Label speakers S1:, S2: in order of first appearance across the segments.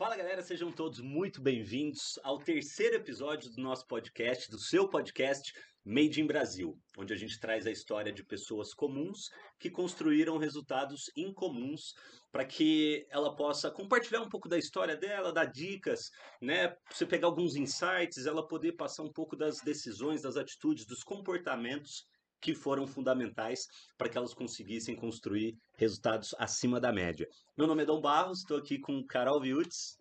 S1: Fala galera, sejam todos muito bem-vindos ao terceiro episódio do nosso podcast, do seu podcast Made in Brasil, onde a gente traz a história de pessoas comuns que construíram resultados incomuns para que ela possa compartilhar um pouco da história dela, dar dicas, né? Você pegar alguns insights, ela poder passar um pouco das decisões, das atitudes, dos comportamentos que foram fundamentais para que elas conseguissem construir resultados acima da média. Meu nome é Dom Barros, estou aqui com Carol Viutes.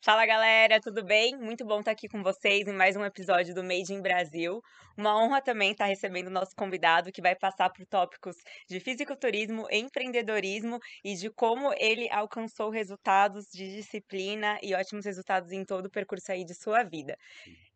S2: Fala galera, tudo bem? Muito bom estar aqui com vocês em mais um episódio do Made in Brasil. Uma honra também estar recebendo o nosso convidado que vai passar por tópicos de fisiculturismo, empreendedorismo e de como ele alcançou resultados de disciplina e ótimos resultados em todo o percurso aí de sua vida.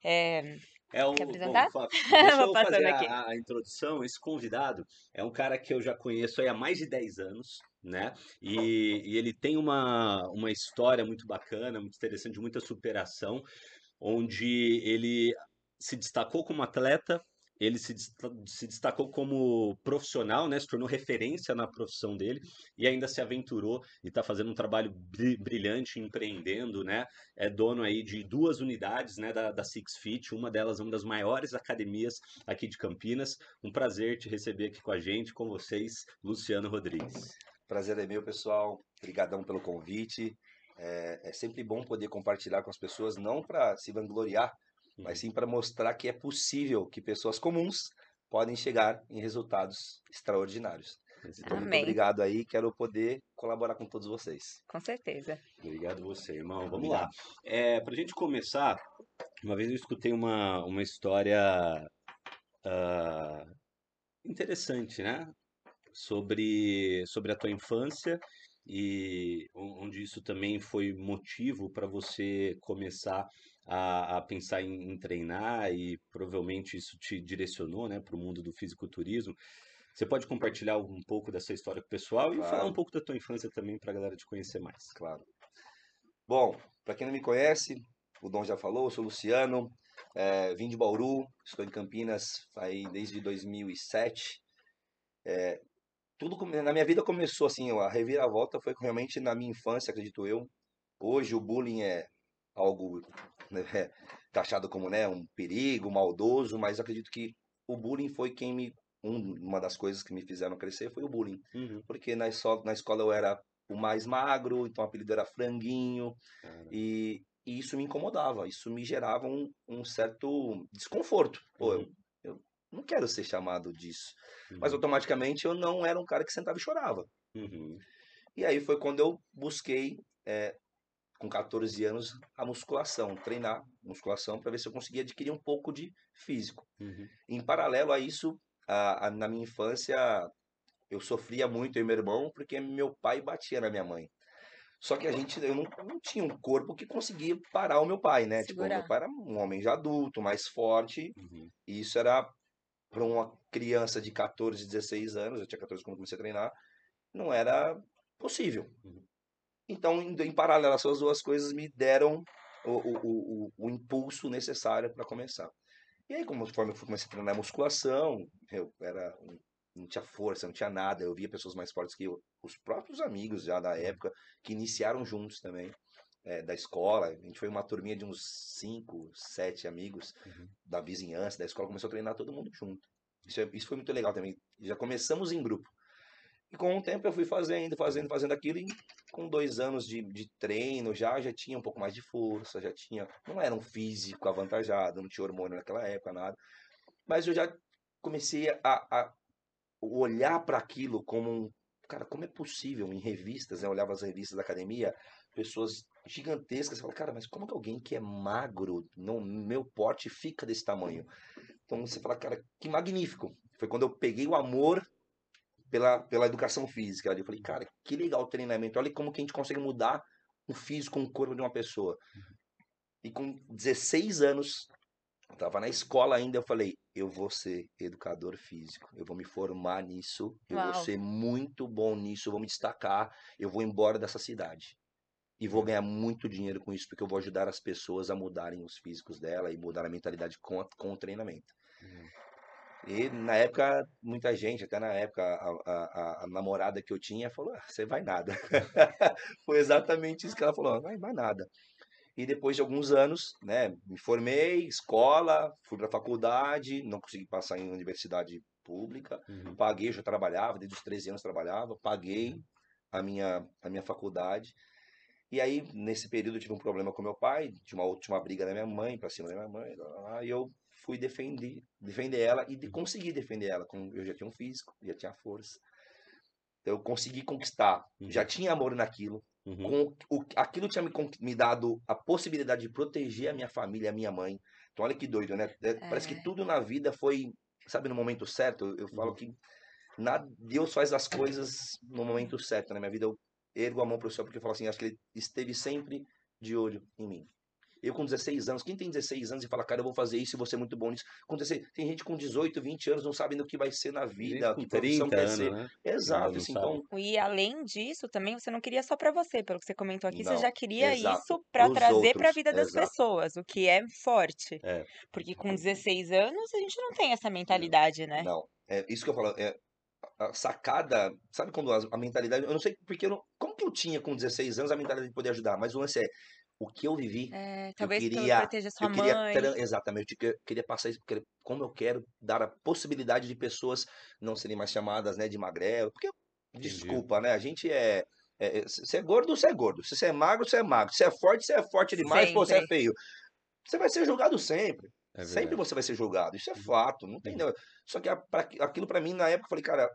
S1: É, é um,
S2: Quer apresentar?
S1: Bom, deixa eu fazer a, a, introdução. Esse convidado é um cara que eu já conheço há mais de 10 anos, né? E, e ele tem uma, uma história muito bacana, muito interessante, de muita superação, onde ele se destacou como atleta, ele se, se destacou como profissional, né? Se tornou referência na profissão dele e ainda se aventurou e está fazendo um trabalho brilhante, empreendendo, né? É dono aí de duas unidades, né? Da, da Six Fit, uma delas uma das maiores academias aqui de Campinas. Um prazer te receber aqui com a gente, com vocês, Luciano Rodrigues.
S3: Prazer é meu, pessoal. Obrigadão pelo convite. É, é sempre bom poder compartilhar com as pessoas, não para se vangloriar, mas sim para mostrar que é possível que pessoas comuns podem chegar em resultados extraordinários. Então, Amém. muito obrigado aí, quero poder colaborar com todos vocês.
S2: Com certeza.
S1: Obrigado você, irmão. Vamos obrigado. lá. É, para a gente começar, uma vez eu escutei uma, uma história uh, interessante, né? Sobre, sobre a tua infância e onde isso também foi motivo para você começar a, a pensar em, em, treinar e provavelmente isso te direcionou né, para o mundo do fisiculturismo. Você pode compartilhar um pouco dessa história com o pessoal claro. e falar um pouco da tua infância também para a galera te conhecer mais.
S3: Claro. Bom, para quem não me conhece, o Dom já falou, eu sou Luciano, é, vim de Bauru, estou em Campinas aí desde 2007. É, tudo na minha vida começou assim, a reviravolta foi realmente na minha infância, acredito eu. Hoje o bullying é algo né, taxado como né, um perigo, maldoso, mas acredito que o bullying foi quem me. Um, uma das coisas que me fizeram crescer foi o bullying. Uhum. Porque na escola, na escola eu era o mais magro, então o apelido era franguinho. E, e, isso me incomodava, isso me gerava um, um certo desconforto. Pô, uhum. eu, eu, não quero ser chamado disso. Uhum. Mas automaticamente eu não era um cara que sentava e chorava. Uhum. E aí foi quando eu busquei é, com 14 anos, a musculação, treinar musculação para ver se eu conseguia adquirir um pouco de físico. Uhum. Em paralelo a isso, a, a, na minha infância, eu sofria muito, eu e meu irmão, porque meu pai batia na minha mãe. Só que a gente, eu não, não tinha um corpo que conseguia parar o meu pai, né? Segurar. Tipo, meu pai era um homem já adulto, mais forte, uhum. e isso era para uma criança de 14, 16 anos, eu tinha 14 quando comecei a treinar, não era possível. Uhum. Então, em, paralelo, essas duas coisas me deram o, o, o, o impulso necessário para começar. E aí, conforme eu comecei a treinar musculação, eu era não tinha força, não tinha nada. Eu via pessoas mais fortes que eu, os próprios amigos já da época, que iniciaram juntos também, é, da escola. A gente foi uma turminha de uns cinco, sete amigos uhum. da vizinhança, da escola, começou a treinar todo mundo junto. Isso, é, isso foi muito legal também. Já começamos em grupo. E com o tempo eu fui fazendo, fazendo, fazendo aquilo e com dois anos de, de treino já, já tinha um pouco mais de força, já tinha, não era um físico avantajado, não tinha hormônio naquela época, nada. Mas eu já comecei a, a olhar para aquilo como um, cara, como é possível em revistas, né? Eu olhava as revistas da academia, pessoas gigantescas, você fala, cara, mas como que alguém que é magro, no meu porte, fica desse tamanho? Então você fala, cara, que magnífico. Foi quando eu peguei o amor pela, pela educação física. Eu falei, cara, que legal o treinamento. Olha como que a gente consegue mudar o físico, o corpo de uma pessoa. E com 16 anos, eu tava na escola ainda, eu falei, eu vou ser educador físico, eu vou me formar nisso, eu Uau. vou ser muito bom nisso, eu vou me destacar, eu vou embora dessa cidade. E vou ganhar muito dinheiro com isso, porque eu vou ajudar as pessoas a mudarem os físicos dela e mudar a mentalidade com, com o treinamento. Uhum. E na época, muita gente, até na época, a, a, a namorada que eu tinha falou: ah, você vai nada. Foi exatamente isso que ela falou: vai, vai nada. E depois de alguns anos, né, me formei, escola, fui para faculdade, não consegui passar em universidade pública,
S1: Uhum.
S3: paguei, eu já trabalhava, desde os 13 anos trabalhava, paguei a minha, a minha faculdade. E aí, nesse período, eu tive um problema com meu pai, de uma última briga da minha mãe, pra cima da minha mãe, lá, lá, lá, e eu fui defender, defender ela e de, consegui defender ela. com- Eu já tinha um físico, já tinha força. Então, eu consegui conquistar. Já
S1: Uhum.
S3: tinha amor naquilo.
S1: Uhum.
S3: Com, o, aquilo tinha me, me dado a possibilidade de proteger a minha família, a minha mãe. Então, olha que doido, né? É, Parece que
S2: É.
S3: tudo na vida foi, sabe, no momento certo. Eu, eu falo
S1: Uhum.
S3: que nada, Deus faz as coisas no momento certo. Na minha vida, eu ergo a mão pro céu porque eu falo assim, acho que ele esteve sempre de olho em mim. Eu com 16 anos, quem tem 16 anos e fala, cara, eu vou fazer isso e vou ser muito bom nisso. Com 16, tem gente com 18, 20 anos não sabe no que vai ser na vida, que profissão
S1: 30
S3: quer
S1: anos,
S3: ser.
S1: né?
S3: Exato, assim, então,
S2: E além disso, também você não queria só pra você, pelo que você comentou aqui, você
S3: Não,
S2: já queria
S3: exato,
S2: isso pra
S3: pros
S2: trazer pra
S3: outros,
S2: vida das
S3: exato.
S2: pessoas, o que é forte.
S1: É.
S2: Porque com 16 anos a gente não tem essa mentalidade, né?
S3: Não, é isso que eu falo. É, a sacada, sabe quando a, a mentalidade. Eu não sei porque eu não, como que eu tinha com 16 anos a mentalidade de poder ajudar, mas o lance é o que eu vivi.
S2: É,
S3: Eu
S2: talvez pelo
S3: queria,
S2: proteger sua
S3: eu queria,
S2: mãe.
S3: exatamente, eu queria passar isso, porque como eu quero dar a possibilidade de pessoas não serem mais chamadas, né, de magrelo, porque, desculpa, né, a gente é, é, é, você é gordo, você é gordo, se você é magro, você é magro, se você é forte, você é forte demais, pô, você é feio. Você vai ser julgado sempre.
S1: É
S3: Sempre você vai ser julgado, isso é
S1: Uhum.
S3: fato, não tem.
S1: Uhum.
S3: Só que aquilo pra mim na época eu falei, cara,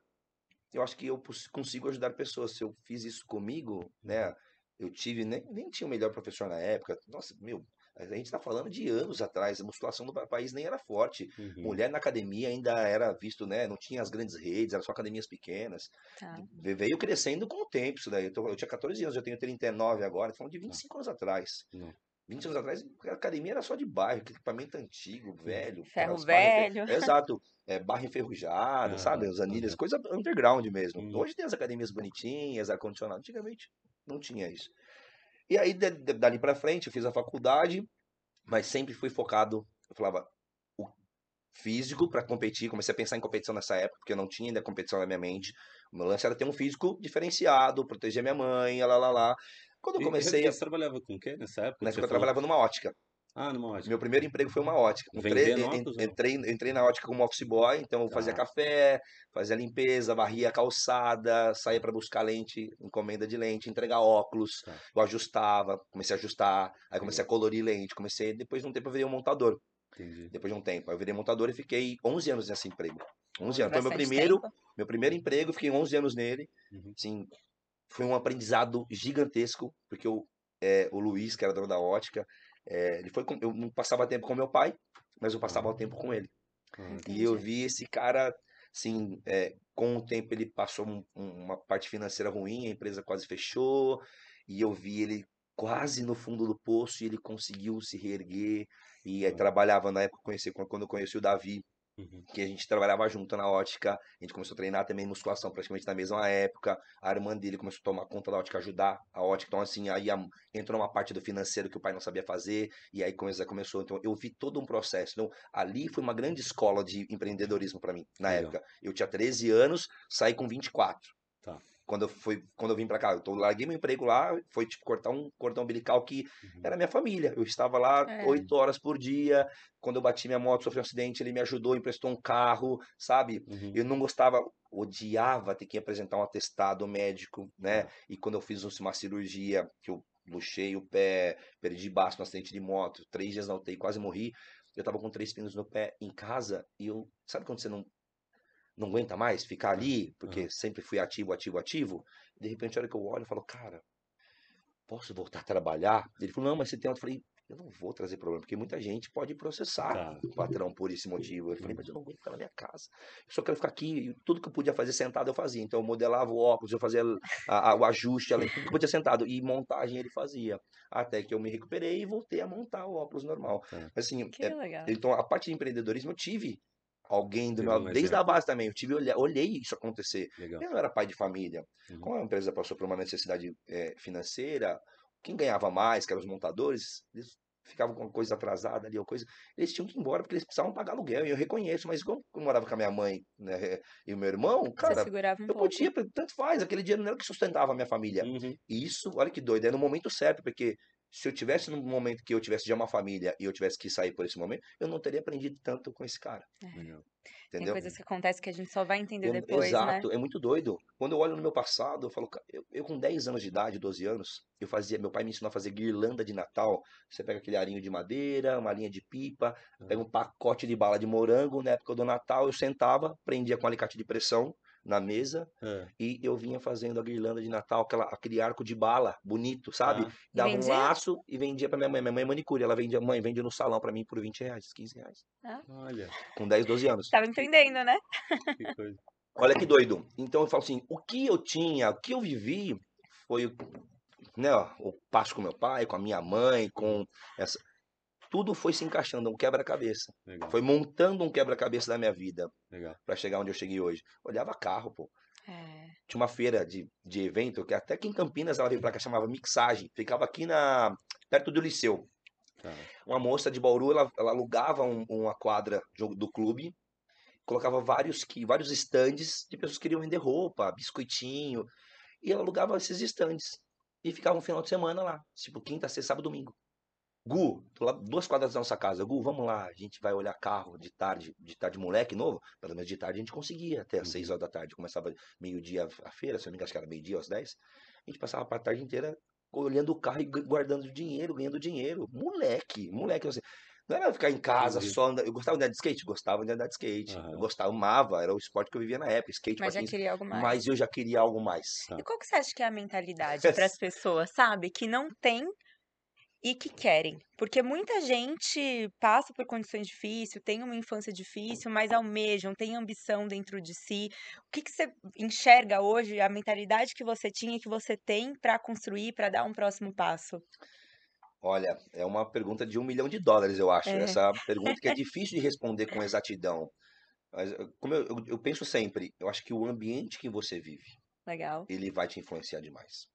S3: eu acho que eu consigo ajudar pessoas. Se eu fiz isso comigo, né? Eu tive, nem, nem tinha o melhor professor na época. Nossa, meu, a gente tá falando de anos atrás. A musculação do pa- país nem era forte.
S1: Uhum.
S3: Mulher na academia ainda era visto, né? Não tinha as grandes redes, eram só academias pequenas.
S2: Tá.
S3: Ve- Veio crescendo com o tempo isso daí. Eu, tô- eu tinha 14 anos, eu tenho 39 agora, falando de 25 anos atrás.
S1: Não.
S3: 20 anos atrás, a academia era só de bairro, equipamento antigo, velho.
S2: Ferro
S3: barras
S2: velho.
S3: Exato. É, barra enferrujada,
S1: Aham,
S3: sabe? As anilhas,
S1: aham.
S3: coisa underground mesmo.
S1: Uhum.
S3: Hoje tem as academias bonitinhas, ar-condicionado. Antigamente não tinha isso. E aí, de- de- dali pra frente, eu fiz a faculdade, mas sempre fui focado. Eu falava, o físico para competir. Comecei a pensar em competição nessa época, porque eu não tinha ainda competição na minha mente. O meu lance era ter um físico diferenciado, proteger minha mãe, lá, lá, lá. Quando eu comecei,
S1: e você trabalhava com o quê nessa época?
S3: nessa época eu
S1: falou?
S3: trabalhava numa ótica.
S1: Ah, numa ótica.
S3: Meu primeiro emprego foi uma ótica. Com tre-
S1: Vendendo
S3: en-
S1: óculos, não?
S3: entrei, entrei na ótica como office boy, então eu fazia
S1: Tá.
S3: café, fazia limpeza, varria a calçada, saía para buscar lente, encomenda de lente, entregar óculos.
S1: Tá.
S3: Eu ajustava, comecei a ajustar, aí comecei a colorir lente, comecei, depois de um tempo eu virei um montador.
S1: Entendi.
S3: Depois de um tempo, aí eu virei montador e fiquei 11 anos nesse emprego. 11
S2: Olha,
S3: anos. Foi meu
S2: bastante
S3: primeiro,
S2: tempo.
S3: meu primeiro emprego, fiquei 11 anos nele.
S1: Uhum.
S3: Assim, foi um aprendizado gigantesco, porque o, é, o Luiz, que era dono da ótica, é, ele foi com- eu não passava tempo com meu pai, mas eu passava o tempo com ele.
S1: Ah,
S3: E eu vi esse cara, assim, é, com o tempo ele passou um- um- uma parte financeira ruim, a empresa quase fechou, e eu vi ele quase no fundo do poço e ele conseguiu se reerguer. E aí
S1: Ah.
S3: trabalhava na época, eu conheci, quando quando eu conheci o Davi,
S1: uhum.
S3: que a gente trabalhava junto na ótica, a gente começou a treinar também musculação praticamente na mesma época, a irmã dele começou a tomar conta da ótica, ajudar a ótica, então assim, aí a- entrou uma parte do financeiro que o pai não sabia fazer, e aí começou, começou então eu vi todo um processo, então ali foi uma grande escola de empreendedorismo para mim, na
S1: Legal.
S3: época, eu tinha 13 anos, saí com 24,
S1: Tá.
S3: Quando eu fui, quando eu vim para cá, eu tô- larguei meu emprego lá, foi tipo cortar um cordão umbilical que
S1: Uhum.
S3: era minha família. Eu estava lá
S2: É.
S3: oito horas por dia. Quando eu bati minha moto, sofri um acidente, ele me ajudou, emprestou um carro, sabe?
S1: Uhum.
S3: Eu não gostava, odiava ter que apresentar um atestado médico, né?
S1: Tá.
S3: E quando eu fiz uma cirurgia, que eu luxei o pé, perdi baço no acidente de moto, três dias na UTI, quase morri. Eu tava com três pinos no pé em casa e eu, sabe quando você não não aguenta mais ficar ali, porque sempre fui ativo, ativo, ativo. De repente, a hora que eu olho, eu falo, cara, posso voltar a trabalhar? Ele falou, não, mas você tem outro. Eu falei, eu não vou trazer problema, porque muita gente pode processar
S1: Tá.
S3: o patrão por esse motivo. Eu falei,
S1: Uhum.
S3: mas eu não aguento ficar na minha casa. Eu só quero ficar aqui. E tudo que eu podia fazer sentado, eu fazia. Então, eu modelava o óculos, eu fazia a- a- o ajuste, além tudo que eu podia sentado. E montagem ele fazia. Até que eu me recuperei e voltei a montar o óculos normal. Mas, assim,
S2: Que
S3: é,
S2: legal.
S3: então, a parte de empreendedorismo, eu tive alguém do meu lado, desde a base também. Eu tive, olhei, olhei isso acontecer.
S1: Legal.
S3: Eu não era pai de família.
S1: Uhum.
S3: Como a empresa passou por uma necessidade eh, financeira, quem ganhava mais, que eram os montadores, eles ficava com coisa atrasada ali ou coisa, eles tinham que ir embora porque eles precisavam pagar aluguel. E eu reconheço, mas como eu morava com a minha mãe né, e o meu irmão,
S2: Você
S3: cara,
S2: segurava um
S3: eu
S2: pouco.
S3: podia, tanto faz, aquele dinheiro não era o que sustentava a minha família.
S1: Uhum.
S3: E isso, olha que doido, é no momento certo, porque se eu tivesse num momento que eu tivesse já uma família e eu tivesse que sair por esse momento, eu não teria aprendido tanto com esse cara.
S2: Tem
S3: entendeu?
S2: coisas que acontecem que a gente só vai entender
S3: Eu-
S2: depois, né?
S3: exato, é muito doido. Quando eu olho no meu passado, eu falo, "Ca- eu, eu com 10 anos de idade, 12 anos, eu fazia, meu pai me ensinou a fazer guirlanda de Natal. Você pega aquele arinho de madeira, uma linha de pipa, pega um pacote de bala de morango, na época do Natal, eu sentava, prendia com alicate de pressão na mesa
S1: É.
S3: e eu vinha fazendo a guirlanda de Natal, aquela, aquele arco de bala bonito, sabe?
S1: Tá.
S3: Dava um laço e vendia pra minha mãe. Minha mãe é manicure, ela vendia, mãe, vende no salão pra mim por 20 reais, 15 reais.
S1: Olha,
S3: Com 10, 12 anos.
S2: Tava empreendendo, né?
S1: que coisa.
S3: Olha que doido. Então eu falo assim, o que eu tinha, o que eu vivi foi o- né, ó, o passo com meu pai, com a minha mãe, com essa tudo foi se encaixando, um quebra-cabeça. Foi montando um quebra-cabeça da minha vida pra chegar onde eu cheguei hoje. Olhava carro, pô.
S2: É.
S3: Tinha uma feira de, de evento que até que em Campinas ela veio pra cá chamava Mixagem. Ficava aqui na perto do Liceu.
S1: Tá.
S3: Uma moça de Bauru, ela, ela alugava um- uma quadra do, do clube, colocava vários que vários estandes de pessoas que queriam vender roupa, biscoitinho, e ela alugava esses estandes e ficava um final de semana lá, tipo quinta, sexta, sábado, domingo. Gu, tô lá duas quadras da nossa casa. Gu, vamos lá, a gente vai olhar carro de tarde, de tarde moleque novo, pelo menos de tarde a gente conseguia, até às
S1: Uhum.
S3: seis horas da tarde, começava meio-dia a feira, se eu não me engano, acho que era meio-dia às dez. A gente passava a tarde inteira olhando o carro e gu- guardando dinheiro, ganhando dinheiro. Moleque, moleque, assim. Não era ficar em casa
S1: Entendi.
S3: só andar. Eu gostava de andar de skate? Gostava de andar de skate. Eu
S1: Aham.
S3: gostava, amava, era o esporte que eu vivia na época, skate,
S2: Mas já
S3: patins.
S2: queria algo mais.
S3: Mas eu já queria algo mais.
S1: Tá.
S2: E qual que você acha que é a mentalidade para as pessoas, sabe? Que não tem e que querem. Porque muita gente passa por condições difíceis, tem uma infância difícil, mas almejam, tem ambição dentro de si. O que, que você enxerga hoje, a mentalidade que você tinha que você tem para construir, para dar um próximo passo?
S3: Olha, é uma pergunta de um milhão de dólares, eu acho.
S2: É.
S3: Essa pergunta que é difícil de responder com exatidão. Mas, eh, como eu, eu- eu penso sempre, eu acho que o ambiente que você vive,
S2: Legal.
S3: ele vai te influenciar demais.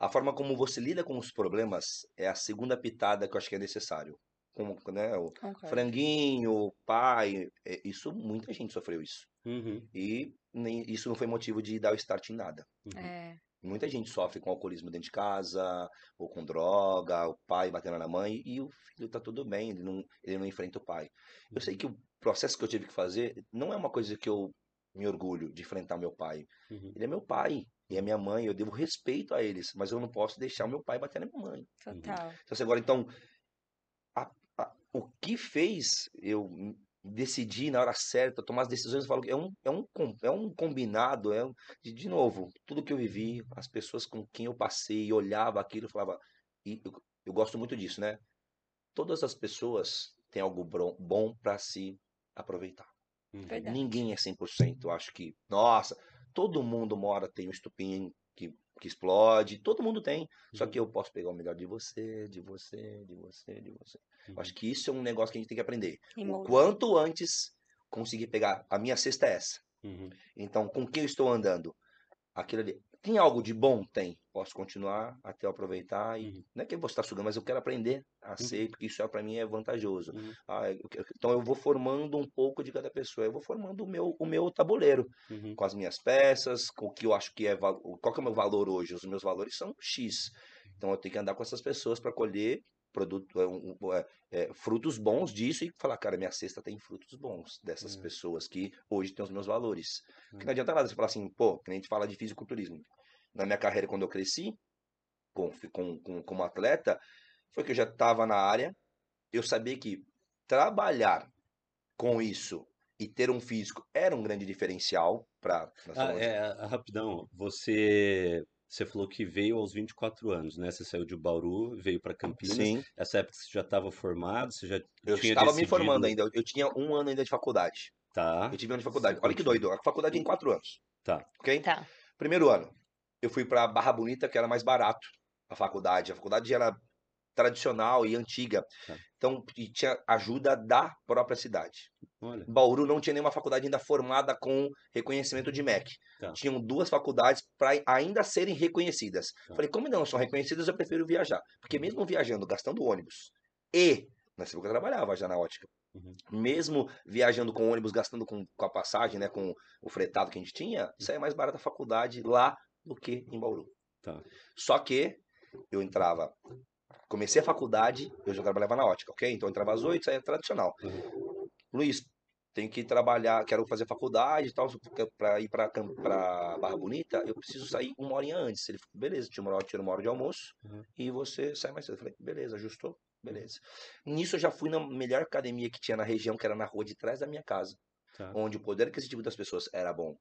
S3: A forma como você lida com os problemas é a segunda pitada que eu acho que é necessário. Como, né, o
S2: Concordo.
S3: franguinho, pai, é, isso, muita gente sofreu isso.
S1: Uhum,
S3: E nem, isso não foi motivo de dar o start em nada.
S1: uhum.
S2: É,
S3: Muita gente sofre com alcoolismo dentro de casa, ou com droga, o pai batendo na mãe, e o filho tá tudo bem, ele não, ele não enfrenta o pai. Eu sei que o processo que eu tive que fazer não é uma coisa que eu me orgulho de enfrentar meu pai.
S1: Uhum.
S3: Ele é meu pai e é minha mãe, eu devo respeito a eles, mas eu não posso deixar o meu pai bater na minha mãe.
S2: total.
S3: Então, assim, agora, então, a- a- o que fez eu decidir na hora certa, tomar as decisões, eu falo que é um, é um, é um combinado, é um, de, de novo, tudo que eu vivi, as pessoas com quem eu passei, olhava aquilo, eu falava, e eu, eu gosto muito disso, né? Todas as pessoas têm algo bom para se aproveitar.
S1: Uhum.
S2: Verdade.
S3: Ninguém é 100%. Eu acho que, nossa, todo mundo mora, tem um estupim que, que explode, todo mundo tem. Só
S1: Uhum.
S3: que eu posso pegar o melhor de você, de você, de você, de você. Eu
S1: Uhum.
S3: acho que isso é um negócio que a gente tem que aprender. O quanto antes conseguir pegar. A minha cesta é essa.
S1: Uhum.
S3: Então, com quem eu estou andando? Aquilo ali. Tem algo de bom? Tem. Posso continuar até eu aproveitar. E
S1: Uhum.
S3: não é que eu vou estar sugando, mas eu quero aprender a ser, porque isso é, para mim é vantajoso.
S1: Uhum.
S3: Ah, eu então eu vou formando um pouco de cada pessoa. Eu vou formando o meu, o meu tabuleiro
S1: Uhum.
S3: com as minhas peças, com o que eu acho que é qual que é o meu valor hoje. Os meus valores são X. Então eu tenho que andar com essas pessoas para colher produto, é, um- é, é, frutos bons disso e falar, cara, minha cesta tem frutos bons dessas
S1: É.
S3: pessoas que hoje têm os meus valores. Porque
S1: É.
S3: não adianta nada você falar assim, pô, que nem a gente fala de fisiculturismo. Na minha carreira, quando eu cresci, com, com, com, como atleta, foi que eu já estava na área, eu sabia que trabalhar com isso e ter um físico era um grande diferencial para
S1: Ah, é, rapidão, você, você falou que veio aos 24 anos, né? Você saiu de Bauru, veio para Campinas.
S3: Sim,
S1: Essa época você já estava formado, você já
S3: eu
S1: tinha
S3: estava me
S1: decidido...
S3: formando ainda, eu- tinha um ano ainda de faculdade.
S1: Tá,
S3: Eu tive um ano de faculdade. Olha que doido, a faculdade é em quatro anos.
S1: Tá.
S3: Ok?
S2: Tá.
S3: Primeiro ano, eu fui para Barra Bonita, que era mais barato a faculdade. A faculdade era tradicional e antiga.
S1: Tá.
S3: Então, e tinha ajuda da própria cidade.
S1: Olha.
S3: Bauru não tinha nenhuma faculdade ainda formada com reconhecimento de MEC.
S1: Tá.
S3: Tinham duas faculdades para ainda serem reconhecidas.
S1: Tá.
S3: Falei, como não são reconhecidas, eu prefiro viajar. Porque mesmo viajando, gastando ônibus, E nessa época eu trabalhava já na ótica.
S1: Uhum.
S3: Mesmo viajando com ônibus, gastando com, com a passagem, né, com o fretado que a gente tinha, saía mais barato a faculdade lá do que em Bauru.
S1: Tá.
S3: Só que eu entrava, comecei a faculdade, eu já trabalhava na ótica, ok? Então eu entrava às oito, saía tradicional.
S1: Uhum.
S3: Luiz, tenho que trabalhar, quero fazer faculdade e tal, para ir para Barra Bonita, eu preciso sair uma horinha antes. Ele falou, beleza, uma hora, tira uma hora de almoço
S1: Uhum.
S3: e você sai mais cedo. Eu falei, beleza, ajustou, beleza. Nisso eu já fui na melhor academia que tinha na região, que era na rua de trás da minha casa,
S1: Tá.
S3: onde o poder aquisitivo das pessoas era bom.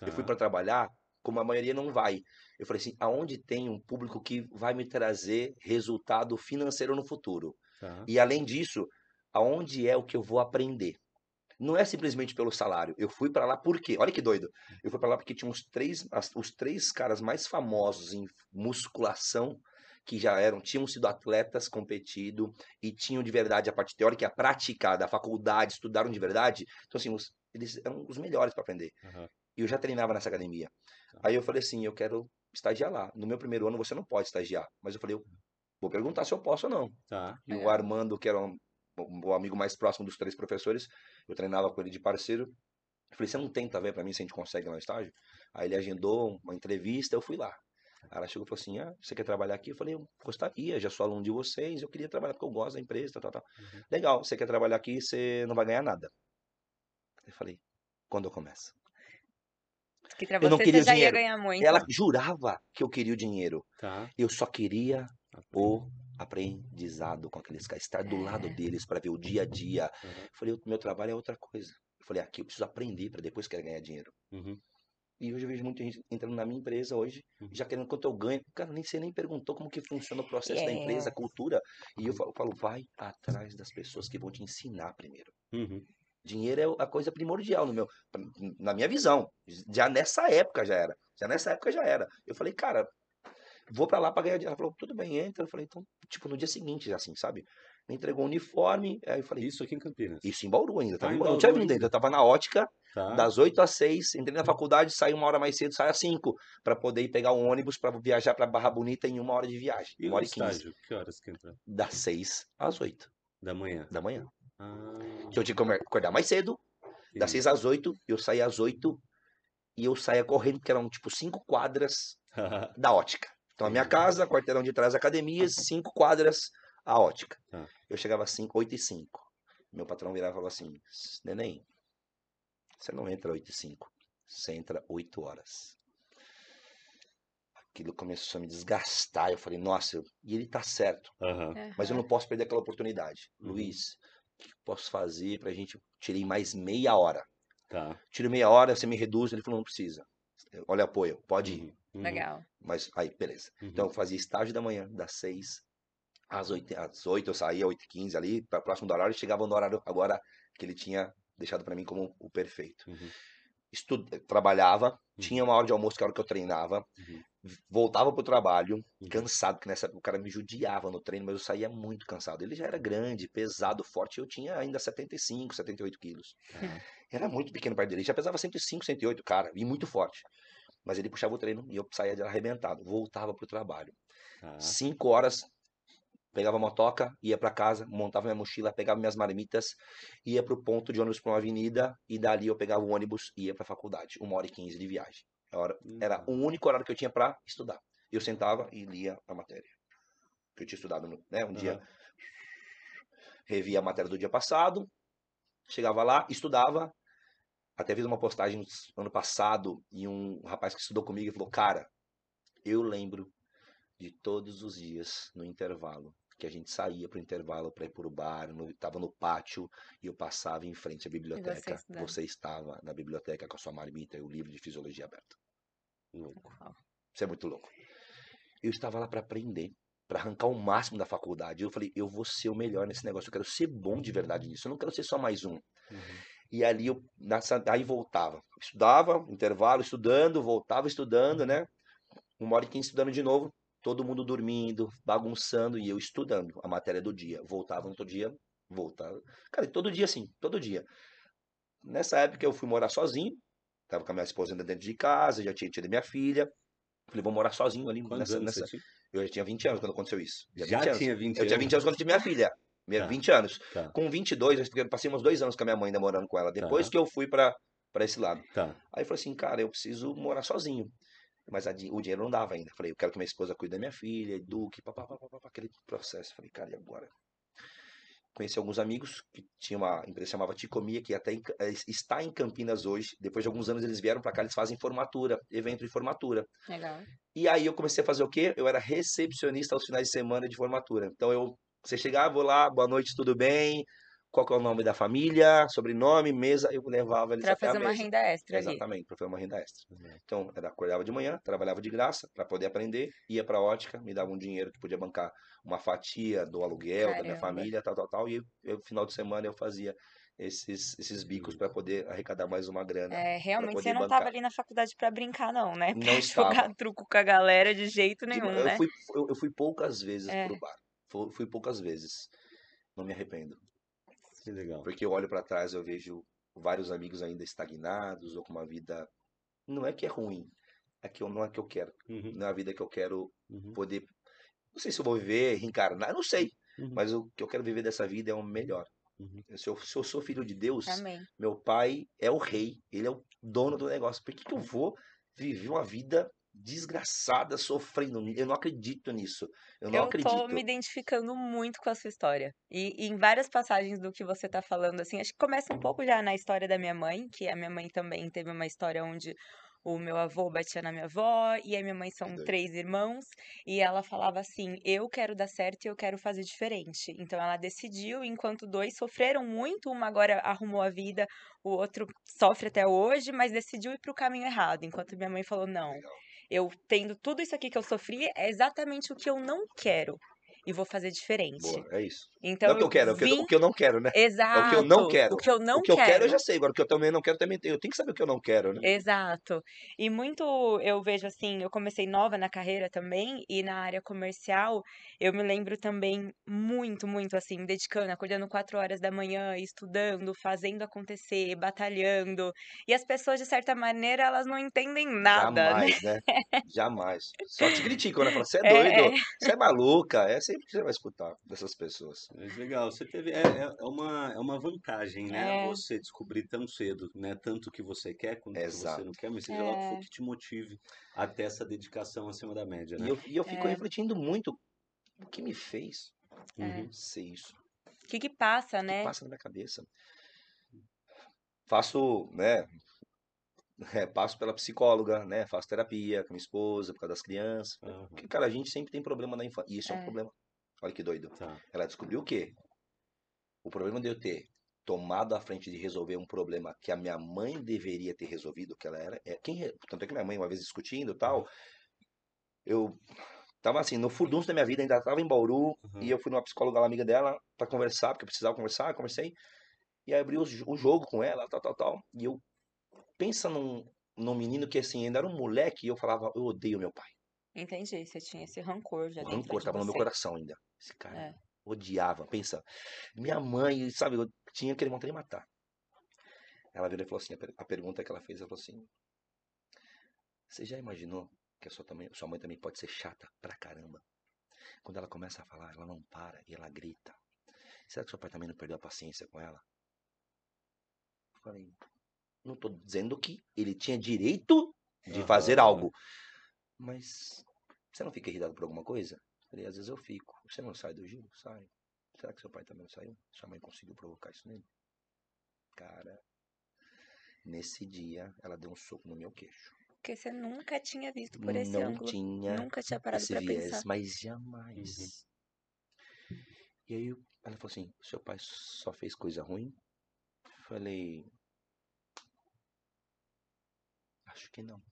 S3: Eu fui
S1: tá.
S3: para trabalhar, como a maioria não vai. Eu falei assim, aonde tem um público que vai me trazer resultado financeiro no futuro?
S1: Tá.
S3: E além disso, aonde é o que eu vou aprender? Não é simplesmente pelo salário. Eu fui para lá por quê? Olha que doido. Eu fui para lá porque tinha uns três, os três caras mais famosos em musculação que já eram, tinham sido atletas, competido e tinham de verdade a parte teórica a prática da faculdade, estudaram de verdade. Então assim, os- eles eram os melhores para aprender.
S1: Aham.
S3: E eu já treinava nessa academia.
S1: Tá.
S3: Aí eu falei assim, eu quero estagiar lá. No meu primeiro ano você não pode estagiar. Mas eu falei, eu vou perguntar se eu posso ou não.
S1: Tá.
S3: E o
S2: Legal.
S3: Armando, que era um- o amigo mais próximo dos três professores, eu treinava com ele de parceiro. Eu falei, você não tenta ver pra mim se a gente consegue lá no estágio? Aí ele agendou uma entrevista, eu fui lá. Aí ela chegou e falou assim, ah, você quer trabalhar aqui? Eu falei, eu gostaria, já sou aluno de vocês, eu queria trabalhar porque eu gosto da empresa, tal, tal.
S1: Uhum.
S3: Legal, você quer trabalhar aqui, você não vai ganhar nada. Eu falei, quando eu começo?
S2: Que pra
S3: Eu não
S2: você,
S3: queria
S2: você já ia
S3: dinheiro.
S2: ganhar muito.
S3: Ela jurava que eu queria o dinheiro.
S1: Tá.
S3: Eu só queria o aprendizado com aqueles caras, estar do lado
S2: É.
S3: deles para ver o dia a dia.
S1: Uhum.
S3: Eu falei, o meu trabalho é outra coisa. Eu falei, aqui eu preciso aprender para depois querer ganhar dinheiro.
S1: Uhum.
S3: E hoje eu vejo muita gente entrando na minha empresa hoje,
S1: Uhum.
S3: já querendo quanto eu ganho. Cara, nem você nem perguntou como que funciona o processo da empresa, a cultura. E eu falo, eu falo, vai atrás das pessoas que vão te ensinar primeiro.
S1: Uhum.
S3: Dinheiro é a coisa primordial no meu, na minha visão. Já nessa época já era. Já nessa época já era. Eu falei, cara, vou pra lá pra ganhar dinheiro. Ela falou, tudo bem, entra. Eu falei, então, tipo, no dia seguinte, assim, sabe? Me entregou o uniforme. Aí eu falei,
S1: Isso aqui em Campinas.
S3: isso em Bauru ainda. Tava
S1: Ah,
S3: em Bauru. Não tinha vindo
S1: ainda.
S3: Eu tava na ótica,
S1: Tá.
S3: das 8 às 6. Entrei na faculdade, saí uma hora mais cedo, saí às 5. Pra poder ir pegar um ônibus pra viajar pra Barra Bonita em uma hora de viagem.
S1: E
S3: uma hora e quinze.
S1: estágio? Que horas que entra?
S3: Das 6 às 8
S1: Da manhã.
S3: da manhã.
S1: Ah,
S3: Que eu tinha que acordar mais cedo, Das
S1: entendi.
S3: 6 às 8, eu saía às 8 e eu saía correndo, porque eram tipo cinco quadras da ótica. Então a minha casa, quarteirão de trás, academia, cinco quadras a ótica.
S1: Tá.
S3: Eu chegava às 5, 8 e 5. Meu patrão virava e falava assim: Neném, você não entra 8 e 5, você entra 8 horas. Aquilo começou a me desgastar. Eu falei, nossa, eu- e ele tá certo.
S1: Aham.
S3: Mas eu não posso perder aquela oportunidade.
S1: Uhum.
S3: Luiz, o que eu posso fazer pra gente. Tirei mais meia hora.
S1: Tá.
S3: Tiro meia hora, você me reduz. Ele falou, não precisa. Olha apoio, pode ir.
S1: Uhum. Uhum.
S2: Legal.
S3: Mas aí, beleza.
S1: Uhum.
S3: Então eu fazia estágio da manhã, das 6 às 8, às 8 eu saía, 8 e 15 ali, pra próximo do horário, e chegava no horário agora que ele tinha deixado pra mim como o perfeito.
S1: Uhum.
S3: Estu... Trabalhava, tinha uma hora de almoço que era a hora que eu treinava,
S1: Uhum.
S3: voltava pro trabalho,
S1: Uhum.
S3: cansado, porque nessa o cara me judiava no treino, mas eu saía muito cansado. Ele já era grande, pesado, forte, eu tinha ainda 75, 78 quilos. Era muito pequeno dele, ele já pesava 105, 108, cara, e muito forte. Mas ele puxava o treino e eu saía de arrebentado, voltava pro trabalho.
S1: Tá.
S3: Cinco horas, pegava a motoca, ia pra casa, montava minha mochila, pegava minhas marmitas, ia pro ponto de ônibus pra uma avenida, e dali eu pegava o ônibus e ia pra faculdade. Uma hora e quinze de viagem. A hora- Era o
S1: Uhum.
S3: único horário que eu tinha pra estudar. Eu sentava e lia a matéria. Que eu tinha estudado, né? Um dia
S1: Aham.
S3: revia a matéria do dia passado, chegava lá, estudava. Até fiz uma postagem no ano passado e um rapaz que estudou comigo falou: Cara, eu lembro de todos os dias no intervalo que a gente saía pro intervalo para ir pro bar, no, tava no pátio e eu passava em frente à biblioteca.
S2: estudando.
S3: Você estava na biblioteca com a sua marmita e o livro de fisiologia aberto.
S1: Louco.
S3: Isso é muito louco. Eu estava lá para aprender, para arrancar o máximo da faculdade. Eu falei, eu vou ser o melhor nesse negócio. Eu quero ser bom de verdade nisso. Eu não quero ser só mais um.
S1: Uhum.
S3: E ali eu nessa, aí voltava. Estudava, intervalo, estudando, voltava estudando, né? Uma hora e quinze estudando de novo. Todo mundo dormindo, bagunçando e eu estudando a matéria do dia. Voltava no outro dia, voltava. Cara, todo dia assim, todo dia. Nessa época eu fui morar sozinho. Tava com a minha esposa ainda dentro de casa, já tinha tido minha filha. Falei, vou morar sozinho ali
S1: Quantos
S3: nessa,
S1: anos
S3: nessa? Eu já tinha 20 anos quando aconteceu isso.
S1: Já
S3: 20 anos.
S1: tinha 20
S3: Eu tinha 20 anos quando tive minha filha. Minha,
S1: Tá.
S3: 20 anos.
S1: Tá,
S3: Com 22, eu passei uns dois anos com a minha mãe ainda morando com ela. Depois que eu fui pra, pra esse lado.
S1: tá.
S3: Aí eu falei assim, cara, eu preciso morar sozinho. Mas a o dinheiro não dava ainda. Falei, eu quero que minha esposa cuide da minha filha, eduque, papapá, papapá, aquele processo. Falei, cara, e agora? Conheci alguns amigos que tinha uma empresa que chamava Ticomia, que até em eh, está em Campinas hoje. Depois de alguns anos eles vieram pra cá, eles fazem formatura, evento de formatura.
S2: Legal.
S3: E aí eu comecei a fazer o quê? Eu era recepcionista aos finais de semana de formatura. Então eu, você chegava, vou lá, boa noite, tudo bem? Qual que é o nome da família, sobrenome, mesa, eu levava eles
S2: Pra
S3: até a
S2: fazer uma renda extra ali.
S3: Exatamente, para fazer uma renda extra. Então, era, acordava de manhã, trabalhava de graça para poder aprender, ia para ótica, me dava um dinheiro que podia bancar uma fatia do aluguel da minha
S2: Caramba.
S3: família, tal, tal, tal. E eu, final de semana eu fazia esses, esses bicos para poder arrecadar mais uma grana.
S2: É, realmente você não tava
S3: bancar.
S2: ali na faculdade pra brincar, não, né?
S3: Não
S2: Pra
S3: estava.
S2: jogar truco com a galera de jeito nenhum,
S3: eu,
S2: né?
S3: fui, eu, eu fui poucas vezes
S2: É.
S3: pro bar. Fui, poucas vezes. Não me arrependo.
S1: Que legal.
S3: Porque eu olho para trás eu vejo vários amigos ainda estagnados ou com uma vida. Não é que é ruim, é que eu, não é que eu quero.
S1: Uhum,
S3: Não é a vida que eu quero
S1: uhum,
S3: poder. Não sei se eu vou viver, reencarnar, não sei.
S1: uhum,
S3: Mas o que eu quero viver dessa vida é o melhor.
S1: uhum.
S3: Se eu, se eu sou filho de Deus,
S2: Amém.
S3: meu pai é o rei, ele é o dono do negócio. Por que, que eu vou viver uma vida desgraçada, sofrendo? Eu não acredito nisso. Eu não
S2: eu
S3: acredito.
S2: tô me identificando muito com a sua história. E, e em várias passagens do que você tá falando, assim, acho que começa um pouco já na história da minha mãe, que a minha mãe também teve uma história onde o meu avô batia na minha avó, e a minha mãe são
S3: doido.
S2: três irmãos, e ela falava assim: eu quero dar certo e eu quero fazer diferente. Então ela decidiu, enquanto dois sofreram muito, uma agora arrumou a vida, o outro sofre até hoje, mas decidiu ir pro caminho errado. Enquanto minha mãe falou: não,
S3: Legal.
S2: Eu tendo tudo isso aqui que eu sofri, é exatamente o que eu não quero. E vou fazer diferente.
S3: Boa, é isso.
S2: Então,
S3: não o que eu quero, é o que, eu-
S2: vim...
S3: o que eu não quero, né?
S2: Exato.
S3: É o que eu não quero.
S2: O que eu não
S3: o que eu
S2: quero.
S3: quero eu já sei, agora o que eu também não quero também tenho. Eu tenho que saber o que eu não quero, né?
S2: Exato. E muito eu vejo assim, eu comecei nova na carreira também, e na área comercial, eu me lembro também muito, muito assim, dedicando, acordando quatro horas da manhã, estudando, fazendo acontecer, batalhando. E as pessoas, de certa maneira, elas não entendem nada, né?
S3: Jamais, né? Jamais. Só te criticam, né? Falam, você é
S2: É,
S3: doido, você é maluca. É sempre que você vai escutar dessas pessoas.
S1: Mas legal, você teve. É, é é uma, é uma vantagem, né?
S2: É.
S1: Você descobrir tão cedo, né? Tanto que você quer quanto que você não quer, mas seja lá o que for
S2: É.
S1: que te motive até essa dedicação acima da média,
S3: E
S1: né?
S3: eu, e eu fico
S2: É.
S3: refletindo muito o que me fez
S2: É.
S1: Uhum.
S3: ser isso.
S2: O que que passa,
S3: O que
S2: né?
S3: passa na minha cabeça. Faço, né? é, passo pela psicóloga, né? Faço terapia com minha esposa por causa das crianças.
S1: Aham,
S3: Porque, cara, a gente sempre tem problema na infância. E isso é um
S2: É.
S3: problema. Olha que doido.
S1: Tá.
S3: Ela descobriu o quê? O problema de eu ter tomado a frente de resolver um problema que a minha mãe deveria ter resolvido, que ela era. É, quem, re- tanto é que minha mãe, uma vez discutindo e tal, eu tava assim, no furdunço da minha vida, ainda tava em Bauru,
S1: Uhum.
S3: e eu fui numa psicóloga lá, amiga dela, pra conversar, porque eu precisava conversar, eu conversei, e aí abri o, o jogo com ela, tal, tal, tal, e eu, pensa num, num menino que assim, ainda era um moleque, e eu falava, eu odeio meu pai.
S2: Entendi, você tinha esse rancor já
S3: O rancor tava no meu coração ainda. Esse cara
S2: É.
S3: odiava, pensa. Minha mãe, sabe, eu tinha aquele vontade de matar. Ela virou e falou assim, a, per- a pergunta que ela fez, ela falou assim, você já imaginou que a sua, também, sua mãe também pode ser chata pra caramba? Quando ela começa a falar, ela não para e ela grita. Será que seu pai também não perdeu a paciência com ela? Eu falei, não tô dizendo que ele tinha direito de fazer
S1: Aham.
S3: algo. Mas você não fica irritado por alguma coisa? Eu Falei, às vezes eu fico. Você não sai do Gil? Sai. Será que seu pai também não saiu? Sua mãe conseguiu provocar isso nele? Cara, nesse dia ela deu um soco no meu queixo.
S2: Porque você nunca tinha visto por esse
S3: não
S2: ângulo.
S3: tinha
S2: Nunca tinha parado
S3: esse
S2: pra
S3: viés,
S2: pensar.
S3: mas jamais. E aí ela falou assim, seu pai só fez coisa ruim? Falei, acho que não.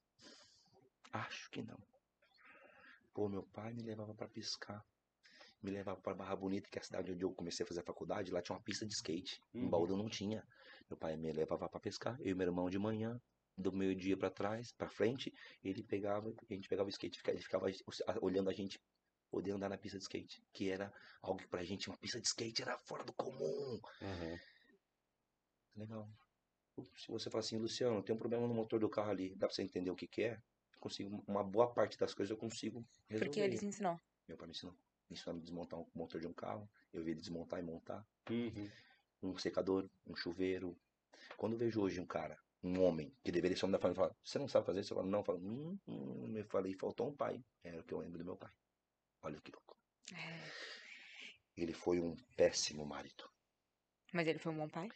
S3: Acho que não. Pô, meu pai me levava pra pescar. Me levava pra Barra Bonita, que é a cidade onde eu comecei a fazer a faculdade. Lá tinha uma pista de skate. Em
S1: Uhum.
S3: Bauru não tinha. Meu pai me levava pra pescar. Eu e meu irmão de manhã, do meio-dia pra trás, pra frente, ele pegava, a gente pegava o skate, ele ficava olhando a gente poder andar na pista de skate. Que era algo que pra gente, uma pista de skate era fora do comum.
S1: Aham.
S3: Legal. Se você fala assim, Luciano, tem um problema no motor do carro ali, dá pra você entender o que que é? Consigo, uma boa parte das coisas eu consigo resolver.
S2: Porque eles ensinou.
S3: Meu pai me ensinou. Me ensinou a desmontar um motor de um carro. Eu vi ele desmontar e montar.
S1: Uhum.
S3: Um secador, um chuveiro. Quando eu vejo hoje um cara, um homem, que deveria ser homem da família, fala, você não sabe fazer isso? Eu falo, não. Eu falo, hum, hum, eu falei, faltou um pai. Era o que eu lembro do meu pai. Olha que louco.
S2: É.
S3: Ele foi um péssimo marido.
S2: Mas ele foi um bom pai?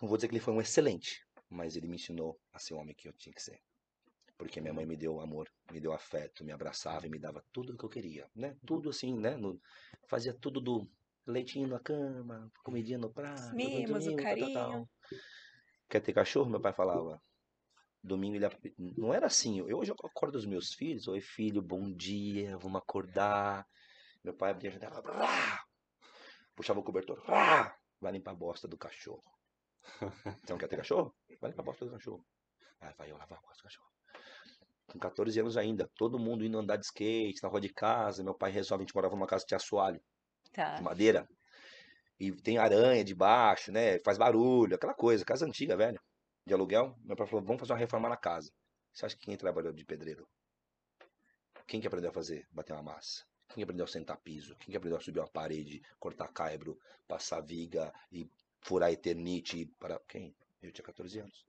S3: Não vou dizer que ele foi um excelente, mas ele me ensinou a ser o homem que eu tinha que ser. Porque minha mãe me deu amor, me deu afeto, me abraçava e me dava tudo o que eu queria, né? Tudo assim, né? No- fazia tudo do leitinho na cama, comidinha no prato,
S2: mimos, o
S3: mimo, tal, tal,
S2: carinho.
S3: Quer ter cachorro? Meu pai falava. Domingo ele não era assim. Eu hoje eu acordo os meus filhos, oi filho, bom dia, vamos acordar. Meu pai abria a janela, "Rá!" puxava o cobertor, "Rá!" vai limpar a bosta do cachorro. Você não quer ter cachorro? Vai limpar a bosta do cachorro. Aí vai eu lavar a bosta do cachorro. Com 14 anos ainda, todo mundo indo andar de skate na rua de casa. Meu pai resolve, a gente morava numa casa que tinha assoalho,
S2: Tá.
S3: de madeira. E tem aranha debaixo, né? Faz barulho, aquela coisa, casa antiga, velho, de aluguel. Meu pai falou, vamos fazer uma reforma na casa. Você acha que quem trabalhou de pedreiro? Quem que aprendeu a fazer? Bater uma massa. Quem que aprendeu a sentar piso? Quem que aprendeu a subir uma parede, cortar caibro, passar viga e furar eternite? Para... Quem? Eu tinha 14 anos.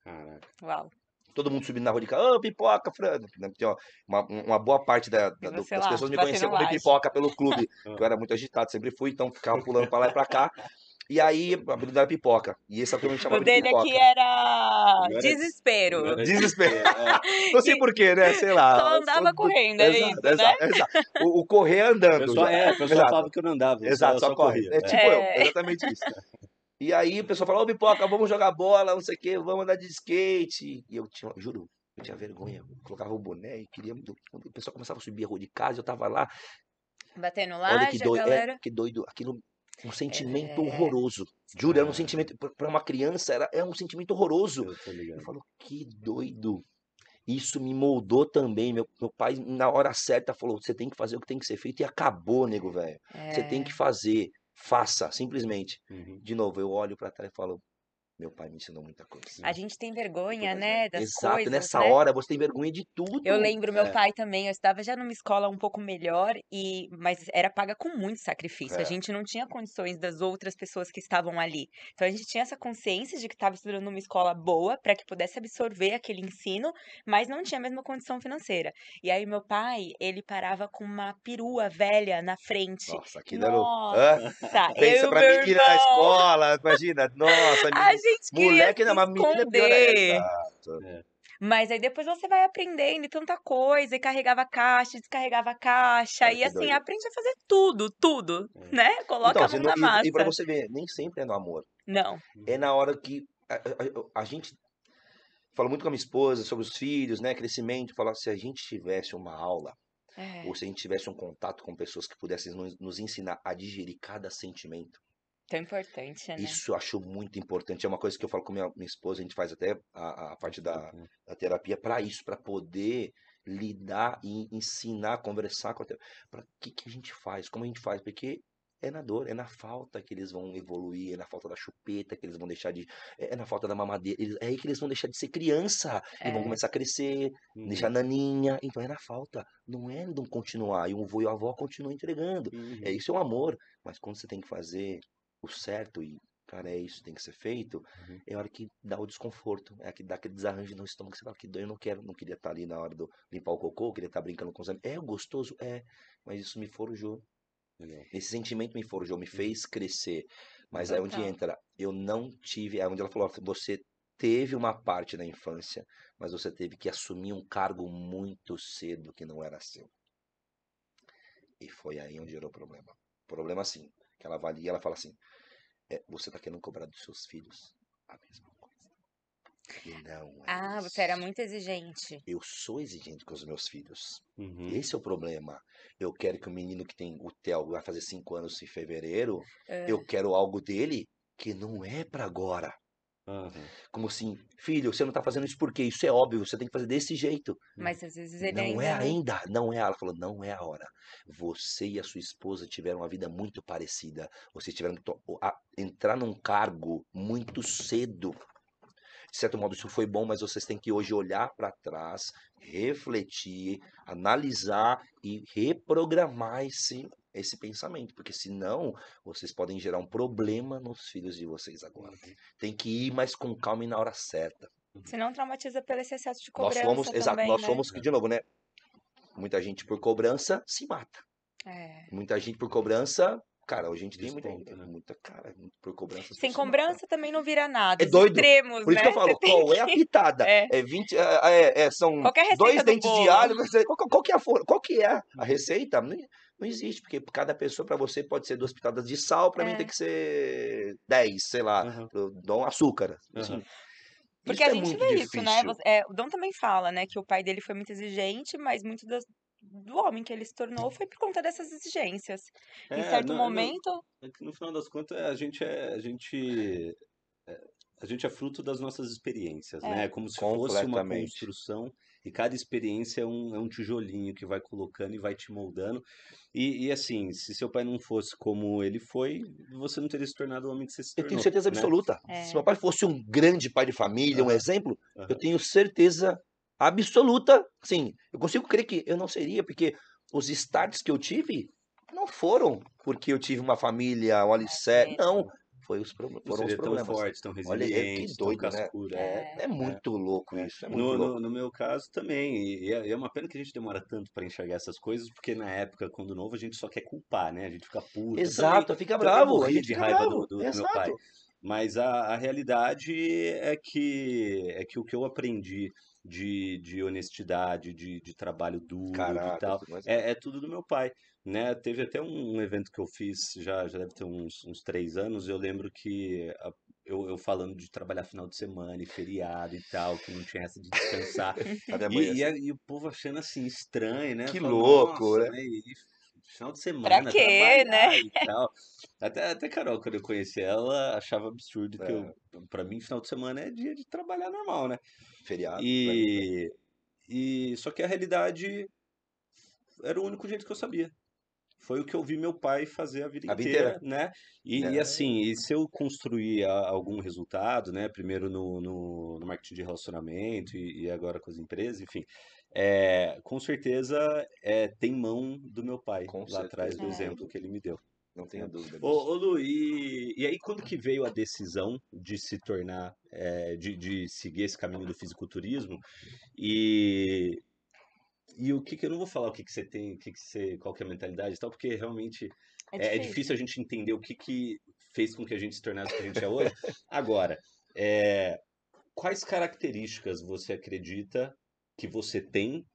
S1: Caraca.
S2: Uau.
S3: Todo mundo subindo na rua de casa, ô, pipoca, Fran. Tem uma, uma, boa parte da- da- do- das
S2: lá,
S3: pessoas me conheciam como pipoca pelo clube, que eu era muito agitado, sempre fui, então ficava pulando pra lá e pra cá. E aí, o apelido era pipoca. E esse apelido me chamava
S2: O
S3: de
S2: dele
S3: pipoca.
S2: aqui era
S1: Não era-
S2: desespero.
S1: Não era-
S3: Desespero.
S1: É,
S3: Não sei porquê, né? Sei lá.
S2: Só andava
S3: Só-
S2: correndo, é
S3: Exato,
S2: isso, né?
S3: exato, exato. O, o correr andando.
S1: o pessoal,
S3: já.
S1: é, o pessoal
S3: Exato.
S1: falava que eu não andava. eu
S3: Exato, só, corre.
S1: corria.
S3: É tipo
S2: É.
S3: eu, exatamente isso. E aí o pessoal falou, ô Pipoca, vamos jogar bola, não sei o quê, vamos andar de skate. E eu tinha, juro, eu tinha vergonha. Eu colocava o boné e queria. O pessoal começava a subir a rua de casa, eu tava lá.
S2: Batendo
S3: Olha
S2: laje,
S3: que doido.
S2: galera.
S3: É, que doido. Aquilo. Um sentimento
S2: É.
S3: horroroso. Juro, era um
S1: Ah.
S3: sentimento. Para uma criança, era, é um sentimento horroroso.
S1: Eu.
S3: Eu falo, que doido. Isso me moldou também. Meu, meu pai, na hora certa, falou: você tem que fazer o que tem que ser feito. E acabou, nego, velho. Você tem
S2: É.
S3: que fazer. Faça, simplesmente.
S1: Uhum.
S3: De novo, eu olho pra trás e falo: meu pai me ensinou muita coisa.
S2: A gente tem vergonha, né, das
S3: Exato,
S2: coisas,
S3: nessa
S2: né?
S3: hora você tem vergonha de tudo.
S2: Eu lembro meu
S3: É.
S2: pai também, eu estava já numa escola um pouco melhor e mas era paga com muito sacrifício. A
S3: É.
S2: gente não tinha condições das outras pessoas que estavam ali. Então a gente tinha essa consciência de que estava estudando numa escola boa para que pudesse absorver aquele ensino, mas não tinha a mesma condição financeira. E aí meu pai, ele parava com uma perua velha na frente.
S3: Nossa, Hã?
S2: Nossa, eu
S3: Pensa pra menina na
S2: irmão,
S3: escola, imagina. Nossa,
S2: a
S3: menina-
S2: gente queria
S3: moleque, não, mas menina é é.
S2: Mas aí depois você vai aprendendo e tanta coisa, e carregava caixa, descarregava caixa,
S3: Olha
S2: e assim,
S3: doido.
S2: aprende a fazer tudo, tudo,
S1: É.
S2: né? Coloca
S3: Então,
S2: a
S3: você
S2: mão
S3: não-
S2: na
S3: e,
S2: massa.
S3: e pra você ver, nem sempre é no amor.
S2: Não,
S3: É na hora que a, a- a gente fala muito com a minha esposa sobre os filhos, né? Crescimento. Fala, se a gente tivesse uma aula,
S2: é,
S3: ou se a gente tivesse um contato com pessoas que pudessem nos, nos ensinar a digerir cada sentimento.
S2: Tão importante, né?
S3: Isso eu acho muito importante. É uma coisa que eu falo com minha, minha esposa, a gente faz até a, a parte da,
S1: Uhum.
S3: da terapia para isso, para poder lidar e ensinar, conversar com a terapia. Para que que a gente faz? Como a gente faz? Porque é na dor, é na falta que eles vão evoluir, é na falta da chupeta que eles vão deixar de, é na falta da mamadeira, eles- é aí que eles vão deixar de ser criança e vão
S2: É.
S3: começar a crescer,
S1: Uhum.
S3: deixar naninha, então é na falta, não é não continuar, e o avô e a avó continuam entregando.
S1: Uhum.
S3: É, isso é um amor, mas quando você tem que fazer o certo e, cara, é isso, tem que ser feito,
S1: Uhum.
S3: é a hora que dá o desconforto, é a que dá aquele desarranjo no estômago, você fala que dói, eu não quero, não queria estar ali na hora do limpar o cocô, queria estar brincando com os amigos. É gostoso? É, mas isso me forjou.
S1: Legal.
S3: Esse sentimento me forjou, me fez crescer. Mas é onde entra, eu não tive, é onde ela falou, você teve uma parte da infância, mas você teve que assumir um cargo muito cedo que não era seu. E foi aí onde gerou o problema. Problema assim, que ela avalia, ela fala assim, é, você tá querendo cobrar dos seus filhos a mesma coisa. E não é
S2: Ah, você era
S3: isso.
S2: muito exigente.
S3: Eu sou exigente com os meus filhos.
S1: Uhum.
S3: Esse é o problema. Eu quero que o menino que tem o Theo vai fazer cinco anos em fevereiro,
S2: Ah,
S3: eu quero algo dele que não é pra agora.
S1: Aham.
S3: Como assim, filho, você não tá fazendo isso porque isso é óbvio, você tem que fazer desse jeito.
S2: Mas às vezes ele
S3: Não
S2: ainda
S3: é
S2: não...
S3: ainda, não é. Ela falou, não é a hora. Você e a sua esposa tiveram uma vida muito parecida. Vocês tiveram que to- a- entrar num cargo muito cedo. de certo modo isso foi bom, mas vocês têm que hoje olhar para trás, refletir, analisar e reprogramar esse esse pensamento, porque senão vocês podem gerar um problema nos filhos de vocês agora.
S1: Uhum.
S3: Tem que ir mais com calma e na hora certa.
S2: Senão traumatiza pelo excesso de
S3: Nós
S2: cobrança
S3: fomos, exato,
S2: também,
S3: nós
S2: né?
S3: fomos, de novo, né? Muita gente por cobrança se mata.
S2: É.
S3: Muita gente por cobrança, cara, hoje a gente tem muita,
S1: né?
S3: muita cara, por cobrança.
S2: Sem cobrança também não vira nada.
S3: É doido.
S2: extremos,
S3: Por isso
S2: né?
S3: que eu falo, qual é a pitada?
S2: É.
S3: É 20, é, é, é, são dois
S2: do
S3: dentes de
S2: bolo.
S3: alho, você- qual, qual que é a qual que é a receita? Não, existe, porque cada pessoa para você pode ser duas pitadas de sal, para mim
S2: É.
S3: tem que ser 10, sei lá, pro Dom açúcar. Assim,
S2: Porque
S3: isso
S2: a
S3: é
S2: gente
S3: muito
S2: vê
S3: difícil.
S2: isso, né? É, o Dom também fala, né, que o pai dele foi muito exigente, mas muito das- do homem que ele se tornou foi por conta dessas exigências. em
S1: É,
S2: certo
S1: não- não-
S2: momento,
S1: É que no final das contas a gente é a gente é, a gente é fruto das nossas experiências,
S2: É.
S1: né? É como se fosse uma construção e cada experiência é um, é um tijolinho que vai colocando e vai te moldando. E, e, assim, se seu pai não fosse como ele foi, você não teria se tornado o homem que você se
S3: Eu
S1: tornou.
S3: tenho certeza
S1: né?
S3: absoluta.
S2: É.
S3: Se meu pai fosse um grande pai de família, um exemplo,
S1: Aham.
S3: eu tenho certeza absoluta, sim, eu consigo crer que eu não seria, porque os starts que eu tive não foram porque eu tive uma família, um alicerce,
S2: É.
S3: não, foi os, foram os
S1: seria tão
S3: problemas.
S1: forte, tão
S3: Olha, é que
S1: resiliente, tão
S3: doido, né? É, é muito louco
S1: É.
S3: isso, é muito
S1: No,
S3: louco.
S1: no, no meu caso também, e é, é uma pena que a gente demora tanto para enxergar essas coisas, porque na época, quando novo, a gente só quer culpar, né? A gente fica puto. Eu também-
S3: Exato, fica bravo, gente
S1: de
S3: fica
S1: raiva
S3: bravo.
S1: do, do- do meu
S3: Exato.
S1: pai. Mas a, a realidade é que é que o que eu aprendi de, de honestidade, de, de trabalho duro e
S3: Caraca,
S1: tal,
S3: tudo mais-
S1: é, é tudo do meu pai, né? Teve até um, um evento que eu fiz, já, já deve ter uns, uns três anos, eu lembro que a- eu, eu falando de trabalhar final de semana e feriado e tal, que não tinha essa de descansar. E, e, a- e o povo achando assim, estranho, né?
S3: Que
S1: Falando,
S3: louco,
S1: "Nossa,
S3: né?"
S1: E, e final de semana,
S2: quê, né?
S1: e tal. Até, até Carol, quando eu conheci ela, achava absurdo que
S3: É.
S1: eu, pra mim, final de semana é dia de trabalhar normal, né?
S3: Feriado.
S1: E, e só que a realidade era o único jeito que eu sabia. Foi o que eu vi meu pai fazer a vida
S3: A vida
S1: inteira,
S3: inteira.
S1: né? E, e
S3: É.
S1: assim, e se eu construir algum resultado, né? Primeiro no, no, no marketing de relacionamento e, e agora com as empresas, enfim, é, com certeza é, tem mão do meu pai
S3: Com
S1: lá atrás do
S2: certeza.
S1: Exemplo que ele me deu.
S3: Não tenho dúvida disso.
S1: Ô, ô Lu, e, e aí quando que veio a decisão de se tornar, é, de, de seguir esse caminho do fisiculturismo? E, e o que que eu não vou falar o que que você tem, o que que você, qual que é a mentalidade e tal, porque realmente é, é difícil a gente entender o que que fez com que a gente se tornasse o que a gente é hoje. Agora, é, quais características você acredita que você tem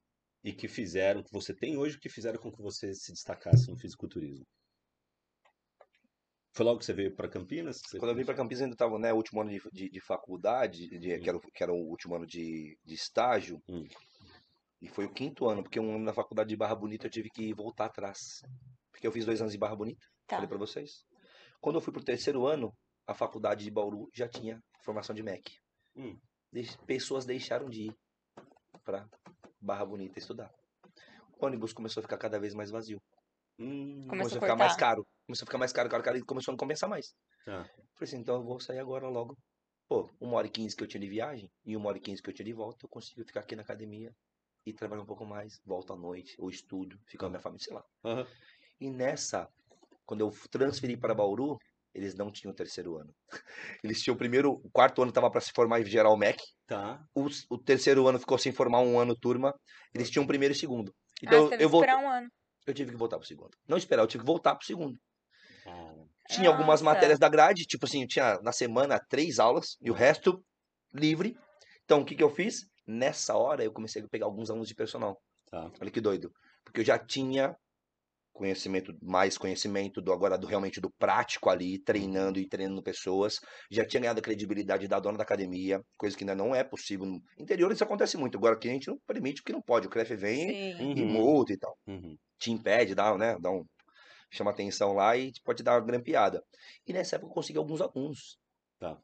S1: e que fizeram, que você tem hoje, que fizeram com que você se destacasse no fisiculturismo? Foi logo que você veio para Campinas?
S3: Quando eu vim para Campinas, ainda estava, né, último ano de, de, de faculdade, de, que, era, o- que era o último ano de, de estágio.
S1: Hum.
S3: E foi o quinto ano, porque um ano na faculdade de Barra Bonita eu tive que voltar atrás. Porque eu fiz dois anos de Barra Bonita,
S2: Tá.
S3: falei para vocês. Quando eu fui pro terceiro ano, a faculdade de Bauru já tinha formação de MEC.
S1: Hum.
S3: Deix- Pessoas deixaram de ir para Barra Bonita estudar. O ônibus começou a ficar cada vez mais vazio.
S1: Hum,
S2: Começou
S3: Começou
S2: a
S3: a ficar mais caro. Começou a ficar mais caro, caro, caro, e começou a não compensar mais.
S1: tá.
S3: Falei assim, então eu vou sair agora logo. Pô, uma hora e quinze que eu tinha de viagem e uma hora e quinze que eu tinha de volta, eu consigo ficar aqui na academia e trabalhar um pouco mais, volto à noite, ou estudo, fico com a minha família, sei lá.
S1: Aham.
S3: E nessa, quando eu transferi para Bauru, eles não tinham o terceiro ano. Eles tinham o primeiro, o quarto ano estava para se formar em geral MEC,
S1: Tá.
S3: o, o terceiro ano ficou sem formar um ano turma, eles tinham o primeiro e segundo.
S2: ah,
S3: Então
S2: você teve
S3: eu, vou,
S2: um ano.
S3: Eu tive que voltar pro segundo. Não esperar, eu tive que voltar pro segundo. Tinha algumas
S2: Nossa.
S3: matérias da grade, tipo assim, eu tinha na semana três aulas e o resto livre. Então, o que que eu fiz? Nessa hora, eu comecei a pegar alguns alunos de personal.
S1: tá.
S3: Olha que doido. Porque eu já tinha conhecimento, mais conhecimento do agora do realmente do prático ali, treinando e treinando pessoas. Já tinha ganhado a credibilidade da dona da academia, coisa que ainda não é possível. No interior isso acontece muito. Agora aqui a gente não permite porque não pode. O CREF vem
S2: Sim.
S3: e
S1: Uhum,
S3: multa e tal
S1: uhum.
S3: te impede, dá, né, dá um, chama atenção lá e pode dar uma grampeada. E nessa época eu consegui alguns alunos.
S1: Tá.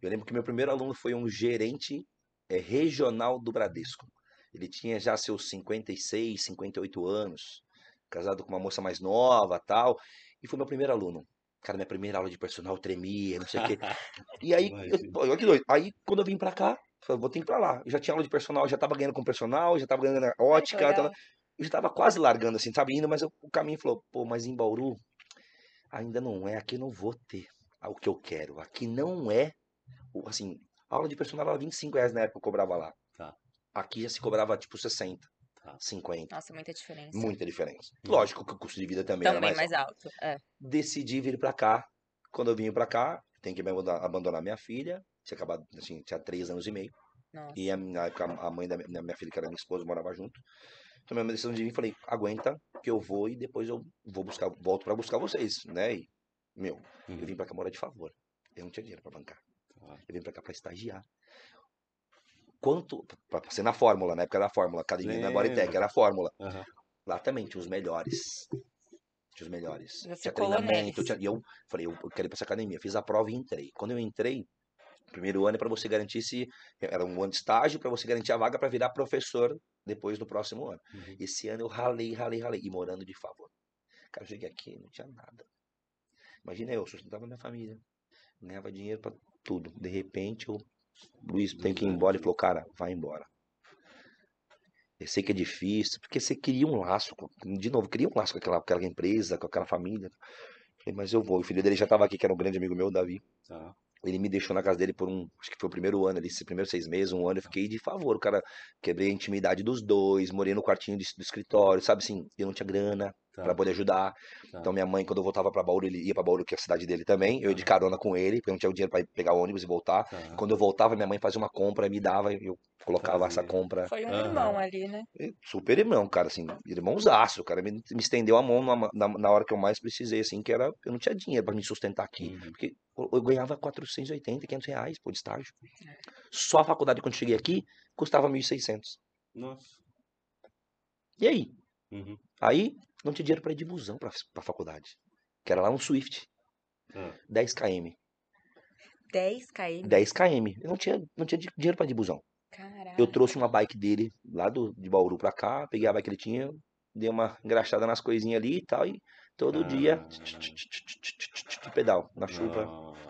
S3: Eu lembro que meu primeiro aluno foi um gerente eh, regional do Bradesco. Ele tinha já seus 56, 58 anos, casado com uma moça mais nova, tal, e foi meu primeiro aluno. Cara, minha primeira aula de personal tremia, não sei o quê. E aí, olha que doido. Aí, quando eu vim pra cá, falei, vou ter que ir pra lá. Eu já tinha aula de personal, já tava ganhando com personal, já tava ganhando na
S2: que
S3: ótica. tava- Eu já tava quase largando, assim, sabe? Indo, mas eu- o caminho falou, pô, mas em Bauru ainda não é, aqui eu não vou ter o que eu quero. Aqui não é, assim, a aula de personal era 25 reais na época que eu cobrava lá.
S1: Tá.
S3: Aqui já se cobrava, tipo, 60,
S1: Tá.
S3: 50.
S2: Nossa, muita diferença.
S3: Muita diferença.
S1: Hum.
S3: Lógico que o custo de vida também,
S2: Também
S3: mais
S2: mais alto. É.
S3: decidi vir pra cá. Quando eu vim pra cá, tem que abandonar, minha filha. Tinha acabado, assim, tinha três anos e meio.
S2: Nossa.
S3: E a, a mãe da minha, minha filha, que era minha esposa, morava junto. Tomei uma decisão de vir e falei, aguenta que eu vou e depois eu vou buscar, volto pra buscar vocês, né? E, meu,
S1: Uhum.
S3: eu vim pra cá morar de favor. Eu não tinha dinheiro pra bancar. Eu vim pra cá pra estagiar. Quanto, pra pra ser na Fórmula, na época era a Fórmula, academia na Bodytech,
S1: Lembro.
S3: era a Fórmula.
S1: Aham.
S3: Lá também tinha os melhores. Tinha os melhores.
S2: Você
S3: tinha treinamento. Tinha... E eu falei, eu eu quero ir pra essa academia. Fiz a prova e entrei. Quando eu entrei, primeiro ano é pra você garantir se. Era um ano de estágio pra você garantir a vaga pra virar professor depois do próximo ano.
S1: Uhum.
S3: Esse ano eu ralei, ralei, ralei. E morando de favor. Cara, eu cheguei aqui, não tinha nada. Imagina eu, sustentava minha família. Ganhava dinheiro pra tudo. De repente, o Luiz tem que ir embora. Ele falou, cara, vai embora. Eu sei que é difícil, porque você cria um laço, de novo, cria um laço com aquela, aquela empresa, com aquela família. Falei, mas eu vou. O filho dele já estava aqui, que era um grande amigo meu, o Davi.
S1: Tá.
S3: Ele me deixou na casa dele por um, acho que foi o primeiro ano ali, esses primeiros seis meses, um ano, eu fiquei de favor. O cara, quebrei a intimidade dos dois, morei no quartinho do, do escritório, sabe assim, eu não tinha grana
S1: Tá.
S3: pra poder ajudar.
S1: Tá.
S3: Então minha mãe, quando eu voltava pra Bauru, ele ia pra Bauru, que é a cidade dele também, eu ia de
S1: Aham.
S3: carona com ele, porque eu não tinha o dinheiro pra ir pegar o ônibus e voltar.
S1: Tá.
S3: Quando eu voltava, minha mãe fazia uma compra, me dava, e eu colocava essa
S1: Fazia.
S3: compra.
S2: Foi um
S1: Aham.
S2: irmão ali, né?
S3: Super irmão, cara, assim, irmãozaço, cara, me, me estendeu a mão na, na, na hora que eu mais precisei, assim, que era, eu não tinha dinheiro pra me sustentar aqui,
S1: Uhum.
S3: porque eu, eu ganhava 480, 500 reais por estágio. Só a faculdade, quando eu cheguei aqui, custava 1.600.
S1: Nossa.
S3: E aí?
S1: Uhum.
S3: Aí, não tinha dinheiro pra ir de busão pra, pra faculdade, que era lá um Swift,
S1: Ah.
S3: 10 km,
S2: 10 km.
S3: 10 km, eu não tinha, não tinha di- dinheiro pra ir de busão.
S2: Caraca.
S3: Eu trouxe uma bike dele lá do, de Bauru pra cá, peguei a bike que ele tinha, dei uma engraxada nas coisinhas ali e tal, e todo dia pedal, na chuva,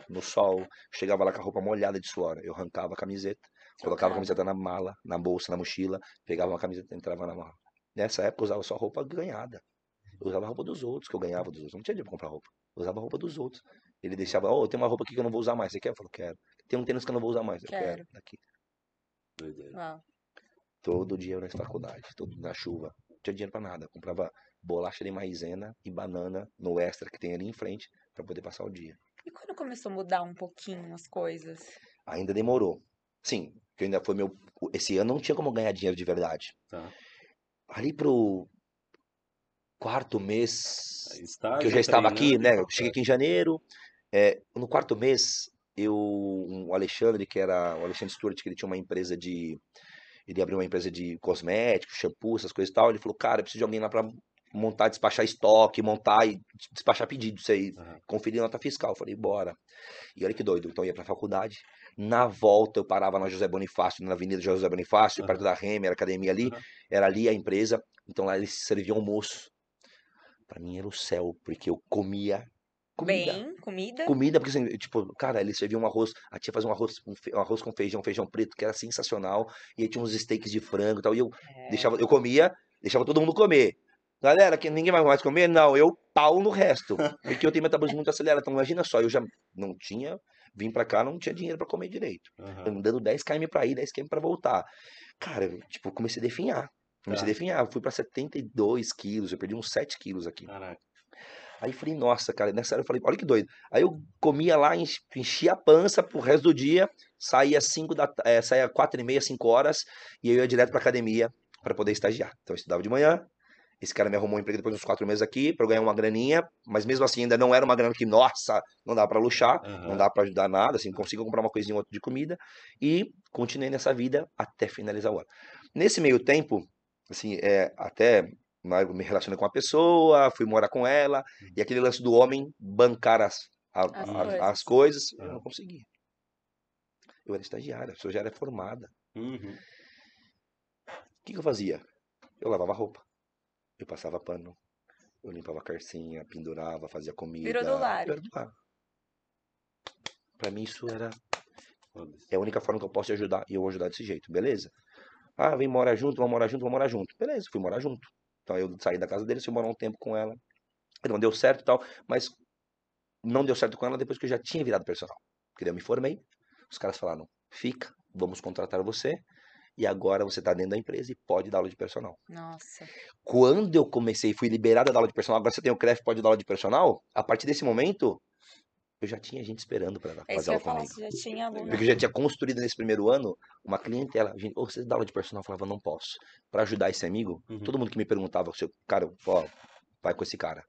S3: no sol. Chegava lá com a roupa molhada de suor. Eu arrancava a camiseta, colocava a camiseta na mala, na bolsa, na mochila, pegava uma camiseta e entrava na mala. Nessa época eu usava só roupa ganhada. Eu usava a roupa dos outros, que eu ganhava dos outros. Não tinha dinheiro pra comprar roupa. Eu usava a roupa dos outros. Ele deixava, oh, tem uma roupa aqui que eu não vou usar mais. Você quer? Eu falo, quero. Tem um tênis que eu não vou usar mais. Eu quero.
S2: Quero.
S3: Aqui.
S1: Doideira.
S2: Uau.
S3: Todo dia eu na faculdade, todo na chuva. Não tinha dinheiro pra nada. Comprava bolacha de maisena e banana no extra que tem ali em frente pra poder passar o dia.
S2: E quando começou a mudar um pouquinho as coisas?
S3: Ainda demorou. Sim, que ainda foi meu. Esse ano não tinha como ganhar dinheiro de verdade.
S1: Tá.
S3: Ali pro quarto mês
S1: Estágio,
S3: que eu já estava aqui, né? Eu cheguei aqui em janeiro. é, no quarto mês, eu, o Alexandre, que era o Alexandre Stewart, que ele tinha uma empresa de. Ele abriu uma empresa de cosméticos, shampoo, essas coisas e tal. Ele falou, cara, eu preciso de alguém lá pra montar, despachar estoque, montar e despachar pedido, isso aí,
S1: Aham.
S3: conferir nota fiscal. Eu falei, bora. E olha que doido. Então eu ia pra faculdade. Na volta eu parava na José Bonifácio, na Avenida José Bonifácio, perto da Remer, academia ali.
S1: Aham.
S3: Era ali a empresa. Então lá eles serviam almoço. Pra mim era o céu, porque eu comia comida.
S2: Bem, comida?
S3: Comida, porque assim, tipo, cara, eles serviam um arroz, a tia fazia um arroz, um, fe- um arroz com feijão, feijão preto, que era sensacional, e aí tinha uns steaks de frango e tal, e eu
S2: É.
S3: deixava, eu comia, deixava todo mundo comer. Galera, que ninguém vai mais comer? Não, eu pau no resto, porque eu tenho metabolismo muito acelerado, então imagina só, eu já não tinha, vim pra cá, não tinha dinheiro pra comer direito,
S1: Aham.
S3: andando 10 km pra ir, 10 km pra voltar. Cara, eu, tipo, comecei a definhar, comecei
S1: Tá.
S3: a definhar, eu fui pra 72 quilos, eu perdi uns 7 quilos aqui.
S1: Caraca.
S3: Aí falei, nossa, cara, nessa hora eu falei, olha que doido. Aí eu comia lá, ench- enchia a pança pro resto do dia, saía cinco da, eh, saía quatro e meia, cinco horas, e eu ia direto pra academia para poder estagiar. Então eu estudava de manhã, esse cara me arrumou um emprego depois de uns quatro meses aqui, pra eu ganhar uma graninha, mas mesmo assim ainda não era uma grana que, nossa, não dá pra luxar, não
S1: Aham.
S3: dá pra ajudar nada, assim, consigo comprar uma coisinha ou outra de comida, e continuei nessa vida até finalizar o ano. Nesse meio tempo, assim, é, até me relacionei com uma pessoa, fui morar com ela, e aquele lance do homem bancar as, a-
S2: As
S3: a- as,
S2: coisas.
S3: coisas, eu não conseguia. Eu era estagiária, a pessoa já era formada.
S1: Uhum.
S3: O que, que eu fazia? Eu lavava roupa, eu passava pano, Eu limpava a carcinha, pendurava, fazia comida.
S2: Virou do lar.
S3: Era do lar. Pra mim isso era é a única forma que eu posso te ajudar e eu vou ajudar desse jeito, beleza? Ah, vem morar junto, vamos morar junto, vamos morar junto. Beleza, fui morar junto. Então eu saí da casa dele, fui morar um tempo com ela. Não deu certo e tal, mas não deu certo com ela depois que eu já tinha virado personal. Porque daí eu me formei, os caras falaram, fica, vamos contratar você, e agora você está dentro da empresa e pode dar aula de personal.
S2: Nossa.
S3: Quando eu comecei, fui liberada da aula de personal, agora você tem o CREF, pode dar aula de personal, a partir desse momento, eu já tinha gente esperando para
S2: É
S3: fazer aula
S2: falar,
S3: comigo.
S2: já tinha aluno.
S3: Porque eu já tinha construído nesse primeiro ano uma clientela. Gente, "Ô, você dá aula de personal? Eu falava, não posso. Para ajudar esse amigo,
S1: Uhum.
S3: todo mundo que me perguntava, seu cara, ó, vai com esse cara.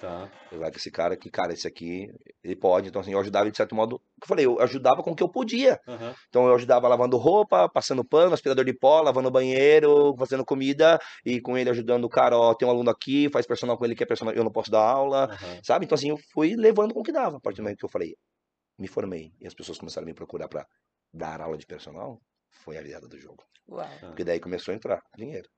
S1: Tá.
S3: Vai com esse cara que, cara, esse aqui, ele pode. Então, assim, eu ajudava ele de certo modo. Eu falei, eu ajudava com o que eu podia.
S1: Aham.
S3: Então, eu ajudava lavando roupa, passando pano, aspirador de pó, lavando banheiro, fazendo comida. E com ele ajudando o cara, ó, tem um aluno aqui, faz personal com ele que é personal, eu não posso dar aula.
S1: Aham.
S3: Sabe? Então, assim, eu fui levando com o que dava. A partir do momento que eu falei, me formei e as pessoas começaram a me procurar para dar aula de personal, foi a virada do jogo.
S2: Uau.
S3: Porque daí começou a entrar dinheiro.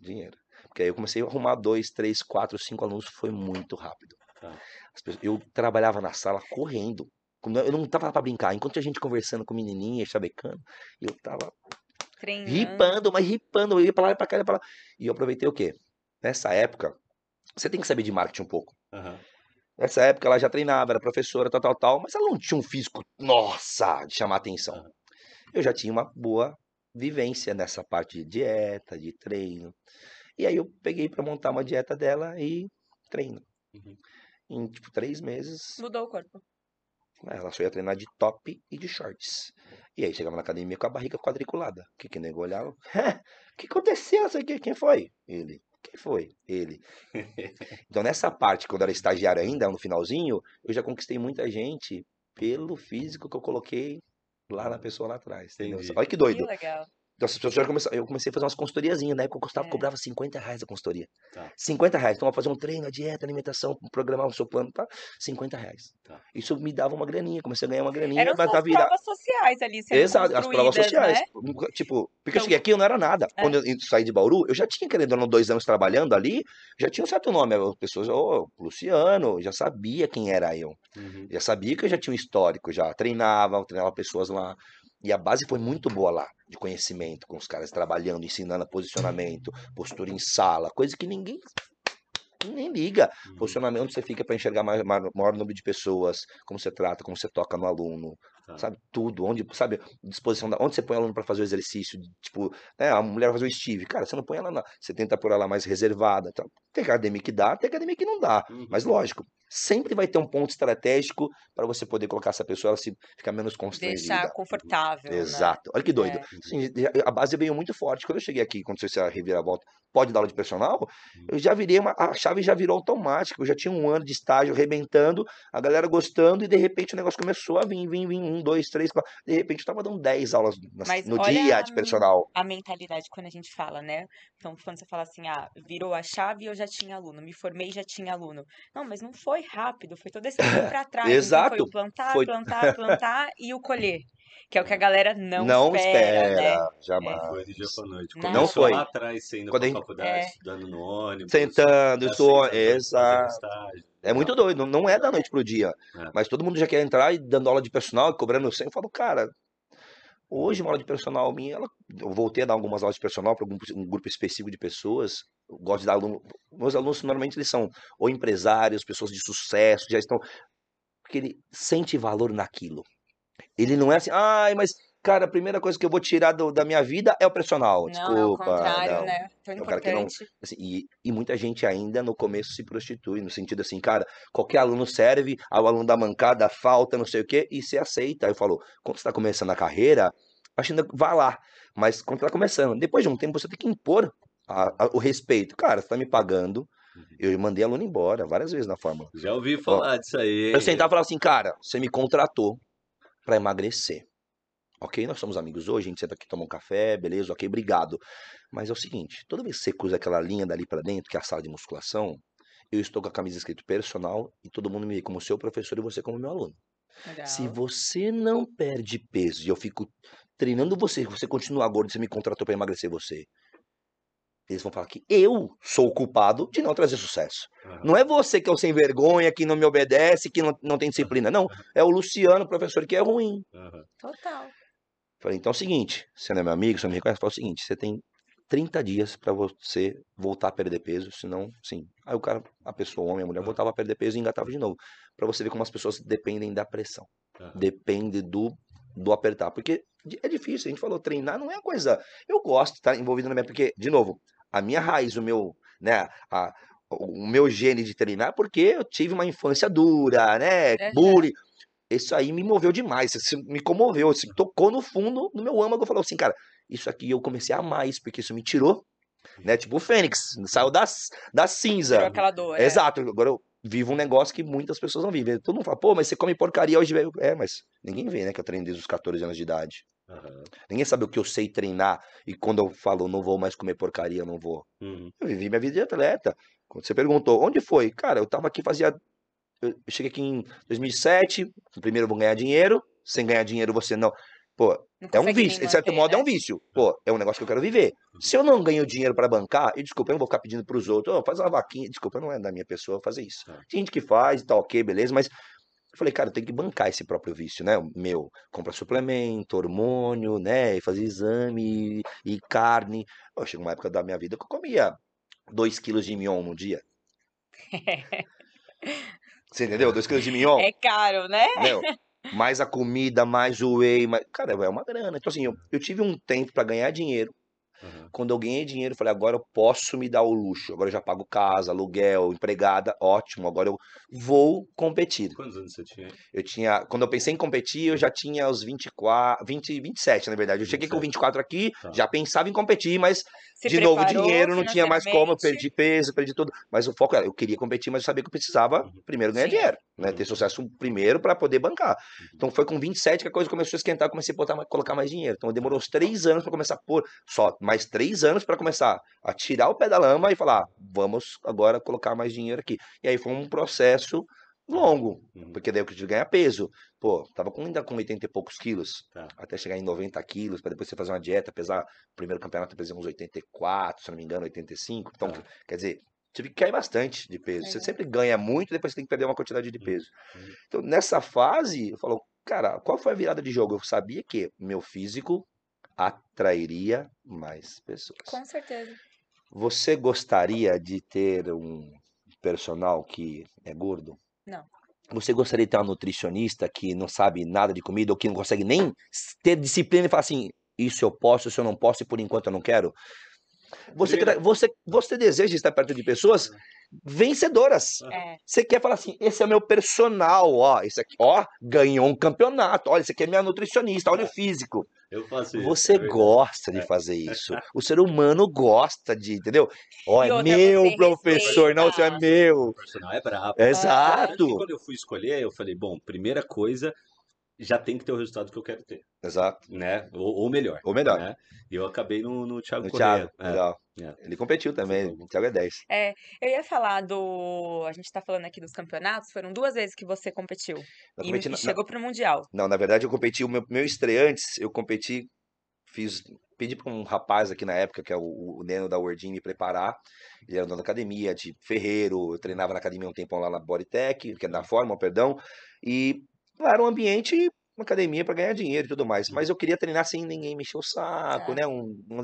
S3: Dinheiro. Porque aí eu comecei a arrumar dois, três, quatro, cinco alunos, foi muito rápido.
S1: Tá.
S3: As pessoas- eu trabalhava na sala correndo. Eu não tava lá pra brincar. Enquanto tinha gente conversando com menininha, chavecando, eu tava
S2: Treinando.
S3: ripando, mas ripando. Eu ia pra lá e pra cá, ia pra lá. E eu aproveitei o quê? Nessa época, você tem que saber de marketing um pouco.
S1: Aham.
S3: Nessa época ela já treinava, era professora, tal, tal, tal, mas ela não tinha um físico, nossa, de chamar atenção.
S1: Aham.
S3: Eu já tinha uma boa vivência nessa parte de dieta, de treino. E aí eu peguei pra montar uma dieta dela e treino.
S1: Uhum.
S3: Em, tipo, três meses,
S2: Mudou o corpo.
S3: Ela só ia treinar de top e de shorts. E aí chegava na academia com a barriga quadriculada. O que que nego olhava? O que aconteceu? Não sei o quê. Quem foi? Ele. Quem foi? Ele. Então, nessa parte, quando eu era estagiário ainda, no finalzinho, eu já conquistei muita gente pelo físico que eu coloquei lá na pessoa lá atrás. Olha que
S2: Que
S3: doido.
S2: legal.
S3: Então, as pessoas começaram, eu comecei a fazer umas consultoriazinhas, né? Que eu custava,
S2: É.
S3: cobrava 50 reais a consultoria.
S1: Tá.
S3: 50 reais. Então, eu fazer um treino, a dieta, alimentação, programar o seu plano, tá? 50 reais.
S1: Tá.
S3: Isso me dava uma graninha, comecei a ganhar uma graninha
S2: Eram suas
S3: virar.
S2: provas sociais ali
S3: Exato, as provas sociais.
S2: né?
S3: Tipo, porque eu
S2: Então-
S3: cheguei aqui, eu não era nada.
S2: É.
S3: Quando eu saí de Bauru, eu já tinha, querendo ou dois anos trabalhando ali, já tinha um certo nome. As pessoas, ô, Luciano, já sabia quem era eu.
S1: Uhum.
S3: Já sabia que eu já tinha um histórico, já treinava, treinava pessoas lá. E a base foi muito boa lá, de conhecimento, com os caras trabalhando, ensinando posicionamento, postura em sala, coisa que ninguém nem liga.
S1: Uhum.
S3: Posicionamento onde você fica para enxergar maior, maior número de pessoas, como você trata, como você toca no aluno,
S1: Tá.
S3: sabe? Tudo, onde, sabe, disposição da, onde você põe o aluno para fazer o exercício, tipo, né, a mulher fazer o Steve, cara, você não põe ela na, você tenta pôr ela mais reservada, então, tem academia que dá, tem academia que não dá,
S1: Uhum.
S3: mas lógico, sempre vai ter um ponto estratégico para você poder colocar essa pessoa, ela se ficar menos constrangida.
S2: Deixar confortável, né?
S3: Exato. Olha que doido.
S2: É.
S3: Assim, a base veio muito forte. Quando eu cheguei aqui, quando aconteceu essa reviravolta, pode dar aula de personal, eu já virei uma. A chave já virou automática. Eu já tinha um ano de estágio arrebentando, a galera gostando, e de repente o negócio começou a vir, vir, vir, um, dois, três, quatro. De repente eu tava dando 10 aulas na- no
S2: olha
S3: dia de personal.
S2: A mentalidade quando a gente fala, né? Então, quando você fala assim, ah, virou a chave e eu já tinha aluno, me formei já tinha aluno. Não, mas não foi rápido, foi todo esse tempo pra trás. Então,
S3: Exato.
S2: foi o plantar,
S3: Foi-
S2: plantar, plantar e o colher. Que é o que a galera não,
S3: Não,
S2: espera, né?
S3: espera, jamais.
S1: Foi de dia pra noite.
S2: Não.
S1: Começou
S3: Não foi.
S1: lá atrás, você indo
S3: Quando
S1: pra
S3: gente-
S1: faculdade,
S2: É.
S1: estudando no ônibus.
S3: Sentando,
S1: sentando, fazendo
S3: Exato. É muito doido, não- não é da noite pro dia.
S1: É.
S3: Mas todo mundo já quer entrar e dando aula de personal, e cobrando 100. Eu falo, cara, hoje uma aula de personal minha, ela- eu voltei a dar algumas aulas de personal para um grupo específico de pessoas. Eu gosto de dar aluno. Meus alunos normalmente eles são ou empresários, pessoas de sucesso, já estão. Porque ele sente valor naquilo. Ele não é assim, ai, mas, cara, a primeira coisa que eu vou tirar do- da minha vida é o personal.
S2: Não,
S3: Desculpa.
S2: é o contrário,
S3: não.
S2: né? Tão
S3: É o cara que não-
S2: importante.
S3: Assim, e, e muita gente ainda no começo se prostitui, no sentido assim, cara, qualquer aluno serve, aí o aluno da mancada falta, não sei o quê, e você aceita. Aí eu falo, quando você está começando a carreira, acho que ainda vá lá. Mas quando está começando, depois de um tempo, você tem que impor a- a- o respeito. Cara, você está me pagando. Eu mandei aluno embora várias vezes na fórmula.
S1: Já ouvi falar disso aí.
S3: Eu sentava e falava assim, cara, você me contratou para emagrecer. Ok, nós somos amigos hoje, a gente senta aqui, toma um café, beleza, ok, obrigado. Mas é o seguinte, toda vez que você cruza aquela linha dali pra dentro, que é a sala de musculação, eu estou com a camisa escrito personal e todo mundo me vê como seu professor e você como meu aluno. Se
S2: Legal.
S3: você não perde peso e eu fico treinando você, você continua gordo, você me contratou para emagrecer você. eles vão falar que eu sou o culpado de não trazer sucesso.
S1: Aham.
S3: Não é você que é o sem vergonha, que não me obedece, que não, não tem disciplina. Não, é o Luciano, professor, que é ruim.
S1: Aham.
S2: Total.
S3: Falei, então é o seguinte, você não é meu amigo, você não me reconhece, fala o seguinte, você tem 30 dias pra você voltar a perder peso, senão, sim. Aí o cara, a pessoa, o homem, a mulher, voltava a perder peso e engatava de novo. Pra você ver como as pessoas dependem da pressão.
S1: Aham.
S3: Depende do, do apertar. Porque é difícil, a gente falou, treinar não é uma coisa... Eu gosto de estar envolvido na minha... Porque, de novo, a minha raiz, o meu, né, a, o meu gene de treinar, é porque eu tive uma infância dura, né,
S2: Aham.
S3: bullying. Isso aí me moveu demais, isso me comoveu, isso tocou no fundo no meu âmago, falou assim, cara, isso aqui eu comecei a amar isso, porque isso me tirou, né, tipo o Fênix, saiu da, da cinza.
S2: Tirou aquela dor. é.
S3: Exato, agora eu vivo um negócio que muitas pessoas não vivem. Todo mundo fala, pô, mas você come porcaria hoje, velho. É, mas ninguém vê, né, que eu treino desde os 14 anos de idade.
S1: Aham.
S3: Ninguém sabe o que eu sei treinar e quando eu falo não vou mais comer porcaria, eu não vou.
S1: Uhum.
S3: Eu vivi minha vida de atleta. Quando você perguntou, onde foi? Cara, eu tava aqui fazia. Eu eu cheguei aqui em 2007. Primeiro eu vou ganhar dinheiro. Sem ganhar dinheiro você não. Pô,
S2: Não
S3: é um vício. De certo
S2: manter,
S3: modo é
S2: né?
S3: um vício. Pô, é um negócio que eu quero viver. Se eu não ganho dinheiro pra bancar, e desculpa, eu não vou ficar pedindo pros outros, "Ô, faz uma vaquinha. Desculpa, não é da minha pessoa fazer isso. Tem gente que faz, tá ok, beleza, mas. Eu falei, cara, eu tenho que bancar esse próprio vício, né? O meu, compra suplemento, hormônio, né? E fazer exame e carne. Pô, chegou uma época da minha vida que eu comia 2 quilos de mignon no dia. Você entendeu? 2 quilos de mignon.
S2: É caro, né?
S3: Meu, mais a comida, mais o whey, mais... cara, é uma grana. Então, assim, eu, eu tive um tempo pra ganhar dinheiro.
S1: Aham.
S3: Quando eu ganhei dinheiro, eu falei, agora eu posso me dar o luxo. Agora eu já pago casa, aluguel, empregada, ótimo. Agora eu vou competir.
S1: Quantos anos você tinha?
S3: Eu tinha, quando eu pensei em competir, eu já tinha os 24, 20, 27, na verdade. Eu cheguei com 24 aqui,
S1: Tá.
S3: já pensava em competir, mas
S2: Se
S3: de novo, dinheiro não tinha mais como, eu perdi peso, perdi tudo. Mas o foco era, eu queria competir, mas eu sabia que eu precisava
S1: Uhum.
S3: primeiro ganhar
S2: Sim.
S3: dinheiro, né?
S1: Uhum.
S3: Ter sucesso primeiro para poder bancar.
S1: Uhum.
S3: Então foi com 27 que a coisa começou a esquentar, eu comecei a botar, colocar mais dinheiro. Então demorou uns três anos para começar a pôr, só mais três anos para começar a tirar o pé da lama e falar, vamos agora colocar mais dinheiro aqui. E aí foi um processo longo,
S1: Uhum.
S3: porque daí eu tive que ganhar peso. Pô, tava com, ainda com 80 e poucos quilos,
S1: Tá.
S3: até chegar em 90 quilos, para depois você fazer uma dieta, pesar, o primeiro campeonato eu pesei uns 84, se não me engano, 85. Então,
S1: Tá.
S3: quer dizer, tive que cair bastante de peso. Você
S2: Legal.
S3: sempre ganha muito, depois você tem que perder uma quantidade de
S1: Uhum.
S3: peso.
S1: Uhum.
S3: Então, nessa fase, eu falo, cara, qual foi a virada de jogo? Eu sabia que meu físico atrairia mais pessoas.
S2: Com certeza.
S3: Você gostaria de ter um personal que é gordo?
S2: Não.
S3: Você gostaria de ter uma nutricionista que não sabe nada de comida ou que não consegue nem ter disciplina e falar assim, isso eu posso, isso eu não posso e por enquanto eu não quero? Você, você, você deseja estar perto de pessoas vencedoras.
S2: É.
S3: Você quer falar assim, esse é meu personal, ó, esse aqui, ó, ganhou um campeonato, olha, esse aqui é minha nutricionista, olha o físico.
S1: Eu faço isso.
S3: Você
S1: é
S3: gosta de fazer isso. O ser humano gosta de, entendeu? Ó, é meu professor, não, você é
S2: respeita.
S3: meu.
S1: O personal é brabo.
S3: Exato.
S1: Quando eu fui escolher, eu falei, bom, primeira coisa, já tem que ter o resultado que eu quero ter,
S3: Exato.
S1: né? Ou, ou melhor.
S3: Ou melhor.
S1: Né? E eu acabei no, no Thiago
S3: No
S1: Correia.
S3: Thiago,
S1: É.
S3: legal.
S1: é.
S3: Ele competiu também, o Thiago é 10.
S2: É, eu ia falar do. A gente tá falando aqui dos campeonatos, foram duas vezes que você competiu.
S3: Eu
S2: E,
S3: competi
S2: e
S3: na-
S2: chegou pro Mundial.
S3: Não, na verdade eu competi, o meu, meu estreantes, eu competi, fiz, pedi para um rapaz aqui na época, que é o, o Neno da Wordin, me preparar. Ele era dono da academia, de ferreiro, eu treinava na academia um tempão lá na Bodytech, que é na Forma, perdão. E era um ambiente, uma academia para ganhar dinheiro e tudo mais. Mas eu queria treinar sem ninguém mexer o saco,
S2: É.
S3: né? Um, um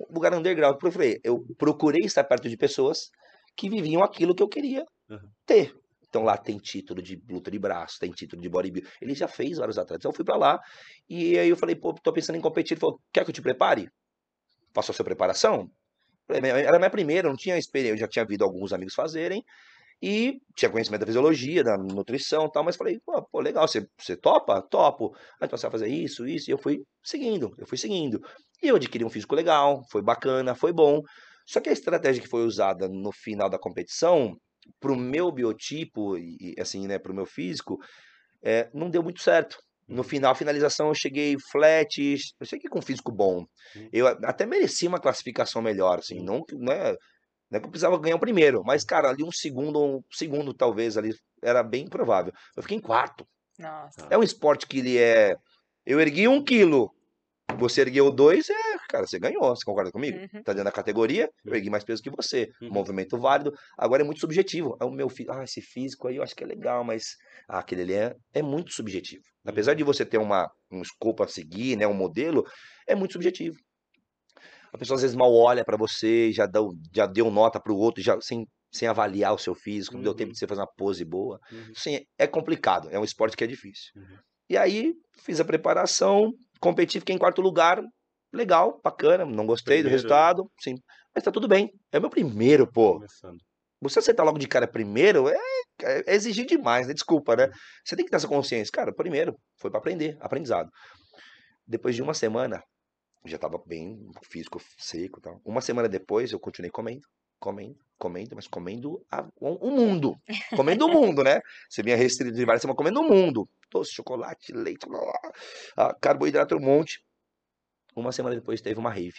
S3: um lugar underground. Eu falei, eu procurei estar perto de pessoas que viviam aquilo que eu queria
S1: Uhum.
S3: ter. Então lá tem título de luta de braço, tem título de bodybuilding. Ele já fez vários atletas. Então eu fui pra lá e aí eu falei, pô, tô pensando em competir. Ele falou, quer que eu te prepare? Faça a sua preparação? Falei, "Minha- Era a minha primeira, eu não tinha experiência, eu já tinha visto alguns amigos fazerem e tinha conhecimento da fisiologia, da nutrição e tal, mas falei, pô, pô, legal, você, você topa? Topo. Ah, então você vai fazer isso, isso, e eu fui seguindo, eu fui seguindo. E eu adquiri um físico legal, foi bacana, foi bom. Só que a estratégia que foi usada no final da competição, pro meu biotipo e assim, né, pro meu físico, é, não deu muito certo. No final, a finalização, eu cheguei flat, eu cheguei com um físico bom.
S1: Uhum.
S3: Eu a- até merecia uma classificação melhor, assim, não, que- não, é, não é que eu precisava ganhar o primeiro, mas, cara, ali um segundo, um segundo talvez, ali, era bem provável. Eu fiquei em quarto.
S2: Nossa.
S3: É um esporte que ele é... Eu ergui um quilo, Você ergueu dois, é, cara, você ganhou. Você concorda comigo?
S2: Uhum.
S3: Tá dentro da categoria, eu ergui mais peso que você.
S1: Uhum.
S3: Movimento válido. Agora é muito subjetivo. É o meu físico. Ah, esse físico aí eu acho que é legal, mas ah, aquele ali é, é muito subjetivo. Apesar
S1: Uhum.
S3: de você ter uma, um escopo a seguir, né, um modelo, é muito subjetivo. A pessoa às vezes mal olha pra você, já deu, já deu nota pro outro, já sem, sem avaliar o seu físico, não deu tempo
S1: Uhum.
S3: de você fazer uma pose boa.
S1: Uhum.
S3: Sim, é complicado, é um esporte que é difícil.
S1: Uhum.
S3: E aí, fiz a preparação, competi, fiquei em quarto lugar, legal, bacana, não gostei do
S1: Primeiro, né?
S3: resultado, sim, mas tá tudo bem. É meu primeiro, pô.
S1: Começando.
S3: Você acertar logo de cara primeiro é, é exigir demais, né? Desculpa, né? Você tem que ter essa consciência. Cara, primeiro, foi pra aprender, aprendizado. Depois de uma semana, já tava bem físico, seco e tal. Uma semana depois, eu continuei comendo, comendo, comendo, mas comendo a- o, o mundo. Comendo o mundo, né? Você vinha restrito de várias semanas comendo o mundo. Doce, chocolate, leite, blá, blá, ah, carboidrato, um monte. Uma semana depois teve uma rave.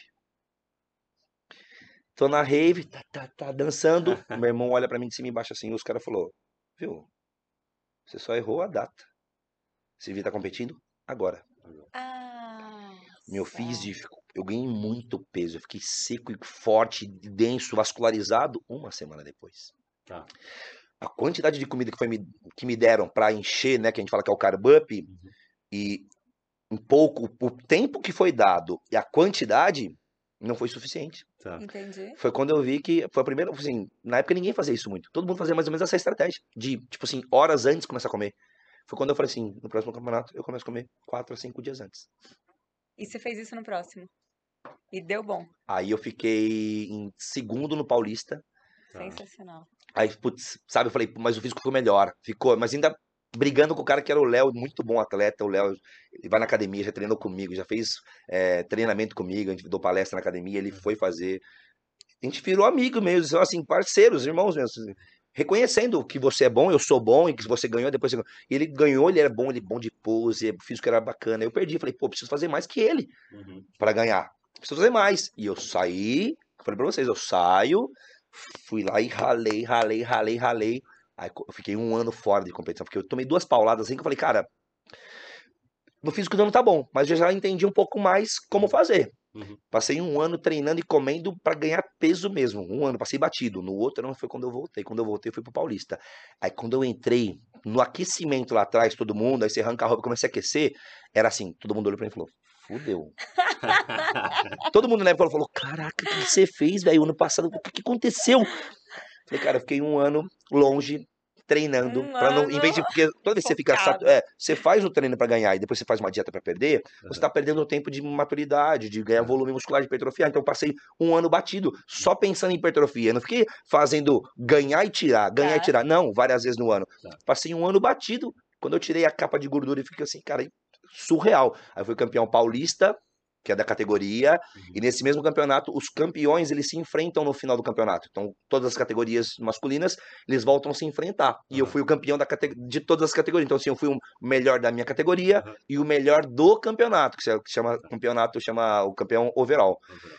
S3: Tô na rave, tá, tá, tá, dançando. Meu irmão olha pra mim de cima e embaixo assim, e os caras falou, viu? Você só errou a data. Você devia estar competindo agora.
S2: Ah,
S3: Meu físico, eu ganhei muito peso. Eu fiquei seco e forte, denso, vascularizado uma semana depois.
S1: Tá.
S3: A quantidade de comida que, foi me, que me deram pra encher, né? Que a gente fala que é o carb up,
S1: Uhum.
S3: e um pouco, o tempo que foi dado e a quantidade não foi suficiente.
S1: Tá.
S2: Entendi.
S3: Foi quando eu vi que foi a primeira, assim, na época ninguém fazia isso muito. Todo mundo fazia mais ou menos essa estratégia de, tipo assim, horas antes de começar a comer. Foi quando eu falei assim, no próximo campeonato eu começo a comer quatro a cinco dias antes.
S2: E você fez isso no próximo? E deu bom.
S3: Aí eu fiquei em segundo no Paulista.
S1: Tá.
S2: Sensacional.
S3: Aí, putz, sabe, eu falei, mas o físico ficou melhor. Ficou, mas ainda brigando com o cara que era o Léo, muito bom atleta. O Léo, ele vai na academia, já treinou comigo, já fez eh, treinamento comigo, a gente deu palestra na academia, ele foi fazer. A gente virou amigo mesmo, assim, parceiros, irmãos mesmo. Reconhecendo que você é bom, eu sou bom, e que você ganhou, depois você ganhou. E ele ganhou, ele era bom, ele é bom de pose, o físico era bacana. Eu perdi, falei, pô, preciso fazer mais que ele
S1: Uhum.
S3: para ganhar. Preciso fazer mais. E eu saí, falei pra vocês, eu saio, fui lá e ralei, ralei, ralei, ralei. Aí eu fiquei um ano fora de competição, porque eu tomei duas pauladas assim que eu falei, cara, no físico não tá bom, mas eu já entendi um pouco mais como fazer.
S1: Uhum.
S3: Passei um ano treinando e comendo para ganhar peso mesmo. Um ano, passei batido. No outro não foi quando eu voltei. Quando eu voltei, fui pro Paulista. Aí quando eu entrei no aquecimento lá atrás, todo mundo, aí você arranca a roupa, comecei a aquecer, era assim, todo mundo olhou pra mim e falou, fudeu. Todo mundo na época falou, caraca, o que você fez, velho, ano passado, o que, que aconteceu? Falei, cara, eu fiquei um ano longe treinando
S2: Um
S3: para não, em vez de porque toda vez que você fica é, você faz o treino para ganhar e depois você faz uma dieta para perder, você tá perdendo tempo de maturidade, de ganhar volume muscular, de hipertrofiar. Então eu passei um ano batido só pensando em hipertrofia. Eu não fiquei fazendo ganhar e tirar, ganhar e
S2: Tá.
S3: tirar, não, várias vezes no ano.
S1: Tá.
S3: Passei um ano batido. Quando eu tirei a capa de gordura, eu fiquei assim, cara, surreal. Aí eu fui campeão paulista, que é da categoria,
S1: Uhum.
S3: e nesse mesmo campeonato, os campeões, eles se enfrentam no final do campeonato. Então, todas as categorias masculinas, eles voltam a se enfrentar. E eu fui o campeão da cate- de todas as categorias. Então, assim, eu fui o melhor da minha categoria
S1: Aham.
S3: e o melhor do campeonato, que chama campeonato, chama o campeão overall.
S1: Uhum.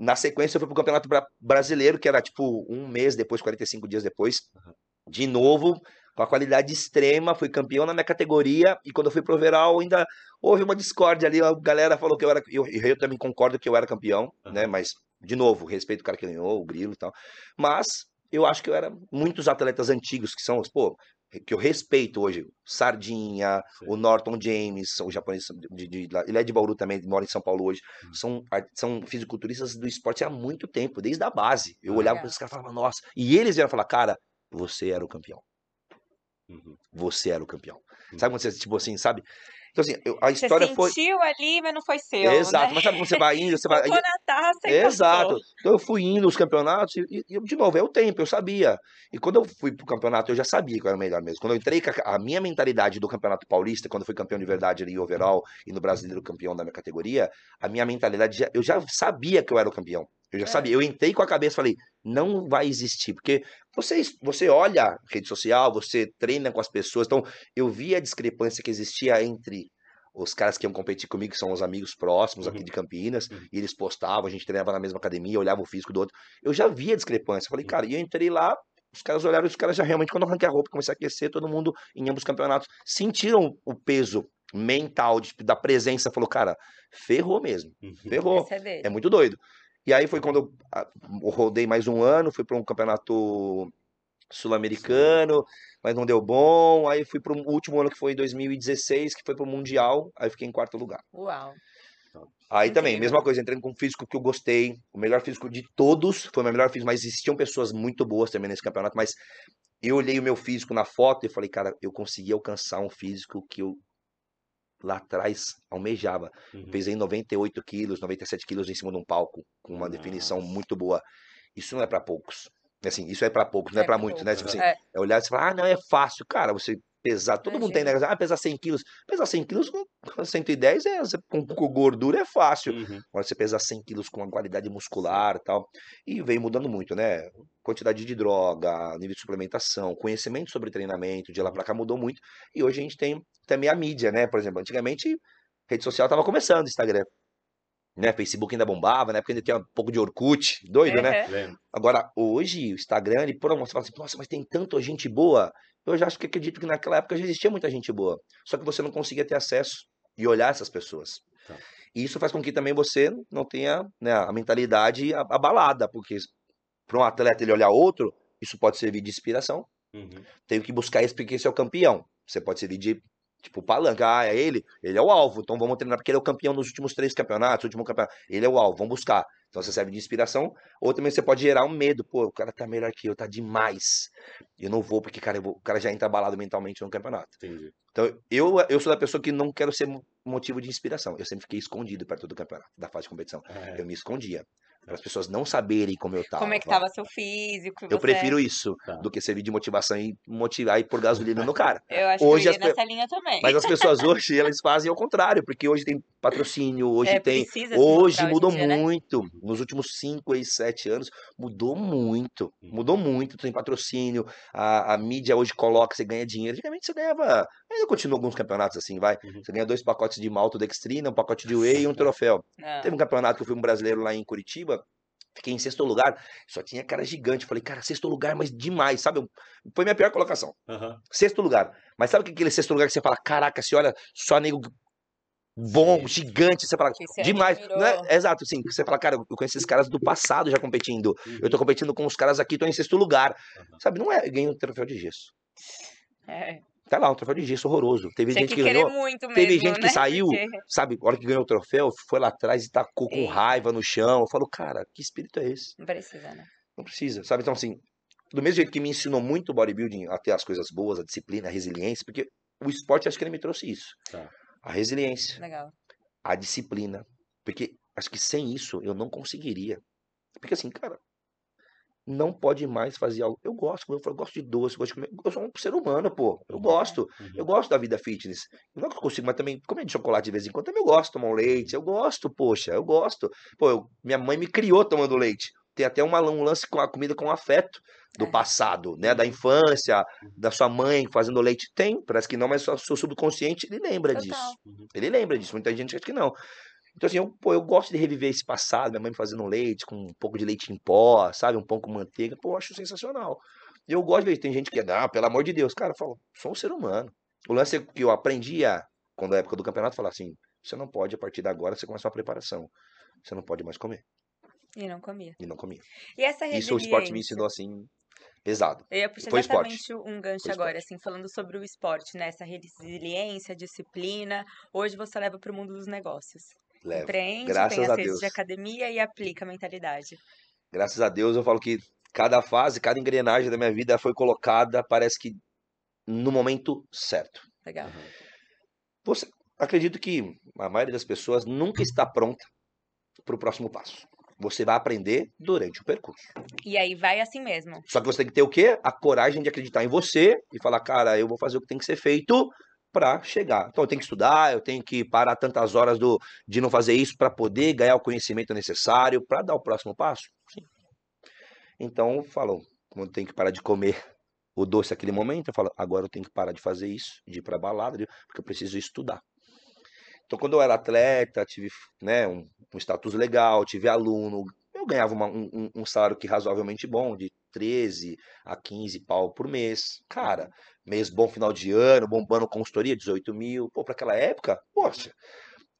S3: Na sequência, eu fui pro campeonato bra- brasileiro, que era tipo um mês depois, 45 dias depois. De novo, com a qualidade extrema, fui campeão na minha categoria. E quando eu fui pro overall, ainda houve uma discórdia ali. A galera falou que eu era. Eu, eu também concordo que eu era campeão, né?
S1: Aham.
S3: Mas, de novo, respeito o cara que ganhou, o grilo e tal. Mas eu acho que eu era muitos atletas antigos, que são pô, que eu respeito hoje. Sardinha,
S1: Sim.
S3: o Norton James, o japonês, de, de- lá- ele é de Bauru também, mora em São Paulo hoje.
S1: Uhum.
S3: São, são fisiculturistas do esporte há muito tempo, desde a base. Eu
S1: Ah.
S3: olhava
S2: Legal.
S3: para esses caras e falava, nossa. E eles vieram falar, cara, você era o campeão.
S1: Uhum.
S3: Você era o campeão.
S1: Uhum.
S3: Sabe quando você, tipo assim, sabe? Então, assim, eu- a
S2: Você
S3: história foi.
S2: sentiu ali, mas não foi seu,
S3: Exato,
S2: né?
S3: mas sabe quando você vai indo, você vai.
S2: Na taça
S3: Exato. Então eu fui indo nos campeonatos e, e- de novo, é o tempo, eu sabia. E quando eu fui pro campeonato, eu já sabia que eu era o melhor mesmo. Quando eu entrei com a, a minha mentalidade do Campeonato Paulista, quando eu fui campeão de verdade ali em overall e no brasileiro campeão da minha categoria, a minha mentalidade, já- eu já sabia que eu era o campeão. Eu já
S2: É.
S3: sabia. Eu entrei com a cabeça e falei, não vai existir, porque você, você olha rede social, você treina com as pessoas, então eu vi a discrepância que existia entre os caras que iam competir comigo, que são os amigos próximos aqui
S1: Uhum.
S3: de Campinas,
S1: Uhum.
S3: e eles postavam, a gente treinava na mesma academia, olhava o físico do outro. Eu já via a discrepância. Eu falei, cara, e eu entrei lá, os caras olharam, os caras já realmente, quando eu arranquei a roupa, comecei a aquecer, todo mundo em ambos campeonatos sentiram o peso mental, de, da presença, falou, cara, ferrou mesmo.
S1: Uhum.
S3: Ferrou.
S2: É.
S3: É muito doido. E aí foi quando eu, rodei mais um ano, fui para um campeonato sul-americano, mas não deu bom. Aí fui para o último ano que foi em 2016, que foi para o Mundial, aí fiquei em quarto lugar.
S2: Uau.
S3: Aí também, mesma coisa, entrei com um físico que eu gostei, o melhor físico de todos, foi o meu melhor físico, mas existiam pessoas muito boas também nesse campeonato, mas eu olhei o meu físico na foto e falei, cara, eu consegui alcançar um físico que eu lá atrás almejava.
S1: Uhum.
S3: Pesei 98 quilos, 97 quilos em cima de um palco, com uma definição
S1: Nossa.
S3: muito boa. Isso não é pra poucos. Assim, isso é pra poucos, não é,
S2: É
S3: pra
S2: pra
S3: muitos, né? Tipo assim,
S2: é.
S3: é olhar e falar, ah, não, é fácil. Cara, você pesar, todo mundo tem, né?
S2: Imagina.
S3: Ah, pesar 100 quilos. Pesar 100 quilos com com 110 é, com, com gordura é fácil.
S1: Uhum.
S3: Agora você pesar 100 quilos com uma qualidade muscular e tal. E veio mudando muito, né? Quantidade de droga, nível de suplementação, conhecimento sobre treinamento, de lá pra cá mudou muito. E hoje a gente tem também a mídia, né? Por exemplo, antigamente rede social tava começando, Instagram. Né? Facebook ainda bombava, né? Porque ainda tinha um pouco de Orkut, doido, né?
S1: Lembro.
S3: Agora, hoje, o Instagram, ele promove, você fala assim, nossa, mas tem tanta gente boa. Eu já acho que acredito que naquela época já existia muita gente boa. Só que você não conseguia ter acesso e olhar essas pessoas.
S1: Tá.
S3: E isso faz com que também você não tenha né, a mentalidade a- abalada, porque para um atleta ele olhar outro, isso pode servir de inspiração.
S1: Uhum.
S3: Tenho que buscar isso porque esse é o campeão. Você pode servir de, tipo, palanca. Ah, é ele? Ele é o alvo. Então vamos treinar, porque ele é o campeão nos últimos três campeonatos, último campeonato. Ele é o alvo, vamos buscar. Então você serve de inspiração. Ou também você pode gerar um medo. Pô, o cara tá melhor que eu, tá demais. Eu não vou, porque, cara, eu vou- o cara já entra abalado mentalmente no campeonato.
S1: Entendi.
S3: Então eu, eu sou da pessoa que não quero ser mo- motivo de inspiração. Eu sempre fiquei escondido perto do campeonato, da fase de competição.
S1: É,
S3: Eu me escondia. Para as pessoas não saberem como eu tava.
S2: Como é que tava seu físico?
S3: Eu
S2: você-
S3: prefiro isso
S1: Tá.
S3: do que servir de motivação e motivar e pôr gasolina no cara.
S2: Eu acho
S3: Hoje
S2: que eu
S3: as
S2: nessa linha também.
S3: Mas as pessoas hoje, elas fazem ao contrário, porque hoje tem patrocínio, hoje
S2: É,
S3: tem.
S2: se
S3: Hoje mudou
S2: dia, né?
S3: muito. Nos últimos 5 e 7 anos, mudou muito. Mudou muito. Tem patrocínio, a, a mídia hoje coloca, você ganha dinheiro. Antigamente você ganhava. Ainda continua alguns campeonatos assim, vai.
S1: Uhum.
S3: Você ganha dois pacotes de maltodextrina, um pacote de whey e um troféu.
S2: Não.
S3: Teve um campeonato que eu fui um brasileiro lá em Curitiba. Fiquei em sexto lugar, só tinha cara gigante. Falei, cara, sexto lugar, mas demais, sabe? Foi minha pior colocação.
S1: Aham.
S3: Sexto lugar. Mas sabe que aquele sexto lugar que você fala, caraca, você olha só nego bom,
S1: Sim.
S3: gigante, você fala,
S2: você
S3: demais. é- Exato, sim. Você fala, cara, eu conheço esses caras do passado já competindo. Eu tô competindo com os caras aqui, tô em sexto lugar.
S1: Aham.
S3: Sabe, não é, ganhei um troféu de gesso.
S2: É.
S3: Tá lá, um troféu de gesso horroroso. Teve
S2: Tinha
S3: gente
S2: que
S3: que ganhou.
S2: muito mesmo,
S3: Teve gente que
S2: né?
S3: saiu,
S2: Porque-
S3: sabe, a hora que ganhou o troféu, foi lá atrás e tacou com
S2: Eita.
S3: raiva no chão. Eu falo, cara, que espírito é esse?
S2: Não precisa, né?
S3: Não precisa, sabe? Então, assim, do mesmo jeito que me ensinou muito o bodybuilding a ter as coisas boas, a disciplina, a resiliência, porque o esporte acho que ele me trouxe isso.
S1: Tá.
S3: A resiliência,
S2: Legal.
S3: a disciplina. Porque acho que sem isso eu não conseguiria. Porque assim, cara, não pode mais fazer algo. Eu gosto, eu falo, eu gosto de doce, eu gosto de comer. Eu sou um ser humano, pô. Eu
S1: Uhum.
S3: gosto.
S1: Uhum.
S3: Eu gosto da vida fitness. Não é que eu consigo, mas também comer de chocolate de vez em quando também eu gosto de tomar um leite. Eu gosto, poxa, eu gosto. Pô, eu- minha mãe me criou tomando leite. Tem até uma, um lance com a comida com afeto do
S2: É.
S3: passado, né? Da infância, da sua mãe fazendo leite. Tem, parece que não, mas o seu subconsciente ele lembra
S2: Total.
S3: disso.
S1: Uhum.
S3: Ele lembra disso, muita gente acha que não. Então, assim, eu, pô, eu gosto de reviver esse passado, minha mãe me fazendo leite, com um pouco de leite em pó, sabe? Um pão com manteiga, pô, eu acho sensacional. Eu gosto de ver, tem gente que, não, pelo amor de Deus, cara, eu falo, sou um ser humano. O lance é que eu aprendi a, quando é época do campeonato, falar assim, você não pode, a partir de agora, você começa uma preparação. Você não pode mais comer.
S2: E não comia.
S3: E não comia.
S2: E essa
S3: Isso o esporte me ensinou, assim, pesado.
S2: Eu ia puxar
S3: Foi esporte.
S2: exatamente um gancho agora,
S3: esporte.
S2: assim, falando sobre o esporte, né? Essa resiliência, disciplina. Hoje você leva para o mundo dos negócios.
S3: Levo.
S2: Empreende,
S3: Graças
S2: tem
S3: a
S2: acesso
S3: Deus.
S2: de academia e aplica a mentalidade.
S3: Graças a Deus, eu falo que cada fase, cada engrenagem da minha vida foi colocada, parece que no momento certo.
S2: Legal.
S3: Você, acredito que a maioria das pessoas nunca está pronta para o próximo passo. Você vai aprender durante o percurso.
S2: E aí vai assim mesmo.
S3: Só que você tem que ter o quê? A coragem de acreditar em você e falar, cara, eu vou fazer o que tem que ser feito para chegar. Então eu tenho que estudar, eu tenho que parar tantas horas do, de não fazer isso para poder ganhar o conhecimento necessário para dar o próximo passo. Sim. Então, falam, quando tenho que parar de comer o doce naquele momento, eu falo, agora eu tenho que parar de fazer isso, de ir para balada, porque eu preciso estudar. Então, quando eu era atleta, tive né, um, um status legal, tive aluno, eu ganhava uma- um, um- um salário que razoavelmente bom, de 13 a 15 pau por mês. Cara, mês bom final de ano, bombando consultoria, 18 mil. Pô, pra aquela época, poxa,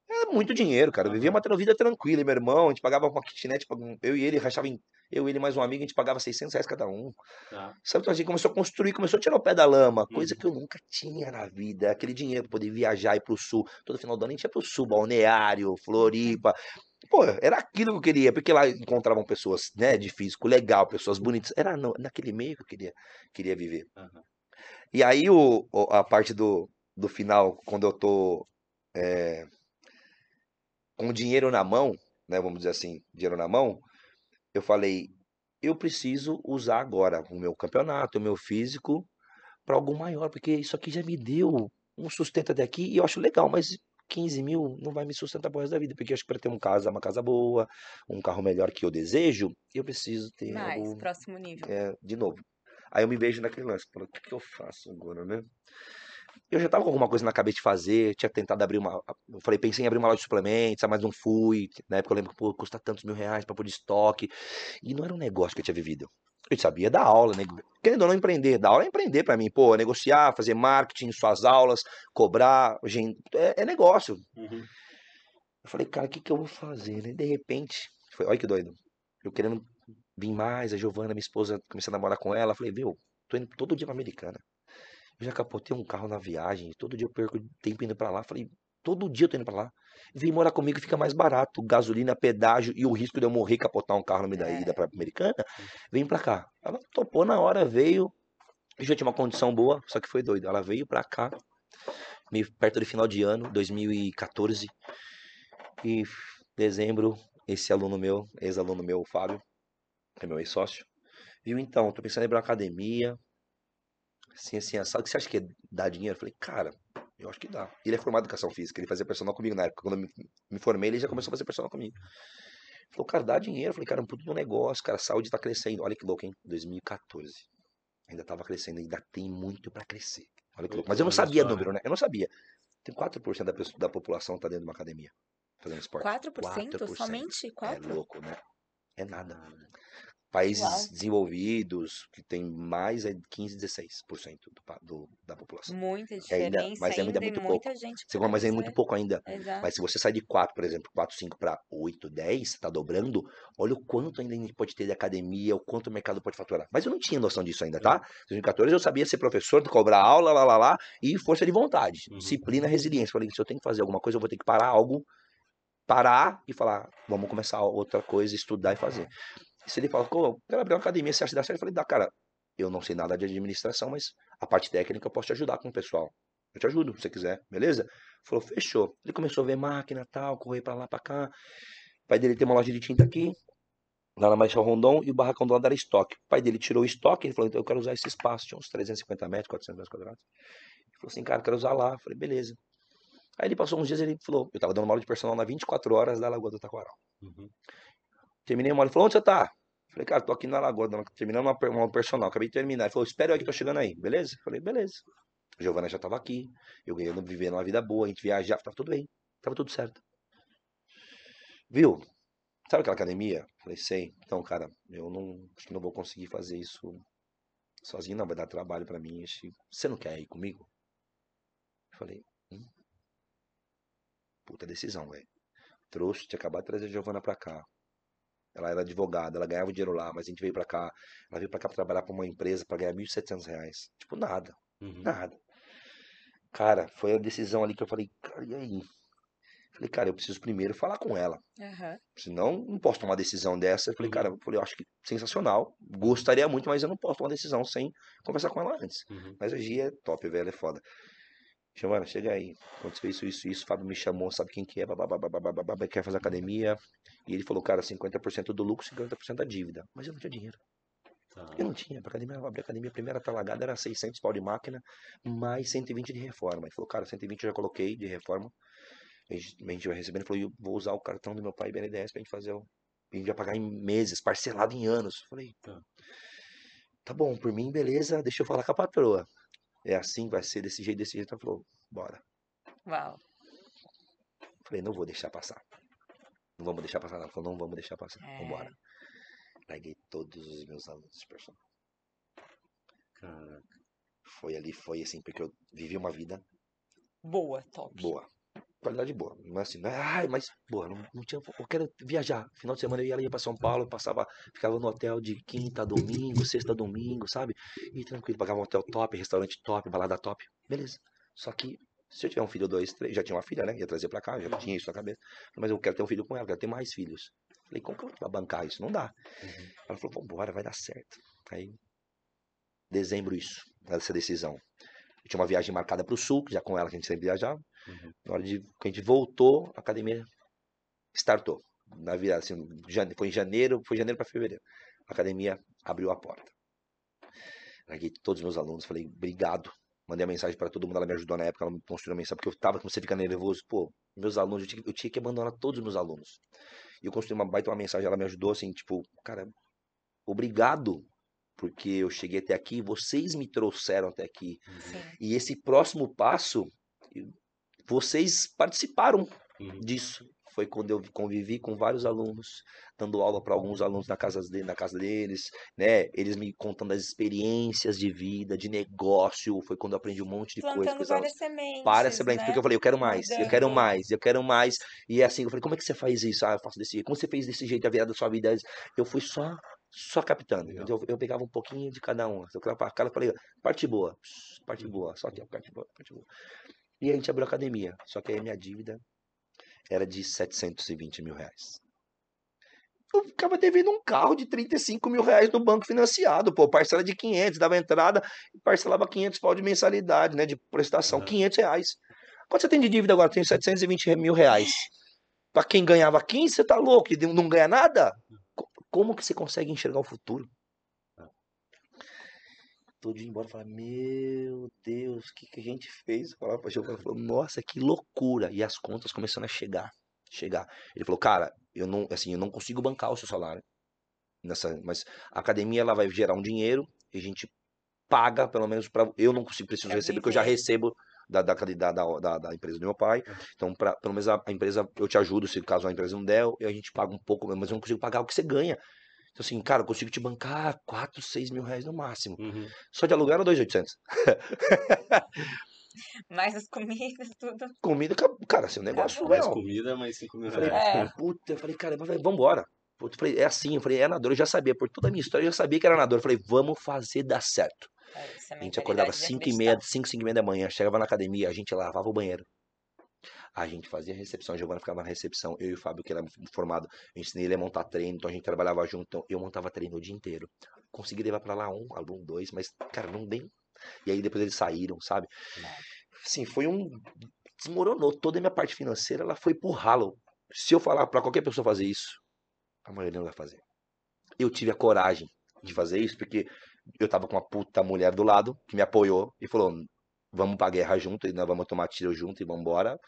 S3: era muito dinheiro, cara. Eu vivia uma vida tranquila. E meu irmão, a gente pagava uma kitnet, eu e ele rachava em. Eu e ele mais um amigo, a gente pagava 600 reais cada um.
S1: Tá.
S3: Sabe, então a gente começou a construir, começou a tirar o pé da lama, coisa
S1: Uhum.
S3: que eu nunca tinha na vida. Aquele dinheiro pra poder viajar e ir pro sul. Todo final do ano a gente ia pro sul, Balneário, Floripa. Pô, era aquilo que eu queria, porque lá encontravam pessoas, né, de físico legal, pessoas bonitas. Era no- naquele meio que eu queria, queria viver.
S1: Aham.
S3: E aí o, a parte do, do final, quando eu tô é, com dinheiro na mão, né, vamos dizer assim, dinheiro na mão, eu falei, eu preciso usar agora o meu campeonato, o meu físico, para algo maior, porque isso aqui já me deu um sustento até aqui e eu acho legal, mas 15 mil não vai me sustentar pro resto da vida, porque eu acho que para ter um casa, uma casa boa, um carro melhor que eu desejo, eu preciso ter
S2: Mais,
S3: algo
S2: próximo nível.
S3: é, de novo. Aí eu me vejo naquele lance, falo, o que, que eu faço agora, né? Eu já tava com alguma coisa na cabeça de fazer, tinha tentado abrir uma. Eu falei, pensei em abrir uma loja de suplementos, mas não fui. Na época eu lembro que, pô, custa tantos mil reais pra pôr de estoque. E não era um negócio que eu tinha vivido. Eu sabia dar aula, né? Querendo ou não empreender. Dar aula é empreender pra mim, pô, negociar, fazer marketing, suas aulas, cobrar, gente, é, é negócio.
S1: Uhum.
S3: Eu falei, cara, o que que eu vou fazer, né? De repente, foi, olha que doido. Eu querendo vir mais, a Giovana, minha esposa, comecei a namorar com ela. Falei, viu, tô indo todo dia pra Americana. Eu já capotei um carro na viagem, todo dia eu perco tempo indo pra lá. Falei, todo dia eu tô indo pra lá. Vem morar comigo, fica mais barato. Gasolina, pedágio e o risco de eu morrer capotar um carro no meio da
S2: É.
S3: ida pra Americana. Vem pra cá. Ela topou na hora, veio. Eu já tinha uma condição boa, só que foi doido. Ela veio pra cá, meio perto do final de ano, 2014. E dezembro, esse aluno meu, ex-aluno meu, o Fábio, é meu ex-sócio, viu, então, tô pensando em abrir uma academia, assim, assim, que você acha que dá dinheiro? Eu falei, cara, eu acho que dá. Ele é formado em educação física, ele fazia personal comigo na época, quando eu me, me formei, ele já começou a fazer personal comigo. Ele falou, cara, dá dinheiro. Eu falei, cara, é um puto do negócio, cara, a saúde tá crescendo. Olha que louco, hein? 2014. Ainda tava crescendo, ainda tem muito pra crescer. Olha que louco. Mas eu não sabia
S1: né?
S3: número, né? Eu não sabia. Tem 4% da, pessoa- da população tá dentro de uma academia, fazendo esporte.
S2: 4%?
S3: 4%.
S2: Somente?
S3: É
S2: 4%?
S3: louco, né? É nada. Países
S2: Uau.
S3: desenvolvidos que tem mais é 15, 16% do, do, da população.
S2: Muita
S3: ainda-
S2: diferença
S3: mas ainda é
S2: ainda e
S3: muito
S2: muita gente
S3: Você mas é muito
S2: ser-
S3: pouco ainda.
S2: Exato.
S3: Mas se você sai de 4, por exemplo, 4, 5 para 8, 10, tá dobrando, olha o quanto ainda a gente pode ter de academia, o quanto o mercado pode faturar. Mas eu não tinha noção disso ainda, tá? Em 2014 eu sabia ser professor, cobrar aula, lá, lá, lá, e força de vontade,
S1: Uhum.
S3: disciplina, resiliência. Falei, se eu tenho que fazer alguma coisa, eu vou ter que parar algo, parar e falar, vamos começar outra coisa, estudar e fazer. Se ele fala, pô, quero abrir uma academia, você acha que dá certo? Eu falei, dá, cara, eu não sei nada de administração, mas a parte técnica eu posso te ajudar com o pessoal. Eu te ajudo, se você quiser, beleza? Falou, fechou. Ele começou a ver máquina tal, correr pra lá, pra cá. O pai dele tem uma loja de tinta aqui, lá na Marechal Rondon, e o barracão do lado era estoque. O pai dele tirou o estoque, ele falou, então eu quero usar esse espaço. Tinha uns 350 metros, 400 metros quadrados. Ele falou assim, cara, eu quero usar lá. Eu falei, beleza. Aí ele passou uns dias, ele falou, eu tava dando uma aula de personal na 24 horas da Lagoa do Taquaral.
S1: Uhum.
S3: Terminei uma aula, ele falou, onde você tá? Falei, cara, tô aqui na Lagoa, terminando uma, uma personal, acabei de terminar. Ele falou, espera eu aí que tô chegando aí, beleza? Falei, beleza. A Giovana já tava aqui, eu ganhando, vivendo uma vida boa, a gente viajava, tava tudo bem, tava tudo certo. Viu? Sabe aquela academia? Falei, sei. Então, cara, eu não, acho que não vou conseguir fazer isso sozinho, não, vai dar trabalho pra mim. Você não quer ir comigo? Falei, hum? Puta decisão, velho. Trouxe, tinha acabado de trazer a Giovana pra cá. Ela era advogada, ela ganhava dinheiro lá, mas a gente veio pra cá. Ela veio pra cá pra trabalhar pra uma empresa pra ganhar 1.700 reais. Tipo, nada,
S1: Uhum.
S3: nada. Cara, foi a decisão ali que eu falei, cara, e aí? Falei, cara, eu preciso primeiro falar com ela.
S2: Aham.
S3: Senão, não posso tomar uma decisão dessa. Eu falei,
S1: Uhum.
S3: cara, eu falei, eu acho que sensacional. Gostaria muito, mas eu não posso tomar uma decisão sem conversar com ela antes.
S1: Uhum.
S3: Mas a Gia é top, velho, é foda. Giovana, chega aí. Aconteceu isso, isso, isso. O Fábio me chamou, sabe quem que é? babá, babá, babá, quer fazer academia. E ele falou, cara, 50% do lucro, 50% da dívida. Mas eu não tinha dinheiro.
S1: Tá.
S3: Eu não tinha. Pra academia, eu abri a academia, a primeira talagada era 600 pau de máquina, mais 120 de reforma. Ele falou, cara, 120 eu já coloquei de reforma. A gente, a gente vai recebendo. Ele falou, eu vou usar o cartão do meu pai BNDES pra gente fazer o. A gente vai pagar em meses, parcelado em anos. Eu falei,
S1: Tá.
S3: tá bom, por mim, beleza, deixa eu falar com a patroa. É assim, vai ser desse jeito, desse jeito. Ela falou, bora.
S2: Uau.
S3: Falei, não vou deixar passar. Não vamos deixar passar, não. Ela falou, não vamos deixar passar.
S2: É.
S3: Vambora. Larguei todos os meus alunos de personal.
S1: Caraca.
S3: Foi ali, foi assim, porque eu vivi uma vida
S2: Boa, top.
S3: boa. Qualidade boa. Não é assim, não é, ai, mas, boa, não, não tinha. Eu quero viajar. Final de semana eu ia, ia pra São Paulo, passava, ficava no hotel de quinta a domingo, sexta domingo, sabe? E tranquilo, pagava um hotel top, restaurante top, balada top. Beleza. Só que, se eu tiver um filho, dois, três, já tinha uma filha, né? Ia trazer pra cá, já tinha isso na cabeça. Mas eu quero ter um filho com ela, quero ter mais filhos. Falei, como que eu vou bancar isso? Não dá.
S1: Uhum.
S3: Ela falou, vambora, vai dar certo. Aí, dezembro isso, essa decisão. Eu tinha uma viagem marcada pro sul, que já com ela a gente sempre viajava.
S1: Uhum.
S3: Na hora de que a gente voltou, a academia startou. Na virada, assim, foi em janeiro, foi janeiro para fevereiro. A academia abriu a porta. Larguei todos os meus alunos, falei, obrigado. Mandei a mensagem para todo mundo, ela me ajudou na época, ela me construiu a mensagem, porque eu tava, como você fica nervoso, pô, meus alunos, eu tinha, que- eu tinha que abandonar todos os meus alunos. E eu construí uma baita uma mensagem, ela me ajudou, assim, tipo, cara, obrigado, porque eu cheguei até aqui, vocês me trouxeram até aqui.
S2: Sim.
S3: E esse próximo passo, vocês participaram
S1: Uhum.
S3: disso. Foi quando eu convivi com vários alunos, dando aula para alguns alunos na casa, de, na casa deles, né? Eles me contando as experiências de vida, de negócio. Foi quando eu aprendi um monte de coisa.
S2: Plantando
S3: os alunos.
S2: várias sementes.
S3: Para sementes,
S2: né?
S3: porque eu falei, eu quero mais, eu quero mais, eu quero mais. E assim, eu falei, como é que você faz isso? Ah, eu faço desse jeito. Como você fez desse jeito a virada da sua vida? Eu fui só, só captando. Eu, eu pegava um pouquinho de cada um. Eu cara, eu falei, parte boa, parte boa, só aqui, parte boa, parte boa. E a gente abriu a academia. Só que aí a minha dívida era de 720 mil reais. Eu ficava devendo um carro de 35 mil reais no banco financiado, pô, parcela de 500, dava entrada e parcelava 500 pau de mensalidade, né, de prestação,
S1: Aham.
S3: 500 reais. Quanto você tem de dívida agora? Tem 720 mil reais. Pra quem ganhava 15, você tá louco, e não ganha nada? Co- Como que você consegue enxergar o futuro? Todo dia embora, falar, meu Deus, o que, que a gente fez? Falar pra Giovana, falou, nossa, que loucura. E as contas começando a chegar, chegar. Ele falou, cara, eu não, assim, eu não consigo bancar o seu salário. Nessa, mas a academia ela vai gerar um dinheiro e a gente paga, pelo menos para eu não consigo preciso
S2: Pra
S3: receber, porque eu já recebo da, da, da, da, empresa do meu pai. Então, pra, pelo menos a, a empresa, eu te ajudo, se caso a empresa não der, e a gente paga um pouco, mas eu não consigo pagar o que você ganha. Então, assim, cara, eu consigo te bancar 4, 6 mil reais no máximo.
S1: Uhum.
S3: Só de aluguel era 2,800.
S2: Mais as comidas, tudo.
S3: Comida, ca- cara, assim, um negócio
S2: bom.
S1: Mais
S3: real.
S1: comida, mais 5 mil
S3: Eu falei,
S1: reais.
S2: É.
S3: puta, eu falei, cara, vambora. Puta, eu falei, é assim, eu falei, é nadador, eu já sabia, por toda a minha história, eu já sabia que era nadador. Eu falei, vamos fazer dar certo.
S2: É, essa
S3: A gente acordava
S2: mentalidade de
S3: 5 e meia,
S2: acreditar.
S3: 5, 5 e meia da manhã, chegava na academia, a gente lavava o banheiro. A gente fazia recepção, a Giovana ficava na recepção, eu e o Fábio, que era formado, eu ensinei ele a montar treino, então a gente trabalhava junto, então eu montava treino o dia inteiro. Consegui levar pra lá um, aluno, dois, mas, cara, não dei. E aí depois eles saíram, sabe? Assim, foi um. Desmoronou toda a minha parte financeira, ela foi pro ralo. Se eu falar pra qualquer pessoa fazer isso, a maioria não vai fazer. Eu tive a coragem de fazer isso, porque eu tava com uma puta mulher do lado, que me apoiou e falou: vamos pra guerra junto, e nós vamos tomar tiro junto e vambora.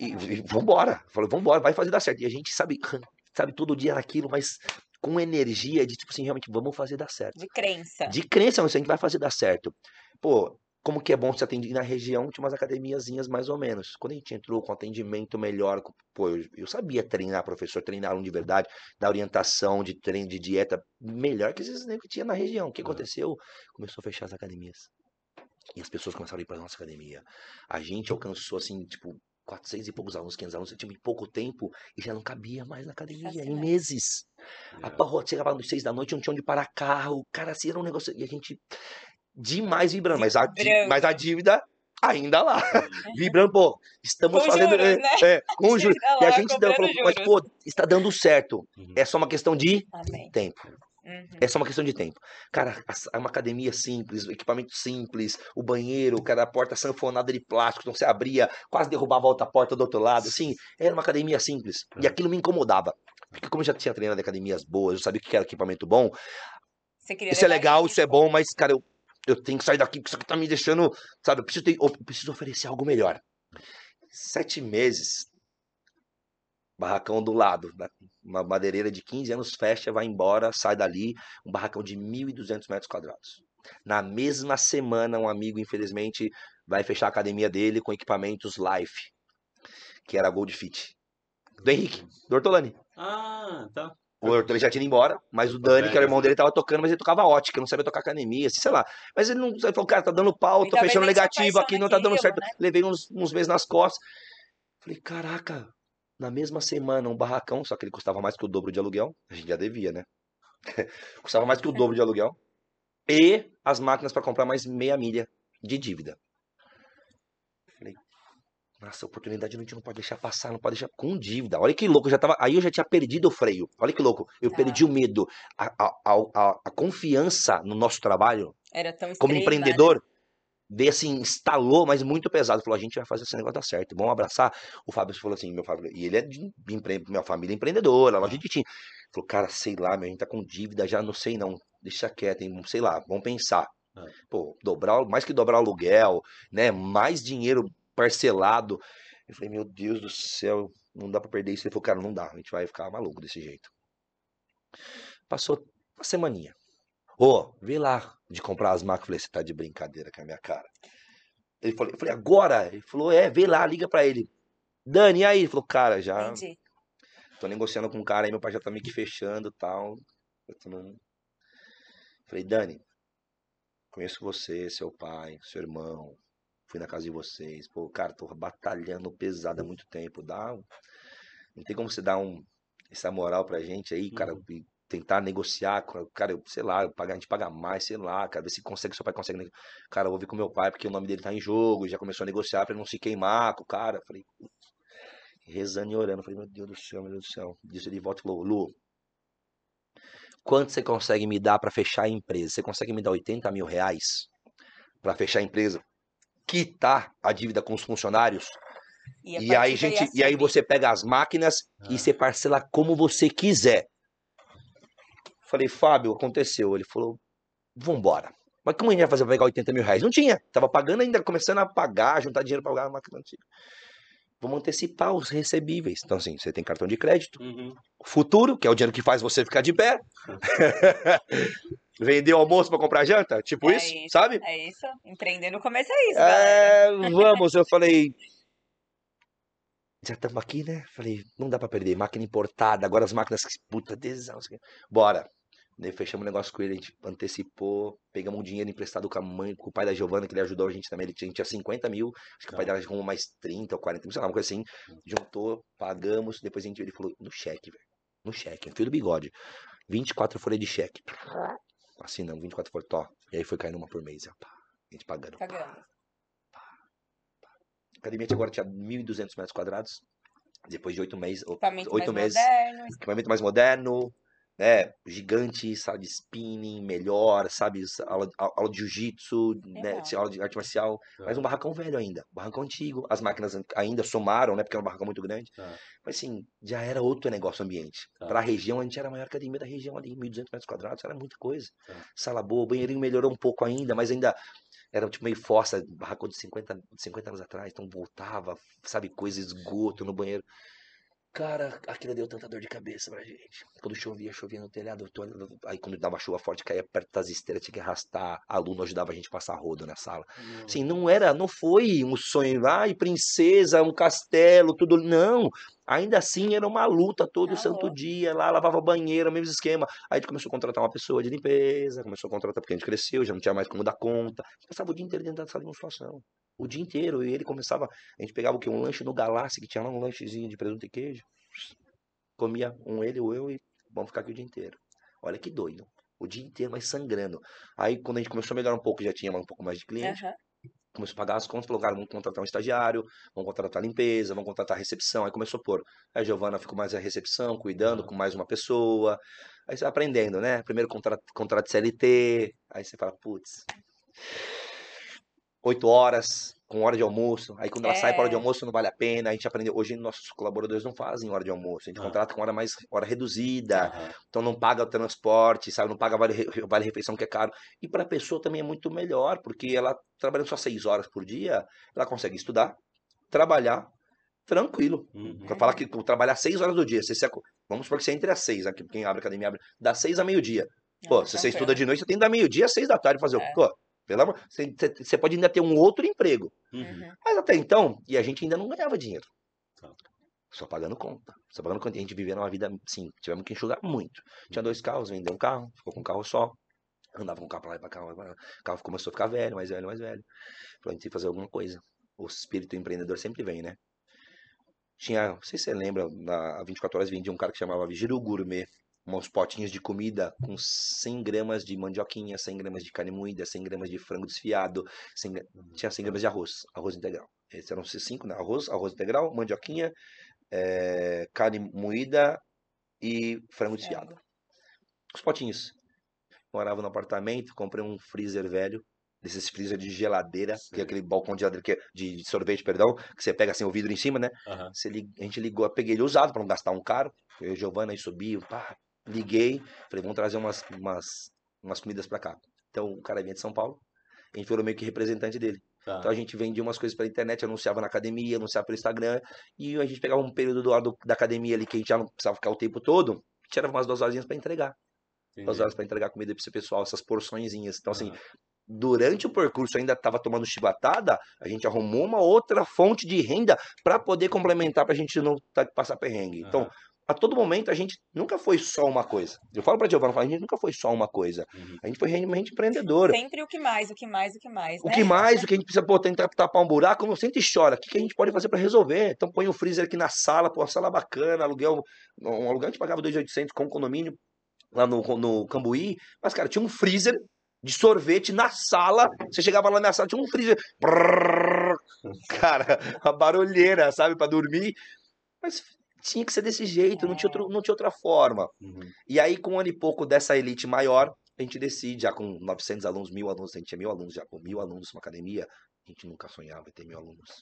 S3: E, e vambora. Falou, vambora, vai fazer dar certo. E a gente sabe, sabe, todo dia naquilo, mas com energia de tipo assim, realmente, vamos fazer dar certo.
S2: De crença.
S3: De crença, a gente vai fazer dar certo. Pô, como que é bom se atender na região, tinha umas academiazinhas mais ou menos. Quando a gente entrou com atendimento melhor, com- pô, eu, eu sabia treinar, professor, treinar aluno de verdade, dar orientação de treino, de dieta, melhor que esses que tinha na região. O que aconteceu? Começou a fechar as academias. E as pessoas começaram a ir para nossa academia. A gente alcançou, assim, tipo, 400 e poucos alunos, 500 alunos, tinha pouco tempo e já não cabia mais na academia, em meses. A
S1: É.
S3: parrota chegava nos seis da noite, não tinha onde parar carro. Cara, assim, era um negócio. E a gente demais vibrando. Mas a, dí-
S2: Vibrando.
S3: mas a dívida ainda lá. vibrando, pô, estamos
S2: Com
S3: fazendo.
S2: juros,
S3: é,
S2: né?
S3: é, com juros. E a gente deu, falou, mas, pô, está dando certo.
S1: Uhum.
S3: É só uma questão de
S2: Amém.
S3: tempo.
S2: Uhum.
S3: É só uma questão de tempo. Cara, é uma academia simples, o equipamento simples, o banheiro, cada porta sanfonada de plástico, então você abria, quase derrubava a outra porta do outro lado. Assim, era uma academia simples. E
S1: É.
S3: aquilo me incomodava. Porque como eu já tinha treinado em academias boas, eu sabia que era equipamento bom, isso é legal,
S2: isso
S3: isso é bom, mas, cara, eu, eu tenho que sair daqui, porque isso aqui tá me deixando, sabe, eu preciso, ter- eu preciso oferecer algo melhor. Sete meses, barracão do lado, né? uma madeireira de 15 anos fecha, vai embora, sai dali, um barracão de 1.200 metros quadrados. Na mesma semana, um amigo, infelizmente, vai fechar a academia dele com equipamentos Life, que era Gold Fit. Do Henrique, do Ortolani.
S1: Ah, tá.
S3: O Arthur já tinha ido embora, mas o Dani, que era o irmão dele, tava tocando, mas ele tocava ótica, não sabia tocar academia, assim, sei lá. Mas ele não. Ele falou, cara, tá dando pau, tô fechando negativo aqui, não tá dando certo.
S2: né?
S3: Levei uns, uns meses nas costas. Falei, caraca, na mesma semana, um barracão, só que ele custava mais que o dobro de aluguel. A gente já devia, né? custava mais que o dobro de aluguel. E as máquinas para comprar mais meia milha de dívida. Nossa, oportunidade a gente não pode deixar passar, não pode deixar com dívida. Olha que louco, eu já tava. Aí eu já tinha perdido o freio. Olha que louco. Eu
S2: Tá.
S3: perdi o medo, a, a, a, a- confiança no nosso trabalho
S2: Era tão
S3: como
S2: extrema, né?
S3: empreendedor. Veio assim, instalou, mas muito pesado. Falou, a gente vai fazer esse negócio dar certo. Vamos abraçar. O Fábio falou assim, meu Fábio, e ele é de empre... minha família é empreendedora, loja de tinta. Falou, cara, sei lá, meu, a gente tá com dívida, já não sei não. Deixa quieto, hein, sei lá, vamos pensar.
S1: Ah.
S3: Pô, dobrar, mais que dobrar o aluguel, né? Mais dinheiro parcelado. Eu falei, meu Deus do céu, não dá pra perder isso. Ele falou, cara, não dá, a gente vai ficar maluco desse jeito. Passou uma semaninha. Ô, vê lá de comprar as máquinas. Eu falei, você tá de brincadeira com a minha cara. Ele falou, eu falei, agora? Ele falou, é, vê lá, liga pra ele. Dani, e aí? Ele falou, cara, já
S2: Entendi.
S3: tô negociando com um cara aí, meu pai já tá meio que fechando e tal. Eu tô num... Falei, Dani, conheço você, seu pai, seu irmão. Fui na casa de vocês. Pô, cara, tô batalhando pesado há muito tempo. Dá um... Não tem como você dar um... essa moral pra gente aí, cara,
S1: Uhum.
S3: e tentar negociar, com- cara, eu, sei lá, eu pagar, a gente paga mais, sei lá, cara, ver se consegue, seu pai consegue. Cara, eu vou ver com meu pai porque o nome dele tá em jogo, já começou a negociar pra ele não se queimar com o cara. Falei, rezando e orando. Falei, meu Deus do céu, meu Deus do céu. Disse ele de volta e falou, Lu, quanto você consegue me dar pra fechar a empresa? Você consegue me dar 80 mil reais pra fechar a empresa? Quitar a dívida com os funcionários?
S2: E, a
S3: E aí, gente, e aí você pega as máquinas
S1: Ah.
S3: e você parcela como você quiser. Falei, Fábio, aconteceu. Ele falou, vambora. Mas como a gente vai fazer pra pegar 80 mil reais? Não tinha. Tava pagando ainda, começando a pagar, juntar dinheiro pra pagar a máquina antiga. Vamos antecipar os recebíveis. Então, assim, você tem cartão de crédito,
S1: Uhum.
S3: futuro, que é o dinheiro que faz você ficar de pé. Vender o almoço pra comprar janta, tipo
S2: É
S3: isso,
S2: isso.
S3: sabe?
S2: É isso. Empreender no começo é isso.
S3: É, vamos, eu falei. Já estamos aqui, né? Falei, não dá pra perder. Máquina importada, agora as máquinas. que- Puta, desão. Bora. Daí fechamos o negócio com ele, a gente antecipou, pegamos um dinheiro emprestado com a mãe, com o pai da Giovana, que ele ajudou a gente também. Ele tinha, a gente tinha 50 mil, acho que o pai
S1: Tá.
S3: dela arrumou mais 30 ou 40 mil, sei lá, uma coisa assim. Juntou, pagamos, depois a gente, ele falou, no cheque, velho. No cheque, um fio do bigode. 24 folhas de cheque. Assinamos, 24 folhas, tó. E aí foi caindo uma por mês, ó, pá. A gente pagando. pá.
S2: Pagando.
S3: A academia tinha- agora tinha 1.200 metros quadrados. Depois de oito meses,
S2: Equipamento
S3: oito
S2: mais
S3: meses,
S2: moderno.
S3: equipamento mais moderno, né? Gigante, sala de spinning, melhor, sabe? Aula, aula de jiu-jitsu, né? Aula de arte marcial. Mas
S1: Tá.
S3: um barracão velho ainda, um barracão antigo. As máquinas ainda somaram, né? Porque era um barracão muito grande.
S1: Tá.
S3: Mas assim, já era outro negócio ambiente.
S1: Tá.
S3: Para a região, a gente era a maior academia da região ali, 1.200 metros quadrados, era muita coisa.
S1: Tá.
S3: Sala boa, o banheirinho melhorou um pouco ainda, mas ainda era tipo meio fossa, barracão de 50, de 50 anos atrás, então voltava, sabe, coisa, esgoto no banheiro. Cara, aquilo deu tanta dor de cabeça pra gente. Quando chovia, chovia no telhado. eu tô Aí quando dava chuva forte, caía perto das esteiras, tinha que arrastar. Aluno ajudava a gente a passar rodo na sala. Assim, não era, não foi um sonho, ai, princesa, um castelo, tudo. Não. Ainda assim era uma luta todo
S2: Tá
S3: santo dia, lá lavava banheiro, mesmo esquema. Aí a gente começou a contratar uma pessoa de limpeza, começou a contratar porque a gente cresceu, já não tinha mais como dar conta. Passava o dia inteiro dentro da sala de musculação. O dia inteiro. E ele começava, a gente pegava o quê? Um lanche no Galáxia, que tinha lá um lanchezinho de presunto e queijo. Comia um ele, o eu e vamos ficar aqui o dia inteiro. Olha que doido. O dia inteiro, mas sangrando. Aí quando a gente começou a melhorar um pouco, já tinha um pouco mais de cliente
S2: Aham.
S3: Começou a pagar as contas, falou, cara, vamos contratar um estagiário, vamos contratar a limpeza, vamos contratar a recepção. Aí começou a pôr. Aí a Giovana ficou mais a recepção, cuidando com mais uma pessoa. Aí você vai aprendendo, né? Primeiro contrato, contrato CLT, aí você fala, putz, oito horas, com hora de almoço. Aí quando ela sai para hora de
S2: É.
S3: almoço não vale a pena. A gente aprendeu. Hoje nossos colaboradores não fazem hora de almoço. A gente
S1: Ah.
S3: contrata com hora mais hora reduzida. Então não paga o transporte, sabe? Não paga vale, vale refeição que é caro. E para a pessoa também é muito melhor, porque ela trabalhando só seis horas por dia, ela consegue estudar, trabalhar tranquilo.
S1: Uhum.
S3: Pra falar que trabalhar seis horas do dia, você se vamos supor que você entre às seis, aqui, quem abre a academia abre, das seis a meio-dia. Pô,
S2: Não,
S3: se você
S2: tranquilo.
S3: estuda de noite, você tem que dar meio-dia às seis da tarde fazer o.
S2: É.
S3: Pô, pelo amor, você, pode ainda ter um outro emprego.
S1: Uhum.
S2: Uhum.
S3: Mas até então, e a gente ainda não ganhava dinheiro.
S1: Tá.
S3: Só pagando conta. Só pagando conta. E a gente vivendo uma vida, sim, tivemos que enxugar muito. Tinha dois carros, vendeu um carro, ficou com um carro só. Andava com o carro pra lá e pra cá. O carro começou a ficar velho, mais velho, mais velho. Falou, a gente tem que fazer alguma coisa. O espírito empreendedor sempre vem, né? Tinha, não sei se você lembra, na 24 horas vendia um cara que chamava Vigiro Gourmet uns potinhos de comida com 100 gramas de mandioquinha, 100 gramas de carne moída, 100 gramas de frango desfiado, 100, tinha 100 gramas de arroz, arroz integral. Esses eram esses cinco, né? Arroz, arroz integral, mandioquinha, é, carne moída e frango desfiado. Os potinhos. Morava no apartamento, comprei um freezer velho, desses freezer de geladeira, Sim. que é aquele balcão de geladeira, que é de sorvete, perdão, que você pega assim o vidro em cima, né? Uhum. Você, a gente ligou, peguei ele usado para não gastar um caro. Eu e Giovana aí subi, pá, liguei, falei, vamos trazer umas, umas, umas comidas para cá. Então o cara vinha de São Paulo, a gente virou meio que representante dele. Tá. Então a gente vendia umas coisas pela internet, anunciava na academia, anunciava pelo Instagram, e a gente pegava um período do lado da academia ali que a gente já não precisava ficar o tempo todo, tirava umas duas horinhas para entregar. Entendi. Duas horas para entregar comida para esse pessoal, essas porçõezinhas. Então, assim, durante o percurso ainda estava tomando chibatada, a gente arrumou uma outra fonte de renda para poder complementar para a gente não tá, passar perrengue. Então, a todo momento a gente nunca foi só uma coisa. Eu falo para Giovana, a gente nunca foi só uma coisa. Uhum. A gente foi realmente empreendedora.
S2: Sempre o que mais, o que mais, o que mais.
S3: Né? O que mais, o que a gente precisa pô, tentar tapar um buraco, não sente e chora. O que, que a gente pode fazer para resolver? Então põe o um freezer aqui na sala, pô, uma sala bacana, aluguel. Um aluguel a gente pagava 2.800 com condomínio lá no, no Cambuí. Mas, cara, tinha um freezer de sorvete na sala. Você chegava lá na sala, tinha um freezer. Brrr, cara, a barulheira, sabe, para dormir. Mas tinha que ser desse jeito, não tinha, outro, não tinha outra forma. Uhum. E aí, com um ano e pouco dessa elite maior, a gente decide, já com 900 alunos, mil alunos, a gente tinha mil alunos, já com mil alunos numa academia, a gente nunca sonhava em ter mil alunos.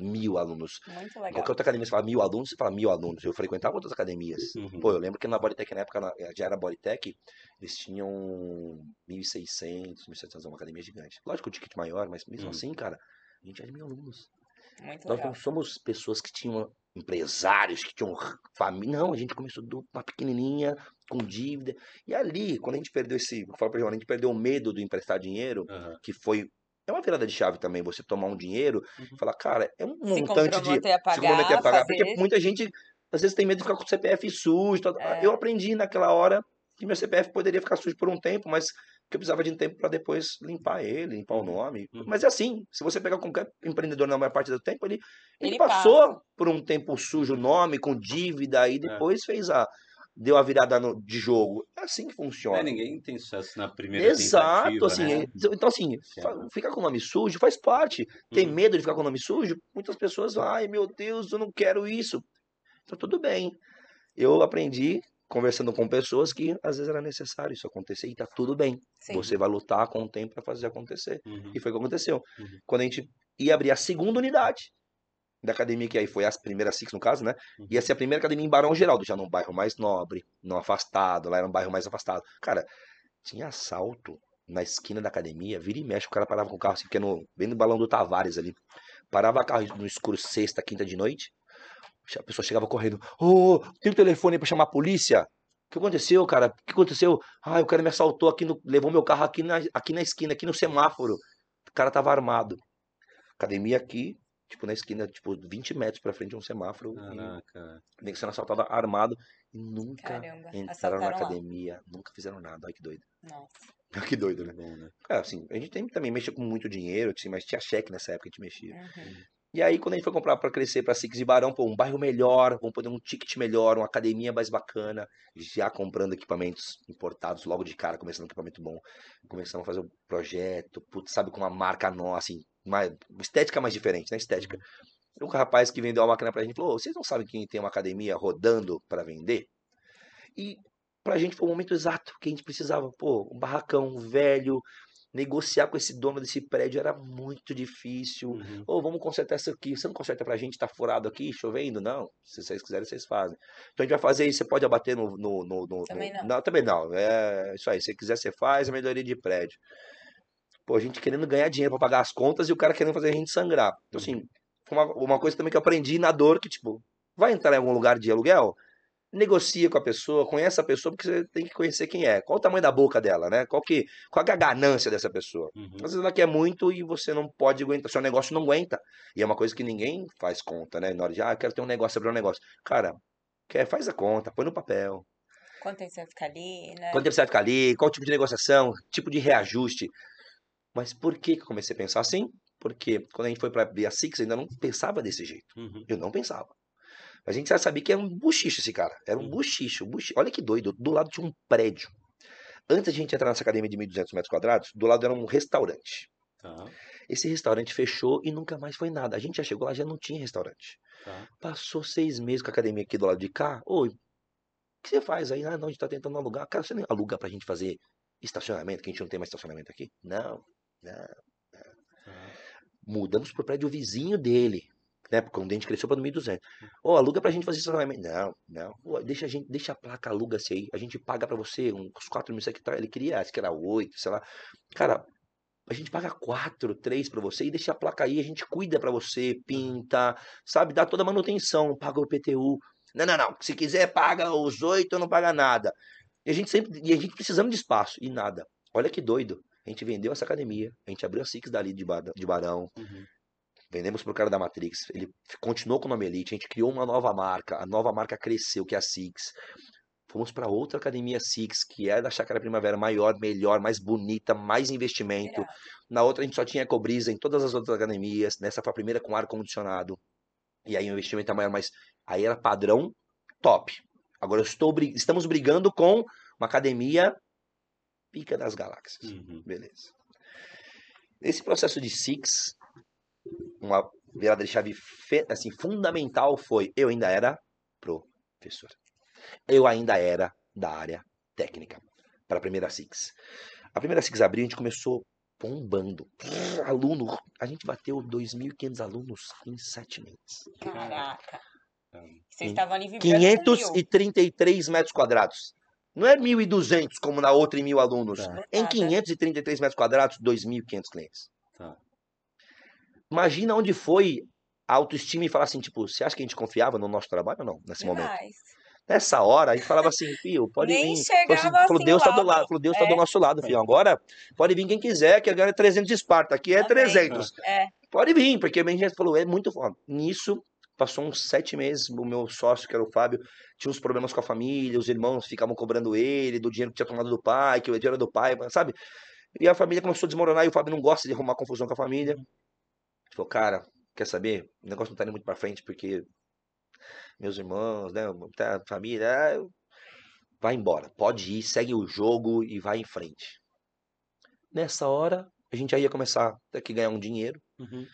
S3: Mil alunos.
S2: Muito legal.
S3: Qualquer outra academia você fala mil alunos, você fala mil alunos. Eu frequentava outras academias. Uhum. Pô, eu lembro que na Bodytech, na época, já era Bodytech, eles tinham 1.600, 1.700, uma academia gigante. Lógico, o ticket maior, mas mesmo uhum. assim, cara, a gente era mil alunos.
S2: Muito
S3: Nós
S2: legal.
S3: não somos pessoas que tinham empresários, que tinham família. Não, a gente começou de uma pequenininha, com dívida. E ali, quando a gente perdeu esse. Eu falo pra Joana, a gente perdeu o medo do emprestar dinheiro, uhum. que foi. É uma virada de chave também, você tomar um dinheiro uhum. e falar, cara, é um se montante de.
S2: A pagar, se comprometer a pagar.
S3: Fazer... Porque muita gente, às vezes, tem medo de ficar com o CPF sujo. É. Eu aprendi naquela hora que meu CPF poderia ficar sujo por um tempo, mas que eu precisava de um tempo para depois limpar ele, limpar o nome. Uhum. Mas é assim, se você pegar qualquer empreendedor na maior parte do tempo, ele, ele, ele passou passa. por um tempo sujo o nome, com dívida, e é. depois é. fez a deu a virada no, de jogo. É assim que funciona. É,
S1: ninguém tem sucesso na primeira
S3: Exato, assim.
S1: Né?
S3: Então, assim, fica com o nome sujo faz parte. Tem uhum. medo de ficar com o nome sujo? Muitas pessoas, ai meu Deus, eu não quero isso. Então, tudo bem. Eu aprendi conversando com pessoas que às vezes era necessário isso acontecer e tá tudo bem. Sim. Você vai lutar com o tempo para fazer acontecer. Uhum. E foi o que aconteceu. Uhum. Quando a gente ia abrir a segunda unidade da academia, que aí foi as primeiras six no caso, né? Uhum. Ia ser a primeira academia em Barão Geraldo, já num bairro mais nobre, não afastado, lá era um bairro mais afastado. Cara, tinha assalto na esquina da academia, vira e mexe, o cara parava com o carro assim, porque no, bem no balão do Tavares ali. Parava o carro no escuro sexta, quinta de noite, a pessoa chegava correndo. Ô, oh, tem o um telefone aí pra chamar a polícia? O que aconteceu, cara? O que aconteceu? Ah, o cara me assaltou aqui, no, levou meu carro aqui na, aqui na esquina, aqui no semáforo. O cara tava armado. Academia aqui, tipo, na esquina, tipo, 20 metros pra frente de um semáforo. Caraca. Nem que sendo assaltado armado. E nunca Caramba. entraram na academia. Lá. Nunca fizeram nada. Olha que doido.
S2: Nossa.
S3: que doido, né? Bom, né? É, assim, a gente tem, também mexia com muito dinheiro, assim, mas tinha cheque nessa época, a gente mexia. Uhum. E aí, quando a gente foi comprar para crescer para Six e Barão, pô, um bairro melhor, vamos poder um ticket melhor, uma academia mais bacana, já comprando equipamentos importados logo de cara, começando um equipamento bom. Começamos a fazer um projeto, putz, sabe, com uma marca nossa, assim, uma estética mais diferente, né? Estética. O rapaz que vendeu a máquina pra gente falou: vocês não sabem quem tem uma academia rodando para vender? E pra gente foi o momento exato que a gente precisava. Pô, um barracão velho, negociar com esse dono desse prédio era muito difícil. Uhum. Ou oh, vamos consertar isso aqui. Você não conserta pra gente, tá furado aqui, chovendo? Não. Se vocês quiserem, vocês fazem. Então a gente vai fazer isso. Você pode abater no. no, no, no
S2: também não.
S3: Não, também não. É isso aí. Se quiser, você faz. É melhoria de prédio. Pô, a gente querendo ganhar dinheiro para pagar as contas e o cara querendo fazer a gente sangrar. Então, assim, uma, uma coisa também que eu aprendi na dor que, tipo, vai entrar em algum lugar de aluguel? Negocia com a pessoa, conhece a pessoa, porque você tem que conhecer quem é. Qual o tamanho da boca dela, né? Qual, que, qual é a ganância dessa pessoa?
S1: Uhum.
S3: Às vezes ela quer muito e você não pode aguentar, seu negócio não aguenta. E é uma coisa que ninguém faz conta, né? Na hora de, ah, quero ter um negócio, abrir um negócio. Cara, quer, faz a conta, põe no papel.
S2: Quanto tempo você vai ficar ali, né?
S3: Quanto tempo você vai ficar ali, qual tipo de negociação, tipo de reajuste. Mas por que que eu comecei a pensar assim? Porque quando a gente foi para abrir a Six, eu ainda não pensava desse jeito.
S1: Uhum.
S3: Eu não pensava. A gente já sabia que era um buchicho esse cara. Era um buchicho, um buchicho. Olha que doido. Do lado tinha um prédio. Antes a gente entrar nessa academia de 1.200 metros quadrados, do lado era um restaurante.
S1: Tá,
S3: Esse restaurante fechou e nunca mais foi nada. A gente já chegou lá, já não tinha restaurante.
S1: tá.
S3: Passou seis meses com a academia aqui do lado de cá. Oi, o que você faz aí? Ah, não, a gente tá tentando alugar. Cara, você nem aluga pra gente fazer estacionamento, que a gente não tem mais estacionamento aqui? Não, não.
S1: tá.
S3: Mudamos pro prédio vizinho dele. Né? Porque a gente cresceu para 1.200. Ô, aluga pra gente fazer estacionamento. Não, não. Pô, deixa a gente, deixa a placa, aluga-se aí. A gente paga pra você uns 4 mil hectares. Ele queria, acho que era 8, sei lá. Cara, a gente paga 4, 3 pra você e deixa a placa aí. A gente cuida pra você, pinta, sabe? Dá toda a manutenção, paga o IPTU. Não, não, não. Se quiser, paga os 8, não paga nada. E a gente sempre, e a gente precisando de espaço e nada. Olha que doido. A gente vendeu essa academia, a gente abriu a Six dali de Barão,
S1: Uhum.
S3: Vendemos pro cara da Matrix. Ele continuou com o nome Elite, a gente criou uma nova marca, a nova marca cresceu, que é a Six. Fomos para outra academia Six, que é da Chácara Primavera, maior, melhor, mais bonita, mais investimento.
S2: Irado.
S3: Na outra a gente só tinha cobrisa em todas as outras academias. Nessa foi a primeira com ar condicionado. E aí o investimento é maior, mas aí era padrão top. Agora estou, estamos brigando com uma academia pica das galáxias.
S1: Uhum.
S3: Beleza. Nesse processo de Six, uma virada de chave assim, fundamental foi eu ainda era professor. Eu ainda era da área técnica para a primeira Six. A primeira Six abriu, a gente começou bombando. Aluno, a gente bateu 2.500 alunos em sete meses.
S2: Caraca.
S1: Caramba.
S2: Vocês estavam ali vibrando mil.
S3: 533 metros quadrados. Não é 1.200 como na outra em mil alunos.
S1: Tá.
S3: Em
S2: Nada.
S3: 533 metros quadrados, 2.500 clientes.
S1: Tá.
S3: Imagina onde foi a autoestima e falar assim, tipo, você acha que a gente confiava no nosso trabalho ou não, nesse momento?
S2: Demais.
S3: Nessa hora, a gente falava assim, filho, pode
S2: Nem
S3: vir. Falou, assim, falou,
S2: assim
S3: Deus
S2: do
S3: tá do lado. Falou, Deus tá
S2: É.
S3: do nosso lado, filho. Agora, pode vir quem quiser, que agora é 300 de Esparta. Aqui é
S2: Amém.
S3: 300.
S2: É.
S3: Pode vir, porque a gente falou, é muito foda. Nisso, passou uns sete meses, o meu sócio, que era o Fábio, tinha uns problemas com a família, os irmãos ficavam cobrando ele, do dinheiro que tinha tomado do pai, que o dinheiro era do pai, sabe? E a família começou a desmoronar e o Fábio não gosta de arrumar confusão com a família. Falou, cara, quer saber? O negócio não tá indo muito pra frente, porque meus irmãos, né, tá, a família, ah, vai embora, pode ir, segue o jogo e vai em frente. Nessa hora, a gente já ia começar a ganhar um dinheiro.
S1: Uhum.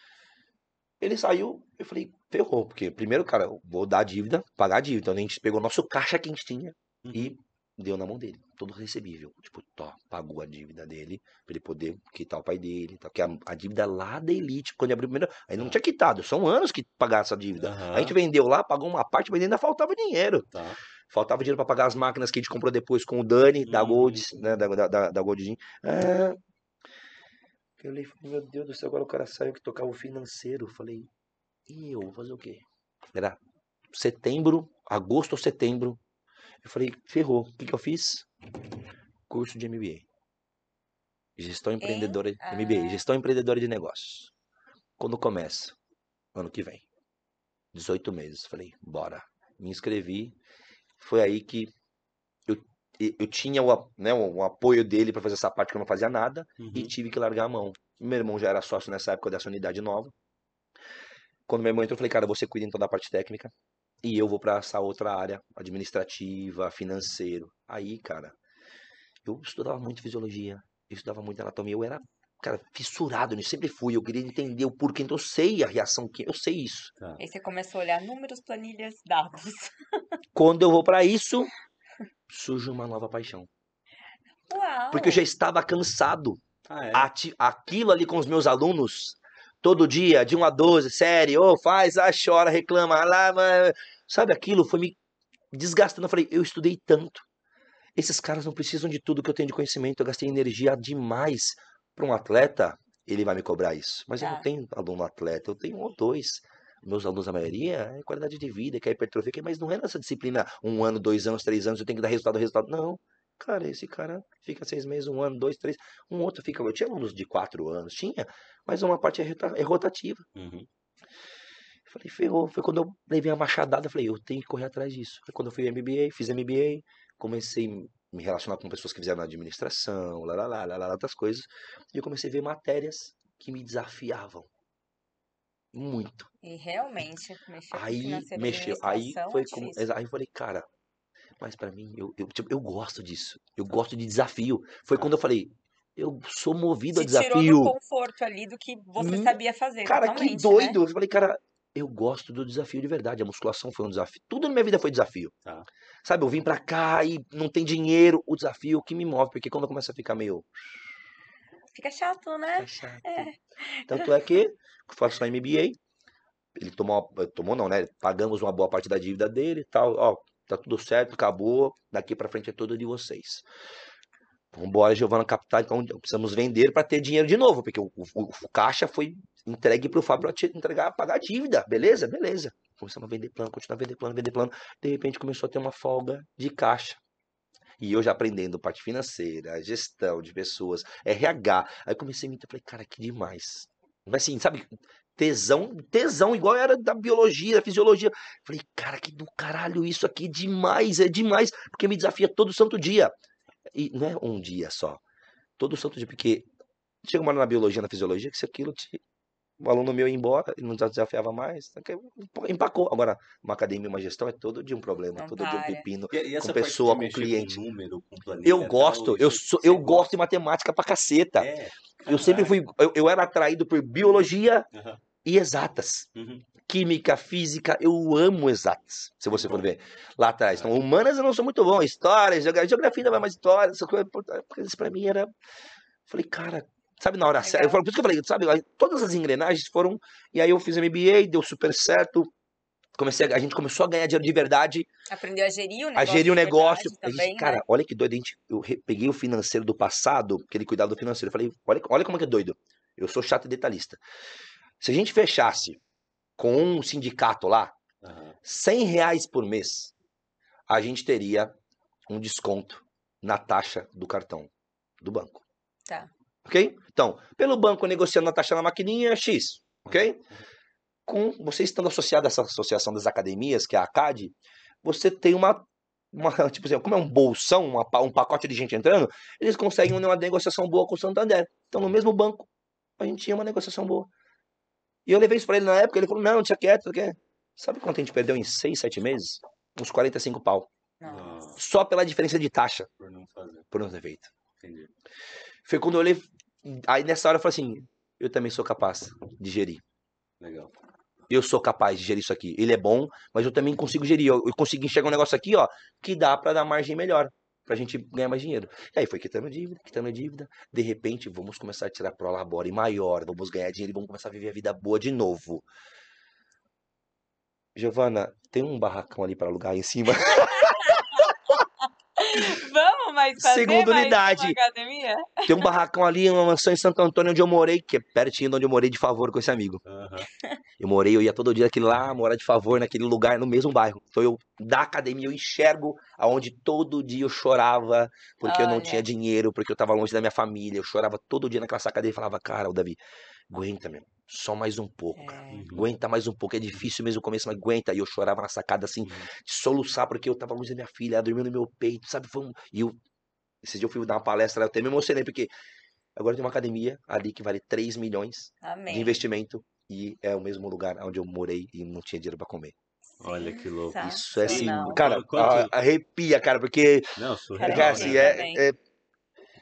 S3: Ele saiu, eu falei, ferrou, porque primeiro, cara, eu vou dar a dívida, pagar a dívida. Então a gente pegou nosso caixa que a gente tinha e deu na mão dele, todo recebível. Tipo, tó, pagou a dívida dele, pra ele poder quitar o pai dele, tá? que a, a dívida lá da Elite, quando ele abriu primeiro, aí não tinha quitado, são anos que pagar essa dívida.
S1: Aham.
S3: A gente vendeu lá, pagou uma parte, mas ainda faltava dinheiro.
S1: Tá.
S3: Faltava dinheiro pra pagar as máquinas que a gente comprou depois com o Dani, da
S1: Hum.
S3: Gold, né, da, da, da, Gold. É... Eu olhei falei, meu Deus do céu, agora o cara saiu que tocava o financeiro. Eu Falei, e eu, vou fazer o quê? Era setembro, agosto ou setembro. Eu falei, ferrou. O que, que eu fiz? Curso de MBA. Gestão empreendedora, MBA,
S2: Ah.
S3: gestão empreendedora de negócios. Quando começa? Ano que vem. 18 meses. Falei, bora. Me inscrevi. Foi aí que eu, e- eu tinha o, né, o, apoio dele para fazer essa parte que eu não fazia nada e
S1: Uhum.
S3: tive que largar a mão. Meu irmão já era sócio nessa época dessa unidade nova. Quando meu irmão entrou, eu falei, cara, você cuida então da parte técnica e eu vou para essa outra área, administrativa, financeiro. Aí, cara, eu estudava muito fisiologia, eu estudava muito anatomia, eu era, cara, fissurado nisso, sempre fui, eu queria entender o porquê, então eu sei a reação que eu sei isso.
S2: Aí você começou a olhar números, planilhas, dados.
S3: Quando eu vou para isso, surge uma nova paixão,
S2: Uau!
S3: porque eu já estava cansado
S1: Ah, é?
S3: aquilo ali com os meus alunos, todo dia, de 1 a 12, série, ô, faz, ah, chora, reclama, lá, mas... sabe, aquilo foi me desgastando. Eu falei, eu estudei tanto. Esses caras não precisam de tudo que eu tenho de conhecimento, eu gastei energia demais para um atleta, ele vai me cobrar isso. Mas eu não
S2: Tá.
S3: tenho aluno atleta, eu tenho um ou dois. meus alunos, a maioria, é qualidade de vida, que é hipertrofia, que- mas não é nessa disciplina um ano, dois anos, três anos, eu tenho que dar resultado, resultado. Não. Cara, esse cara fica seis meses, um ano, dois, três. Um outro fica. Eu tinha alunos de quatro anos, tinha, mas uma parte é é rotativa.
S1: Uhum.
S3: Falei, ferrou. Foi quando eu levei a machadada, falei, eu tenho que correr atrás disso. Foi quando eu fui MBA, fiz MBA, comecei a me relacionar com pessoas que fizeram administração, lá, lá, lá, lá, lá, outras coisas. E eu comecei a ver matérias que me desafiavam. Muito.
S2: E realmente, mexer com
S3: Aí mexeu. Aí foi
S2: é
S3: como. Aí eu falei, cara, mas pra mim, eu, eu, tipo, eu gosto disso. Eu gosto de desafio. Foi quando eu falei, eu sou movido a
S2: Te tirou
S3: desafio.
S2: do conforto ali do que você sabia fazer,
S3: Cara, que
S2: né?
S3: doido. Eu falei, cara, eu gosto do desafio de verdade. A musculação foi um desafio. Tudo na minha vida foi desafio.
S1: Tá.
S3: Sabe, eu vim pra cá e não tem dinheiro. O desafio que me move, porque quando eu começo a ficar meio
S2: Fica chato, né?
S3: é chato. Tanto é que eu faço a MBA. Ele tomou, uma- tomou não, né? Pagamos uma boa parte da dívida dele e tal. Ó, tá tudo certo, acabou. Daqui pra frente é tudo de vocês. Vambora, Giovana Capital. Então precisamos vender para ter dinheiro de novo, porque o, o- o caixa foi entregue pro Fábio para entregar, pagar a dívida. Beleza? Beleza. Começamos a vender plano, continuar vender plano, vender plano. De repente começou a ter uma folga de caixa. E eu já aprendendo parte financeira, gestão de pessoas, RH. Aí comecei a me falei, cara, que demais. Mas assim, sabe, tesão, tesão, igual era da biologia, da fisiologia. Falei, cara, que do caralho isso aqui, demais, é demais, porque me desafia todo santo dia. E não é um dia só, todo santo dia, porque chega uma hora na biologia, na fisiologia, que se aquilo te. O aluno meu ia embora, ele não desafiava mais, empacou. Agora, uma academia, uma gestão é todo dia um problema,
S2: Não
S3: todo dia um pepino.
S1: E, e
S3: Com pessoa,
S1: de
S3: com cliente.
S1: número, com planilha,
S3: Eu gosto, eu, sou, eu gosto de matemática pra caceta.
S1: É,
S3: Eu sempre fui, eu, eu era atraído por biologia
S1: Aham.
S3: e exatas.
S1: Uhum.
S3: Química, física, eu amo exatas, se você for ver lá atrás. Então, humanas eu não sou muito bom, história, geografia, geografia ainda vai mais história, essas coisas, porque isso pra mim era. Falei, cara, sabe na hora certa? Eu
S2: Legal.
S3: falo, por isso que eu falei, sabe, todas as engrenagens foram. E aí eu fiz MBA, deu super certo. Comecei, a, a gente começou a ganhar dinheiro de verdade,
S2: Aprendeu a gerir o
S3: a
S2: negócio.
S3: gerir o negócio.
S2: verdade
S3: A gente,
S2: também,
S3: cara,
S2: né?
S3: olha que doido. A gente, eu peguei o financeiro do passado, aquele cuidado do financeiro. Eu falei, olha, olha como é que é doido. Eu sou chato e detalhista. Se a gente fechasse com um sindicato lá,
S1: Aham.
S3: 100 reais por mês, a gente teria um desconto na taxa do cartão do banco.
S2: Tá.
S3: Ok? Então, pelo banco negociando a taxa na maquininha, X. Ok? Com você estando associado a essa associação das academias, que é a ACAD, você tem uma. uma tipo assim, como é um bolsão, uma um pacote de gente entrando, eles conseguem uma negociação boa com o Santander. Então, no mesmo banco, a gente tinha uma negociação boa. E eu levei isso pra ele na época, ele falou: não, deixa quieto, quer. Sabe quanto a gente perdeu em 6, 7 meses? Uns 45 pau.
S2: Nossa,
S3: Só pela diferença de taxa,
S1: por não fazer.
S3: por não ter feito.
S1: Entendi.
S3: Foi quando eu olhei. Aí nessa hora eu falei assim: eu também sou capaz de gerir.
S1: Legal.
S3: Eu sou capaz de gerir isso aqui. Ele é bom, mas eu também consigo gerir. Eu, eu consigo enxergar um negócio aqui, ó, que dá pra dar margem melhor. Pra gente ganhar mais dinheiro. E aí foi quitando dívida, quitando dívida. De repente, vamos começar a tirar pro labore maior. Vamos ganhar dinheiro e vamos começar a viver a vida boa de novo. Giovana, tem um barracão ali pra alugar aí em cima.
S2: Vamos mais fazer
S3: Segunda
S2: mais
S3: unidade.
S2: uma academia?
S3: Tem um barracão ali, uma mansão em Santo Antônio onde eu morei, que é pertinho de onde eu morei de favor com esse amigo.
S1: Aham.
S3: Eu morei, eu ia todo dia aquele lá, morar de favor naquele lugar, no mesmo bairro. Então eu, da academia, eu enxergo aonde todo dia eu chorava, porque eu não
S2: Olha.
S3: tinha dinheiro, porque eu tava longe da minha família. Eu chorava todo dia naquela sacada e falava, cara, o Davi, aguenta, meu, só mais um pouco. cara.
S2: É.
S1: Uhum.
S3: Aguenta mais um pouco, é difícil mesmo o começo, mas aguenta. E eu chorava na sacada assim,
S1: Uhum.
S3: de soluçar, porque eu tava longe da minha filha, ela dormindo no meu peito, sabe? Foi um... E eu, esse dia eu fui dar uma palestra, lá, eu até me emocionei, porque agora tem uma academia ali que vale 3 milhões de
S2: Amém.
S3: investimento e é o mesmo lugar onde eu morei e não tinha dinheiro pra comer.
S1: Olha que louco.
S3: Isso é assim, cara,
S1: Quanto-
S3: arrepia, cara, porque,
S1: Não, surreal.
S2: Cara,
S3: cara,
S1: né?
S3: assim,
S2: também.
S3: é,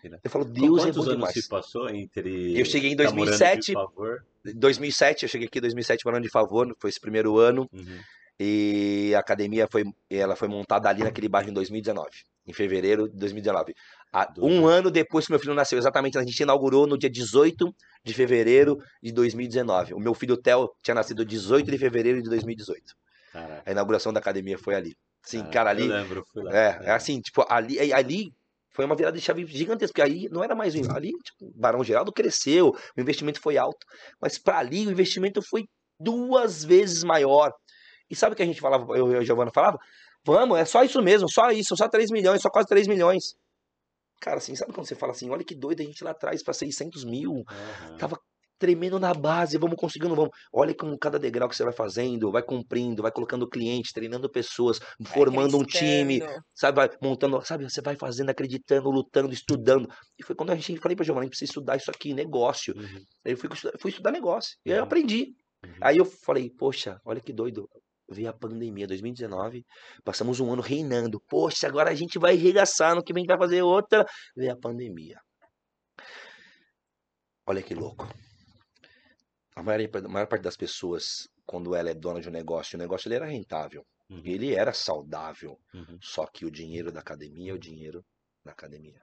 S3: é- eu falo, Deus é
S1: Quantos
S3: bom
S1: anos
S3: demais.
S1: se passou entre.
S3: Eu cheguei em
S1: tá morando de
S3: 2007.
S1: favor?
S3: 2007, eu cheguei aqui em 2007 morando de favor, foi esse primeiro ano
S1: Uhum.
S3: e a academia foi, ela foi montada ali naquele bairro em 2019, em fevereiro de 2019. A-
S1: Do-
S3: um ano depois que meu filho nasceu, exatamente, a gente inaugurou no dia 18 de fevereiro de 2019. O meu filho Theo tinha nascido 18 de fevereiro de 2018.
S1: Caraca.
S3: A inauguração da academia foi ali. Sim,
S1: Caraca,
S3: cara, ali
S1: Eu lembro, fui lá.
S3: É, é assim, tipo, ali, é- ali foi uma virada de chave gigantesca, porque aí não era mais um- ali, tipo, Barão Geraldo cresceu, o investimento foi alto, mas para ali o investimento foi duas vezes maior. E sabe o que a gente falava, eu e a Giovana falava? Vamos, é só isso mesmo, só isso, só 3 milhões, só quase 3 milhões. Cara, assim, sabe quando você fala assim, olha que doido a gente lá atrás para 600 mil,
S1: Aham.
S3: tava tremendo na base, vamos conseguindo, vamos. Olha como cada degrau que você vai fazendo, vai cumprindo, vai colocando cliente, treinando pessoas, formando um time, sabe, vai montando, sabe, você vai fazendo, acreditando, lutando, estudando. E foi quando a gente falei pra Giovanna, a gente precisa estudar isso aqui, negócio.
S1: Uhum.
S3: Aí eu fui, estudar- fui estudar negócio. E aí eu
S1: Uhum.
S3: aprendi.
S1: Uhum.
S3: Aí eu falei, poxa, olha que doido. Veio a pandemia, 2019, passamos um ano reinando. Poxa, agora a gente vai arregaçar, no que vem a gente vai fazer outra. Veio a pandemia. Olha que louco. A maior, a maior parte das pessoas, quando ela é dona de um negócio, o negócio ele era rentável.
S1: Uhum.
S3: Ele era saudável.
S1: Uhum.
S3: Só que o dinheiro da academia é o dinheiro da academia.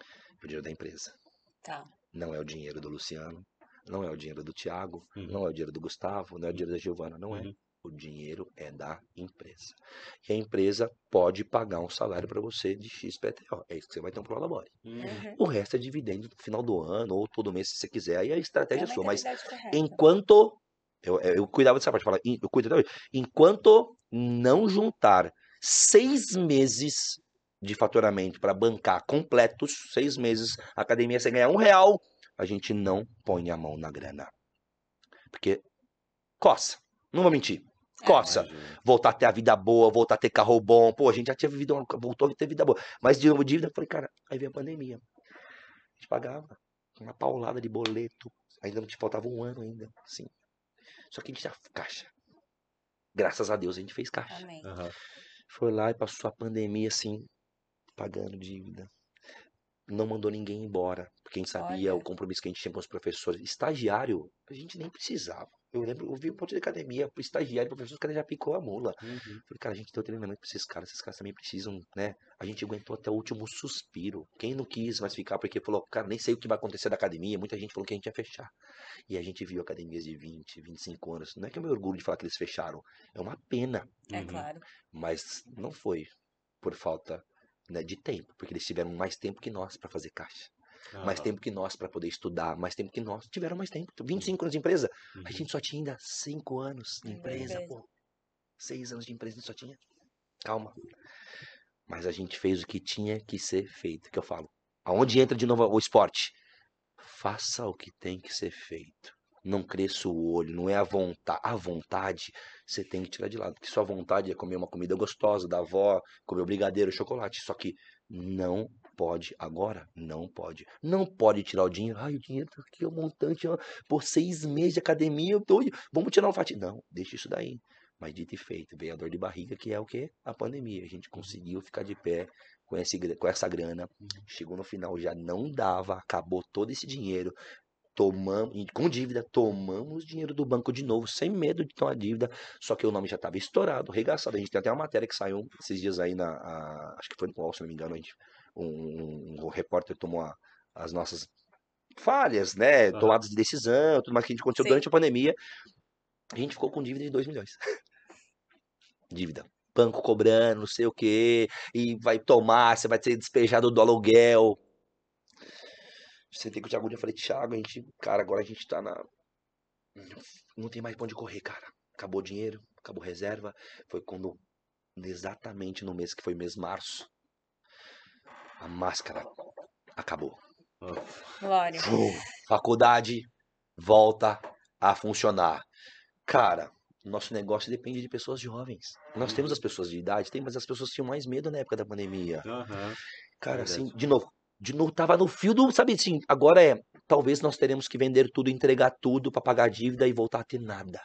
S3: É o dinheiro da empresa.
S2: Tá.
S3: Não é o dinheiro do Luciano, não é o dinheiro do Thiago,
S1: Uhum.
S3: não é o dinheiro do Gustavo, não é o dinheiro da Giovana, não é. O dinheiro é da empresa. E a empresa pode pagar um salário para você de XPTO. É isso que você vai ter um prolabore.
S1: Uhum.
S3: O resto é dividendo no final do ano ou todo mês se você quiser. Aí a
S2: É
S3: estratégia é sua. Mas
S2: correta.
S3: enquanto. Eu, eu eu cuidava dessa parte, falar, eu cuido até hoje. Enquanto não juntar seis meses de faturamento para bancar completos, seis meses, a academia sem ganhar um real, a gente não põe a mão na grana. Porque coça. Não vou mentir.
S2: É.
S3: Coça.
S1: Imagina.
S3: Voltar a ter a vida boa, voltar a ter carro bom. Pô, a gente já tinha vivido, uma- voltou a ter vida boa. Mas de novo, dívida, eu falei, cara, aí veio a pandemia. A gente pagava uma paulada de boleto. Ainda não te faltava um ano ainda, sim. Só que a gente já caixa. Graças a Deus a gente fez caixa.
S2: Amém.
S1: Aham.
S3: Foi lá e passou a pandemia assim, pagando dívida. Não mandou ninguém embora, porque a gente sabia
S2: Olha.
S3: o compromisso que a gente tinha com os professores. Estagiário, a gente nem precisava. Eu lembro, eu vi um ponto de academia, estagiário, professor, o cara já picou a mula.
S1: Uhum.
S3: Falei, cara, a gente deu treinamento pra esses caras, esses caras também precisam, né? A gente aguentou até o último suspiro. Quem não quis mais ficar, porque falou, cara, nem sei o que vai acontecer da academia. Muita gente falou que a gente ia fechar. E a gente viu academias de 20, 25 anos. Não é que é meu orgulho de falar que eles fecharam. É uma pena.
S2: É
S1: Uhum.
S2: claro.
S3: Mas não foi por falta né, de tempo, porque eles tiveram mais tempo que nós para fazer caixa. Mais tempo que nós para poder estudar, mais tempo que nós. Tiveram mais tempo. 25 anos de empresa.
S1: Uhum.
S3: A gente só tinha ainda 5 anos de empresa, pô. 6 anos de empresa a gente só tinha. Calma. Mas a gente fez o que tinha que ser feito, que eu falo. Aonde entra de novo o esporte? Faça o que tem que ser feito. Não cresça o olho, não é a vontade. A vontade você tem que tirar de lado. Porque sua vontade é comer uma comida gostosa da avó, comer o brigadeiro, o chocolate. Só que não pode agora, não pode. Não pode tirar o dinheiro. Ai, o dinheiro tá aqui, o montante, ó, por seis meses de academia, eu tô... vamos tirar um fatia. Não, deixa isso daí. Mas dito e feito, veio a dor de barriga, que é o quê? A pandemia. A gente conseguiu ficar de pé com, esse, com essa grana. Chegou no final, já não dava, acabou todo esse dinheiro. Tomamos, com dívida, tomamos dinheiro do banco de novo, sem medo de tomar dívida. Só que o nome já estava estourado, regaçado. A gente tem até uma matéria que saiu esses dias aí na. a- acho que foi no UOL, se não me engano. A gente, um, um- um repórter tomou a- as nossas falhas, né?
S1: Aham.
S3: Tomadas de decisão, tudo mais que aconteceu
S2: Sim.
S3: durante a pandemia. A gente ficou com dívida de 2 milhões. dívida. Banco cobrando, não sei o quê, e vai tomar, você vai ser despejado do aluguel. Você tem que o Thiago eu falei, Thiago, a gente, cara, agora a gente tá na. Não tem mais pra onde correr, cara. Acabou o dinheiro, acabou a reserva. Foi quando, exatamente no mês que foi mês março, a máscara acabou.
S2: Glória.
S3: Fum, faculdade volta a funcionar. Cara, nosso negócio depende de pessoas jovens. Nós temos as pessoas de idade, tem, mas as pessoas tinham mais medo na época da pandemia.
S1: Aham.
S3: Cara, assim,
S1: Verdade.
S3: de novo, de novo, tava no fio do, sabe assim, agora é, talvez nós teremos que vender tudo, entregar tudo pra pagar a dívida e voltar a ter nada.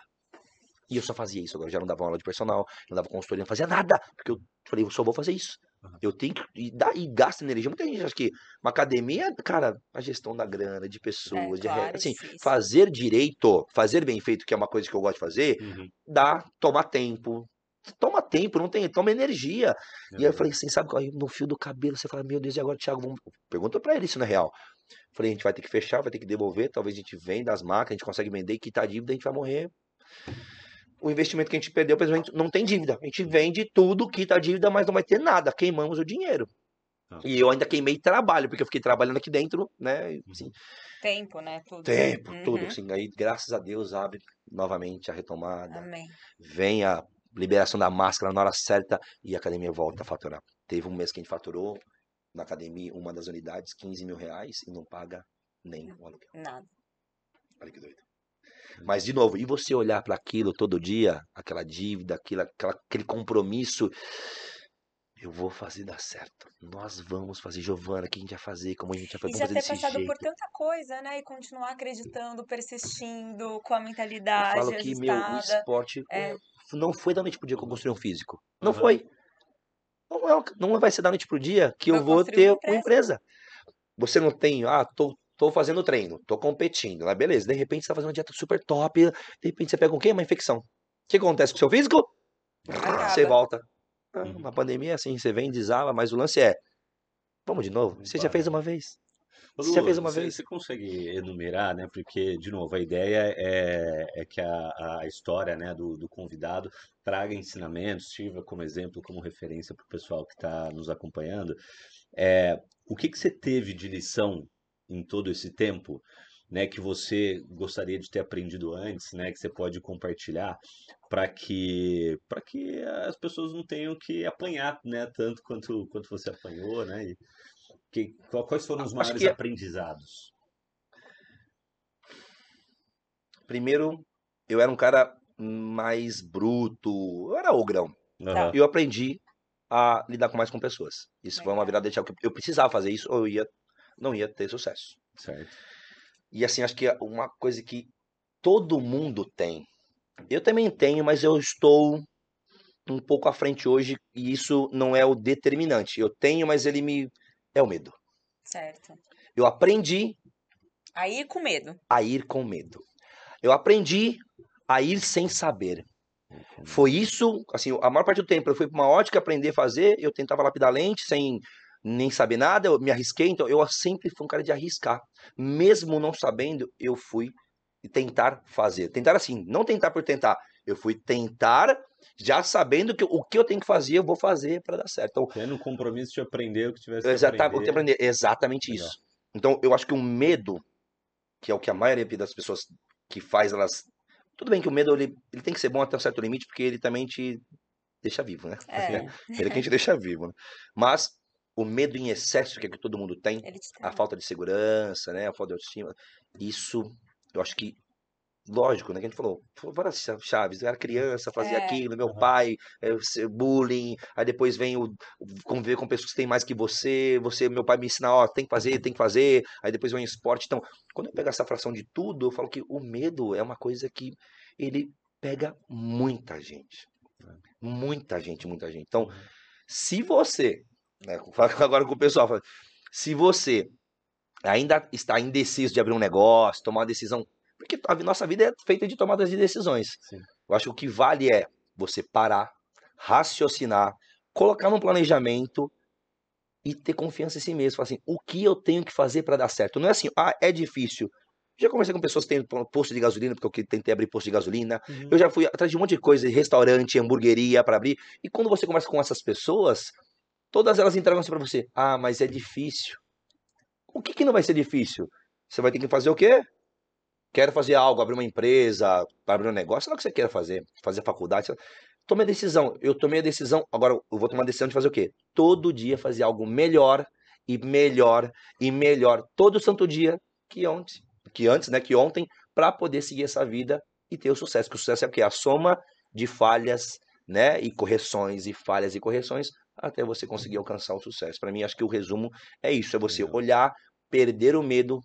S3: E eu só fazia isso, agora eu já não dava aula de personal, não dava consultoria, não fazia nada, porque eu falei, eu só vou fazer isso. Eu tenho que, e, dá, e gasta energia, muita gente acha que uma academia, cara, a gestão da grana, de pessoas, de, re-
S2: claro,
S3: assim,
S2: difícil.
S3: fazer direito, fazer bem feito, que é uma coisa que eu gosto de fazer,
S1: Uhum.
S3: dá, toma tempo, toma tempo, não tem, toma energia.
S1: É
S3: E aí eu falei assim, sabe, é? no fio do cabelo, você fala, meu Deus, e agora, Thiago, vamos... pergunta pra ele isso na real. Falei, a gente vai ter que fechar, vai ter que devolver, talvez a gente venda as marcas, a gente consegue vender e quitar a dívida, a gente vai morrer. O investimento que a gente perdeu, por exemplo, não tem dívida. A gente vende tudo, quita a dívida, mas não vai ter nada. Queimamos o dinheiro. Ah. E eu ainda queimei trabalho, porque eu fiquei trabalhando aqui dentro, né?
S2: Uhum. Assim, Tempo, né?
S3: Tudo. Tempo, uhum. tudo. Assim, aí, graças a Deus, abre novamente a retomada.
S2: Amém.
S3: Vem a liberação da máscara na hora certa e a academia volta a faturar. Teve um mês que a gente faturou na academia, uma das unidades, 15 mil reais e não paga nem o aluguel.
S2: Nada.
S3: Olha que doido. Mas, de novo, e você olhar para aquilo todo dia, aquela dívida, aquilo, aquela, aquele compromisso, eu vou fazer dar certo. Nós vamos fazer, Giovana, o que a gente vai fazer, como a gente vai fazer,
S2: e já ter passado jeito. por tanta coisa, né? E continuar acreditando, persistindo, com a mentalidade
S3: eu falo
S2: que,
S3: meu, o esporte é... não foi da noite pro dia que eu construí um físico. Não uhum. foi. Não, é, não vai ser da noite pro dia que eu vou ter uma empresa. uma empresa. Você não tem, ah, tô tô fazendo treino, tô competindo, lá beleza. De repente você tá fazendo uma dieta super top, de repente você pega o quê? Uma infecção. O que acontece com o seu físico? Acaba. Você volta. Ah, uma pandemia assim, você vem, desaba, mas o lance é, vamos de novo. Você já fez uma vez.
S1: Você já fez uma você, vez. Você consegue enumerar, né? Porque, de novo, a ideia é, é que a, a história né, do, do convidado traga ensinamentos, sirva como exemplo, como referência para o pessoal que está nos acompanhando. É, o que, que você teve de lição em todo esse tempo, né, que você gostaria de ter aprendido antes, né, que você pode compartilhar para que para que as pessoas não tenham que apanhar, né, tanto quanto quanto você apanhou, né? E que, quais foram os maiores que... aprendizados?
S3: Primeiro, eu era um cara mais bruto, eu era ogrão. Uhum. Eu aprendi a lidar com mais com pessoas. Isso foi uma virada de chave. Eu precisava fazer isso ou eu ia não ia ter sucesso.
S1: Certo.
S3: E assim, acho que é uma coisa que todo mundo tem. Eu também tenho, mas eu estou um pouco à frente hoje e isso não é o determinante. Eu tenho, mas ele me é o medo.
S2: Certo.
S3: Eu aprendi
S2: a ir com medo.
S3: A ir com medo. Eu aprendi a ir sem saber. Foi isso, assim, a maior parte do tempo eu fui para uma ótica aprender a fazer, eu tentava lapidar lente sem nem saber nada, eu me arrisquei, então eu sempre fui um cara de arriscar. Mesmo não sabendo, eu fui tentar fazer. Tentar assim, não tentar por tentar. Eu fui tentar já sabendo que o que eu tenho que fazer, eu vou fazer para dar certo. Então,
S1: Tendo um compromisso de aprender o que tivesse
S3: exatamente, que aprender. aprender. Exatamente Legal. isso. Então, eu acho que o medo, que é o que a maioria das pessoas que faz, elas... Tudo bem que o medo, ele, ele tem que ser bom até um certo limite, porque ele também te deixa vivo, né? É. Ele é que te deixa vivo. Né? Mas o medo em excesso que, é que todo mundo tem, a falta de segurança, né, a falta de autoestima, isso eu acho que lógico, né, que a gente falou, várias chaves, eu era criança, fazia é. aquilo, meu pai, é, bullying, aí depois vem o conviver com pessoas que têm mais que você, você, meu pai me ensina, ó, tem que fazer, tem que fazer, aí depois vem o esporte, então, quando eu pego essa fração de tudo, eu falo que o medo é uma coisa que ele pega muita gente, muita gente, muita gente, então, se você né? Agora com o pessoal, se você ainda está indeciso de abrir um negócio, tomar uma decisão, porque a nossa vida é feita de tomadas de decisões. Sim. Eu acho que o que vale é você parar, raciocinar, colocar num planejamento e ter confiança em si mesmo. Falar assim, o que eu tenho que fazer para dar certo? Não é assim, ah, é difícil. Já conversei com pessoas que têm posto de gasolina, porque eu tentei abrir posto de gasolina. Uhum. Eu já fui atrás de um monte de coisa, restaurante, hamburgueria para abrir. E quando você conversa com essas pessoas, Todas elas entregam assim para você. Ah, mas é difícil. O que, que não vai ser difícil? Você vai ter que fazer o quê? Quero fazer algo, abrir uma empresa, abrir um negócio, sei lá o que você quer fazer, fazer faculdade. Tomei a decisão. Eu tomei a decisão, agora eu vou tomar a decisão de fazer o quê? Todo dia fazer algo melhor e melhor e melhor todo santo dia que ontem, que antes, né, que ontem, para poder seguir essa vida e ter o sucesso. Que o sucesso é o quê? A soma de falhas, né, e correções e falhas e correções até você conseguir alcançar o sucesso. Para mim, acho que o resumo é isso: é você olhar, perder o medo,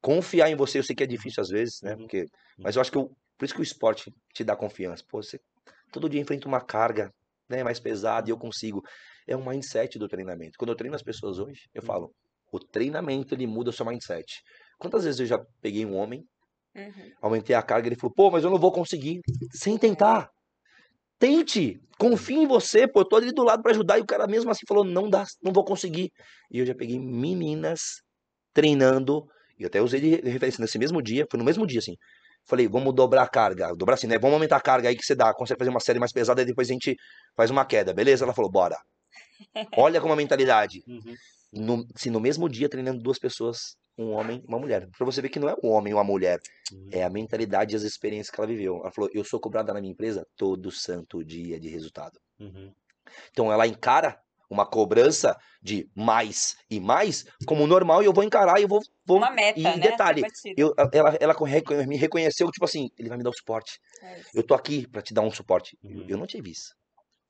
S3: confiar em você. Eu sei que é difícil às vezes, né? Uhum. Porque, mas eu acho que eu, por isso que o esporte te dá confiança. Pô, você todo dia enfrenta uma carga né, mais pesada e eu consigo. É um mindset do treinamento. Quando eu treino as pessoas hoje, eu uhum. falo: o treinamento ele muda o seu mindset. Quantas vezes eu já peguei um homem, uhum. aumentei a carga, ele falou: pô, mas eu não vou conseguir. Sem tentar. Tente, confie em você, pô, eu tô ali do lado para ajudar. E o cara mesmo assim falou: não dá, não vou conseguir. E eu já peguei meninas treinando, e até usei de referência nesse mesmo dia, foi no mesmo dia, assim. Falei, vamos dobrar a carga, dobrar assim, né? Vamos aumentar a carga aí que você dá, consegue fazer uma série mais pesada e depois a gente faz uma queda, beleza? Ela falou, bora. Olha como a mentalidade.
S1: Uhum.
S3: No, se no mesmo dia treinando duas pessoas, um homem e uma mulher. Pra você ver que não é um homem ou uma mulher,
S1: Uhum.
S3: é a mentalidade e as experiências que ela viveu. Ela falou: Eu sou cobrada na minha empresa todo santo dia de resultado.
S1: Uhum.
S3: Então ela encara uma cobrança de mais e mais como normal e eu vou encarar e eu vou. vou
S2: Uma meta,
S3: e
S2: né?
S3: detalhe, eu, ela, ela me reconheceu, tipo assim, ele vai me dar o suporte.
S2: É.
S3: Eu tô aqui pra te dar um suporte. Eu-
S1: Uhum.
S3: Eu não tive isso.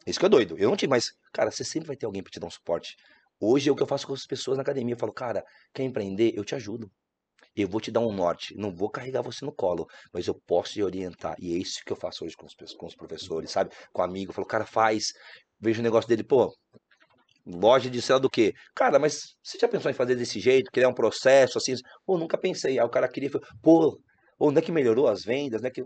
S3: Isso que é doido. Eu não tive, mas, cara, você sempre vai ter alguém pra te dar um suporte. Hoje é o que eu faço com as pessoas na academia. Eu falo, cara, quer empreender? Eu te ajudo. Eu vou te dar um norte. Não vou carregar você no colo, mas eu posso te orientar. E é isso que eu faço hoje com os, com os professores, sabe? Com amigo. Eu falo, cara, faz. Vejo o negócio dele, pô. Loja de lá do quê? Cara, mas você já pensou em fazer desse jeito? Criar um processo assim? Pô, nunca pensei. Aí o cara queria, pô, onde é que melhorou as vendas? Né? Que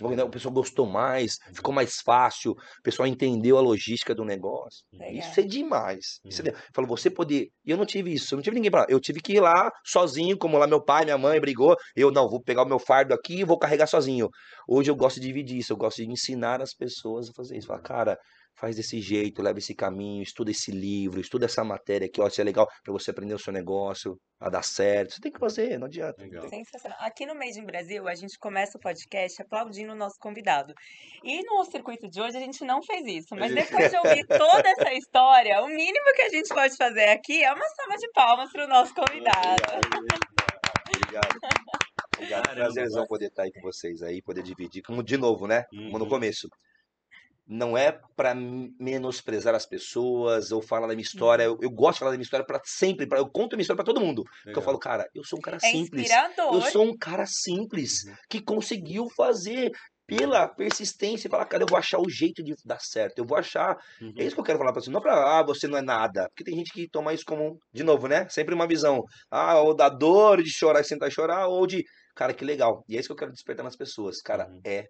S3: o pessoal gostou mais, ficou mais fácil, o pessoal entendeu a logística do negócio.
S2: Legal.
S3: Isso é demais. Isso é
S1: Uhum.
S3: Falou, você poder. E eu não tive isso, eu não tive ninguém pra. Eu tive que ir lá sozinho, como lá meu pai, minha mãe brigou. Eu não, vou pegar o meu fardo aqui e vou carregar sozinho. Hoje eu gosto de dividir isso, eu gosto de ensinar as pessoas a fazer isso. Falar, cara, faz desse jeito, leva esse caminho, estuda esse livro, estuda essa matéria aqui, ó, isso é legal pra você aprender o seu negócio, a dar certo. Você tem que fazer, não adianta.
S1: Legal.
S2: Sensacional. Aqui no Made in Brasil, a gente começa o podcast aplaudindo o nosso convidado. E no circuito de hoje, a gente não fez isso. Mas depois de ouvir toda essa história, o mínimo que a gente pode fazer aqui é uma salva de palmas para o nosso convidado.
S3: Obrigado. Obrigado.
S1: Caramba,
S3: Prazerzão poder estar aí com vocês aí, poder dividir. Como de novo, né? Como no
S1: Uhum.
S3: começo. Não é pra menosprezar as pessoas ou falar da minha história. Eu, eu gosto de falar da minha história para sempre. Pra, eu conto a minha história pra todo mundo. Porque eu
S1: Legal.
S3: falo, cara, eu sou um cara
S2: É
S3: simples.
S2: inspirador.
S3: Eu sou um cara simples
S1: Uhum.
S3: que conseguiu fazer pela persistência e falar, cara, eu vou achar o jeito de dar certo. Eu vou achar.
S1: Uhum.
S3: É isso que eu quero falar pra você. Não pra, ah, você não é nada. Porque tem gente que toma isso como, de novo, né? Sempre uma visão. Ah, ou da dor, de chorar e sentar e chorar, ou de, cara, que legal. E é isso que eu quero despertar nas pessoas. Cara,
S1: Uhum.
S3: é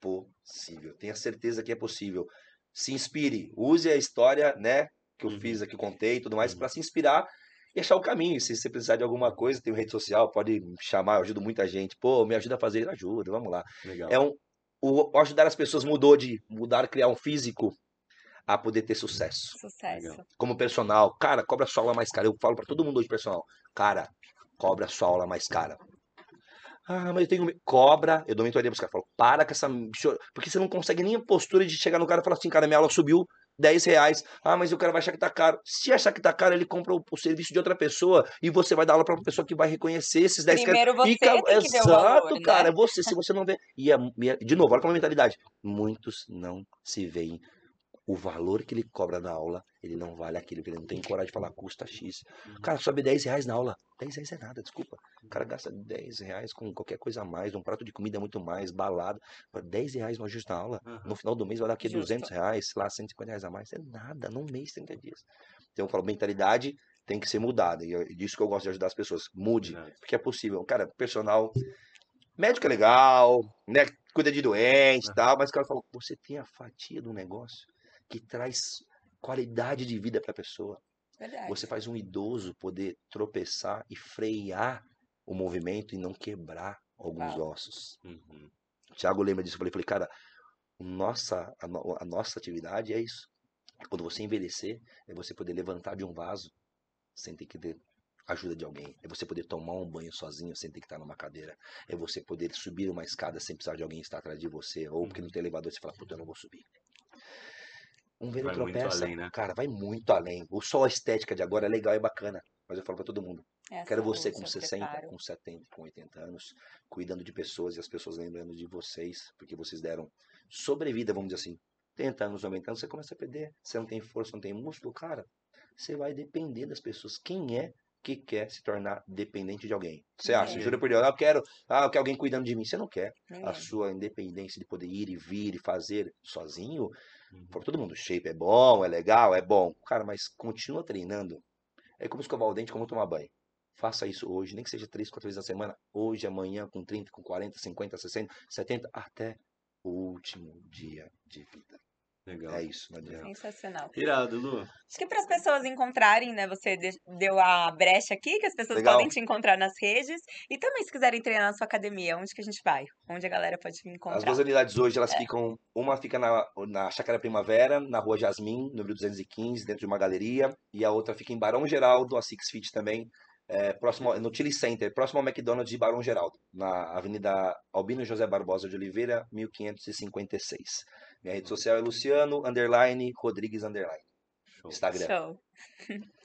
S3: possível. Tenha certeza que é possível. Se inspire. Use a história, né? Que eu
S1: Uhum.
S3: fiz aqui, contei e tudo mais,
S1: Uhum.
S3: pra se inspirar e achar o caminho. Se você precisar de alguma coisa, tem rede social, pode me chamar, eu ajudo muita gente. Pô, me ajuda a fazer, ajuda, vamos lá.
S1: Legal.
S3: É um, o, o ajudar as pessoas mudou de mudar, criar um físico a poder ter sucesso.
S2: Sucesso.
S1: Legal.
S3: Como personal, cara, cobra sua aula mais cara. Eu falo pra todo mundo hoje, personal, cara, cobra sua aula mais cara. Ah, mas eu tenho. Cobra, eu dou mentoria pros caras. Falo, para com essa. Porque você não consegue nem a postura de chegar no cara e falar assim, cara, minha aula subiu 10 reais. Ah, mas o cara vai achar que tá caro. Se achar que tá caro, ele compra o, o serviço de outra pessoa e você vai dar aula pra uma pessoa que vai reconhecer esses 10 caras.
S2: Primeiro você
S3: E
S2: tem
S3: Exato,
S2: valor, né?
S3: cara. é Você, se você não vê. E, a- e a- de novo, olha pra mentalidade. Muitos não se veem. O valor que ele cobra na aula, ele não vale aquilo, porque ele não tem coragem de falar custa X. O cara sobe 10 reais na aula. 10 reais é nada, desculpa. O cara gasta 10 reais com qualquer coisa a mais, um prato de comida muito mais, balada. Agora, 10 reais no ajuste na aula,
S1: Aham.
S3: no final do mês vai dar aqui
S2: Justo.
S3: 200 reais, sei lá, 150 reais a mais. É nada, num mês, 30 dias. Então eu falo, mentalidade tem que ser mudada. E é disso que eu gosto de ajudar as pessoas. Mude, porque é possível. Cara, personal, médico é legal, né? Cuida de doente e tal, mas o cara fala, você tem a fatia do negócio que traz qualidade de vida para a pessoa.
S2: Verdade.
S3: Você faz um idoso poder tropeçar e frear o movimento e não quebrar alguns
S2: Uau.
S3: ossos.
S1: Uhum.
S3: Tiago lembra disso. Eu falei, falei, cara, nossa, a, no- a nossa atividade é isso. Quando você envelhecer, é você poder levantar de um vaso sem ter que ter ajuda de alguém. É você poder tomar um banho sozinho sem ter que estar numa cadeira. É você poder subir uma escada sem precisar de alguém estar atrás de você. Ou porque não tem elevador, você fala, puta, eu não vou subir. Um velho
S1: Vai muito
S3: tropeça,
S1: além, né?
S3: cara, vai muito além. O só a estética de agora é legal e bacana. Mas eu falo pra todo mundo,
S2: É a
S3: Quero você com
S2: é o
S3: 60,
S2: preparo.
S3: com 70, com 80 anos, cuidando de pessoas e as pessoas lembrando de vocês, porque vocês deram sobrevida, vamos dizer assim. 80 anos, 90 anos, você começa a perder. Você não tem força, não tem músculo, cara. Você vai depender das pessoas. Quem é que quer se tornar dependente de alguém? Você acha?
S1: Ninguém.
S3: Jura por Deus, ah, eu quero, ah, eu quero alguém cuidando de mim. Você não quer.
S2: Ninguém.
S3: A sua independência de poder ir e vir e fazer sozinho,
S1: Uhum.
S3: para todo mundo, shape é bom, é legal, é bom. Cara, mas continua treinando. É como escovar o dente, como tomar banho. Faça isso hoje, nem que seja três, quatro vezes na semana. Hoje, amanhã, com 30, com 40, 50, 60, 70, até o último dia de vida.
S1: Legal.
S3: É isso, adianta.
S2: Sensacional.
S1: Irado, Lu.
S2: Acho que para as pessoas encontrarem, né? Você de- deu a brecha aqui, que as pessoas
S3: Legal.
S2: podem te encontrar nas redes. E também, se quiserem treinar na sua academia, onde que a gente vai? Onde a galera pode te
S3: As
S2: encontrar?
S3: duas unidades hoje, elas ficam. Uma fica na, na Chácara Primavera, na rua Jasmim, número 215, dentro de uma galeria. E a outra fica em Barão Geraldo, a Six Feet também, é, próximo, no Chili Center, próximo ao McDonald's de Barão Geraldo, na Avenida Albino José Barbosa de Oliveira, 1556. Minha rede social é Luciano, underline, Rodrigues, underline.
S1: Show.
S3: Instagram.
S2: Show.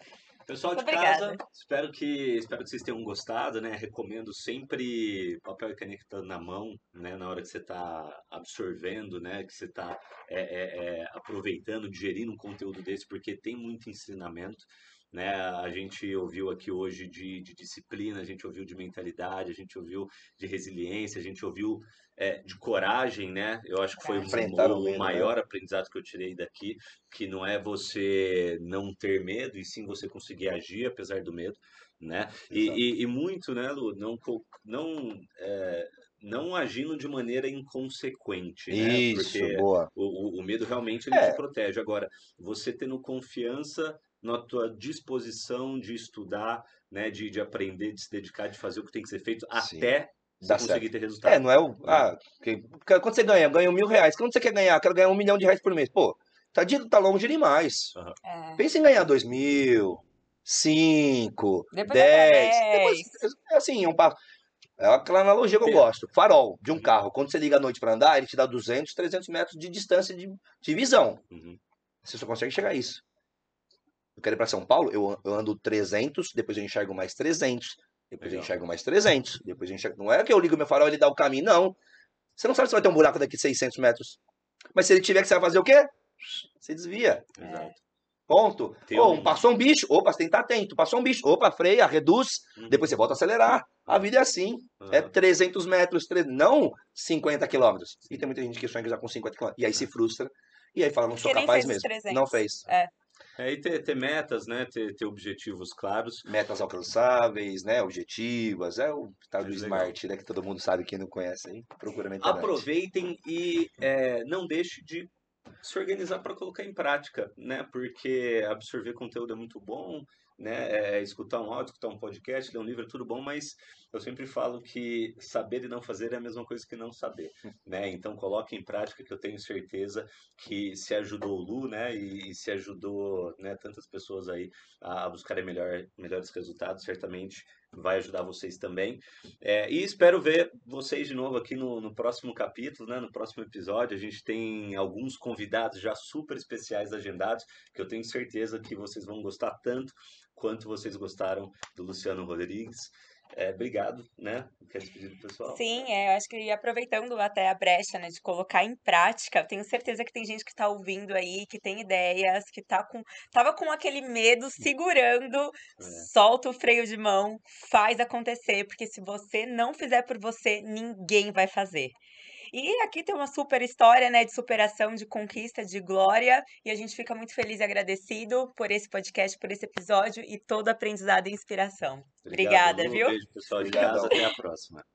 S1: Pessoal de
S2: Obrigada.
S1: casa, espero que, espero que vocês tenham gostado, né? Recomendo sempre papel e caneta na mão, né? Na hora que você está absorvendo, né? Que você está aproveitando, digerindo um conteúdo desse, porque tem muito ensinamento, né? A gente ouviu aqui hoje de, de disciplina, a gente ouviu de mentalidade, a gente ouviu de resiliência, a gente ouviu é, de coragem, né? Eu acho que foi
S3: Enfrentar o né?
S1: maior aprendizado que eu tirei daqui, que não é você não ter medo, e sim você conseguir agir apesar do medo, né? E, e, e muito, né, Lu, não, não, é, não agindo de maneira inconsequente, né?
S3: Isso,
S1: Porque
S3: boa.
S1: o, o, o medo realmente ele
S3: É.
S1: te protege. Agora, você tendo confiança na tua disposição de estudar, né, de, de aprender, de se dedicar, de fazer o que tem que ser feito,
S3: Sim.
S1: até
S3: Dá
S1: conseguir
S3: certo.
S1: ter resultado.
S3: É, não é o. Ah, que- quanto você ganha? Ganha mil reais. Quanto você quer ganhar? Quero ganhar um milhão de reais por mês. Pô, tá, tá longe demais.
S2: É.
S3: Pensa em ganhar dois mil, cinco,
S2: Depois
S3: dez.
S2: 10.
S3: Depois, é assim, é um passo. É aquela analogia que eu gosto. Farol de um carro. Quando você liga à noite para andar, ele te dá 200, 300 metros de distância de, de visão.
S1: Uhum.
S3: Você só consegue chegar a isso. Eu quero ir para São Paulo, eu, eu ando 300, depois eu enxergo mais 300, depois eu
S1: Legal.
S3: enxergo mais 300, depois eu enxergo... Não é que eu ligo meu farol e ele dá o caminho, não. Você não sabe se vai ter um buraco daqui 600 metros. Mas se ele tiver que você vai fazer o quê? Você desvia.
S1: Exato.
S3: Ponto. Ou
S1: um-
S3: passou um bicho, opa, você tem que estar atento. Passou um bicho, opa, freia, reduz,
S1: Uhum.
S3: depois você volta a acelerar. A vida é assim. É
S1: Aham.
S3: 300 metros, tre- não 50 quilômetros. E tem muita gente que sonha que já com 50 quilômetros. E aí se frustra. E aí fala, não sou
S2: Porque
S3: capaz mesmo.
S2: 300.
S3: Não fez.
S1: É, e ter, ter metas, né? Ter, ter objetivos claros.
S3: Metas alcançáveis, né? Objetivas. É o tal do
S1: Legal.
S3: Smart, né? Que todo mundo sabe quem não conhece aí. Procura na internet.
S1: Aproveitem e é, não deixe de se organizar para colocar em prática, né? Porque absorver conteúdo é muito bom, né? É, escutar um áudio, escutar um podcast, ler um livro é tudo bom, mas eu sempre falo que saber e não fazer é a mesma coisa que não saber, né? Então coloque em prática que eu tenho certeza que se ajudou o Lu, né? E, e se ajudou, né? Tantas pessoas aí a, buscarem melhor, melhores resultados, certamente vai ajudar vocês também. É, e espero ver vocês de novo aqui no, no próximo capítulo, né? No próximo episódio. A gente tem alguns convidados já super especiais agendados, que eu tenho certeza que vocês vão gostar tanto quanto vocês gostaram do Luciano Rodrigues. É, obrigado, né? Quer despedir do pessoal?
S2: Sim, é, eu acho que aproveitando até a brecha, né, de colocar em prática, eu tenho certeza que tem gente que tá ouvindo aí, que tem ideias, que tá com, tava com aquele medo segurando,
S1: É.
S2: solta o freio de mão, faz acontecer, porque se você não fizer por você, ninguém vai fazer. E aqui tem uma super história, né, de superação, de conquista, de glória, e a gente fica muito feliz e agradecido por esse podcast, por esse episódio e todo aprendizado e inspiração.
S1: Obrigado,
S2: Obrigada,
S1: Lu.
S2: viu?
S1: Beijo, pessoal de casa. Até a próxima.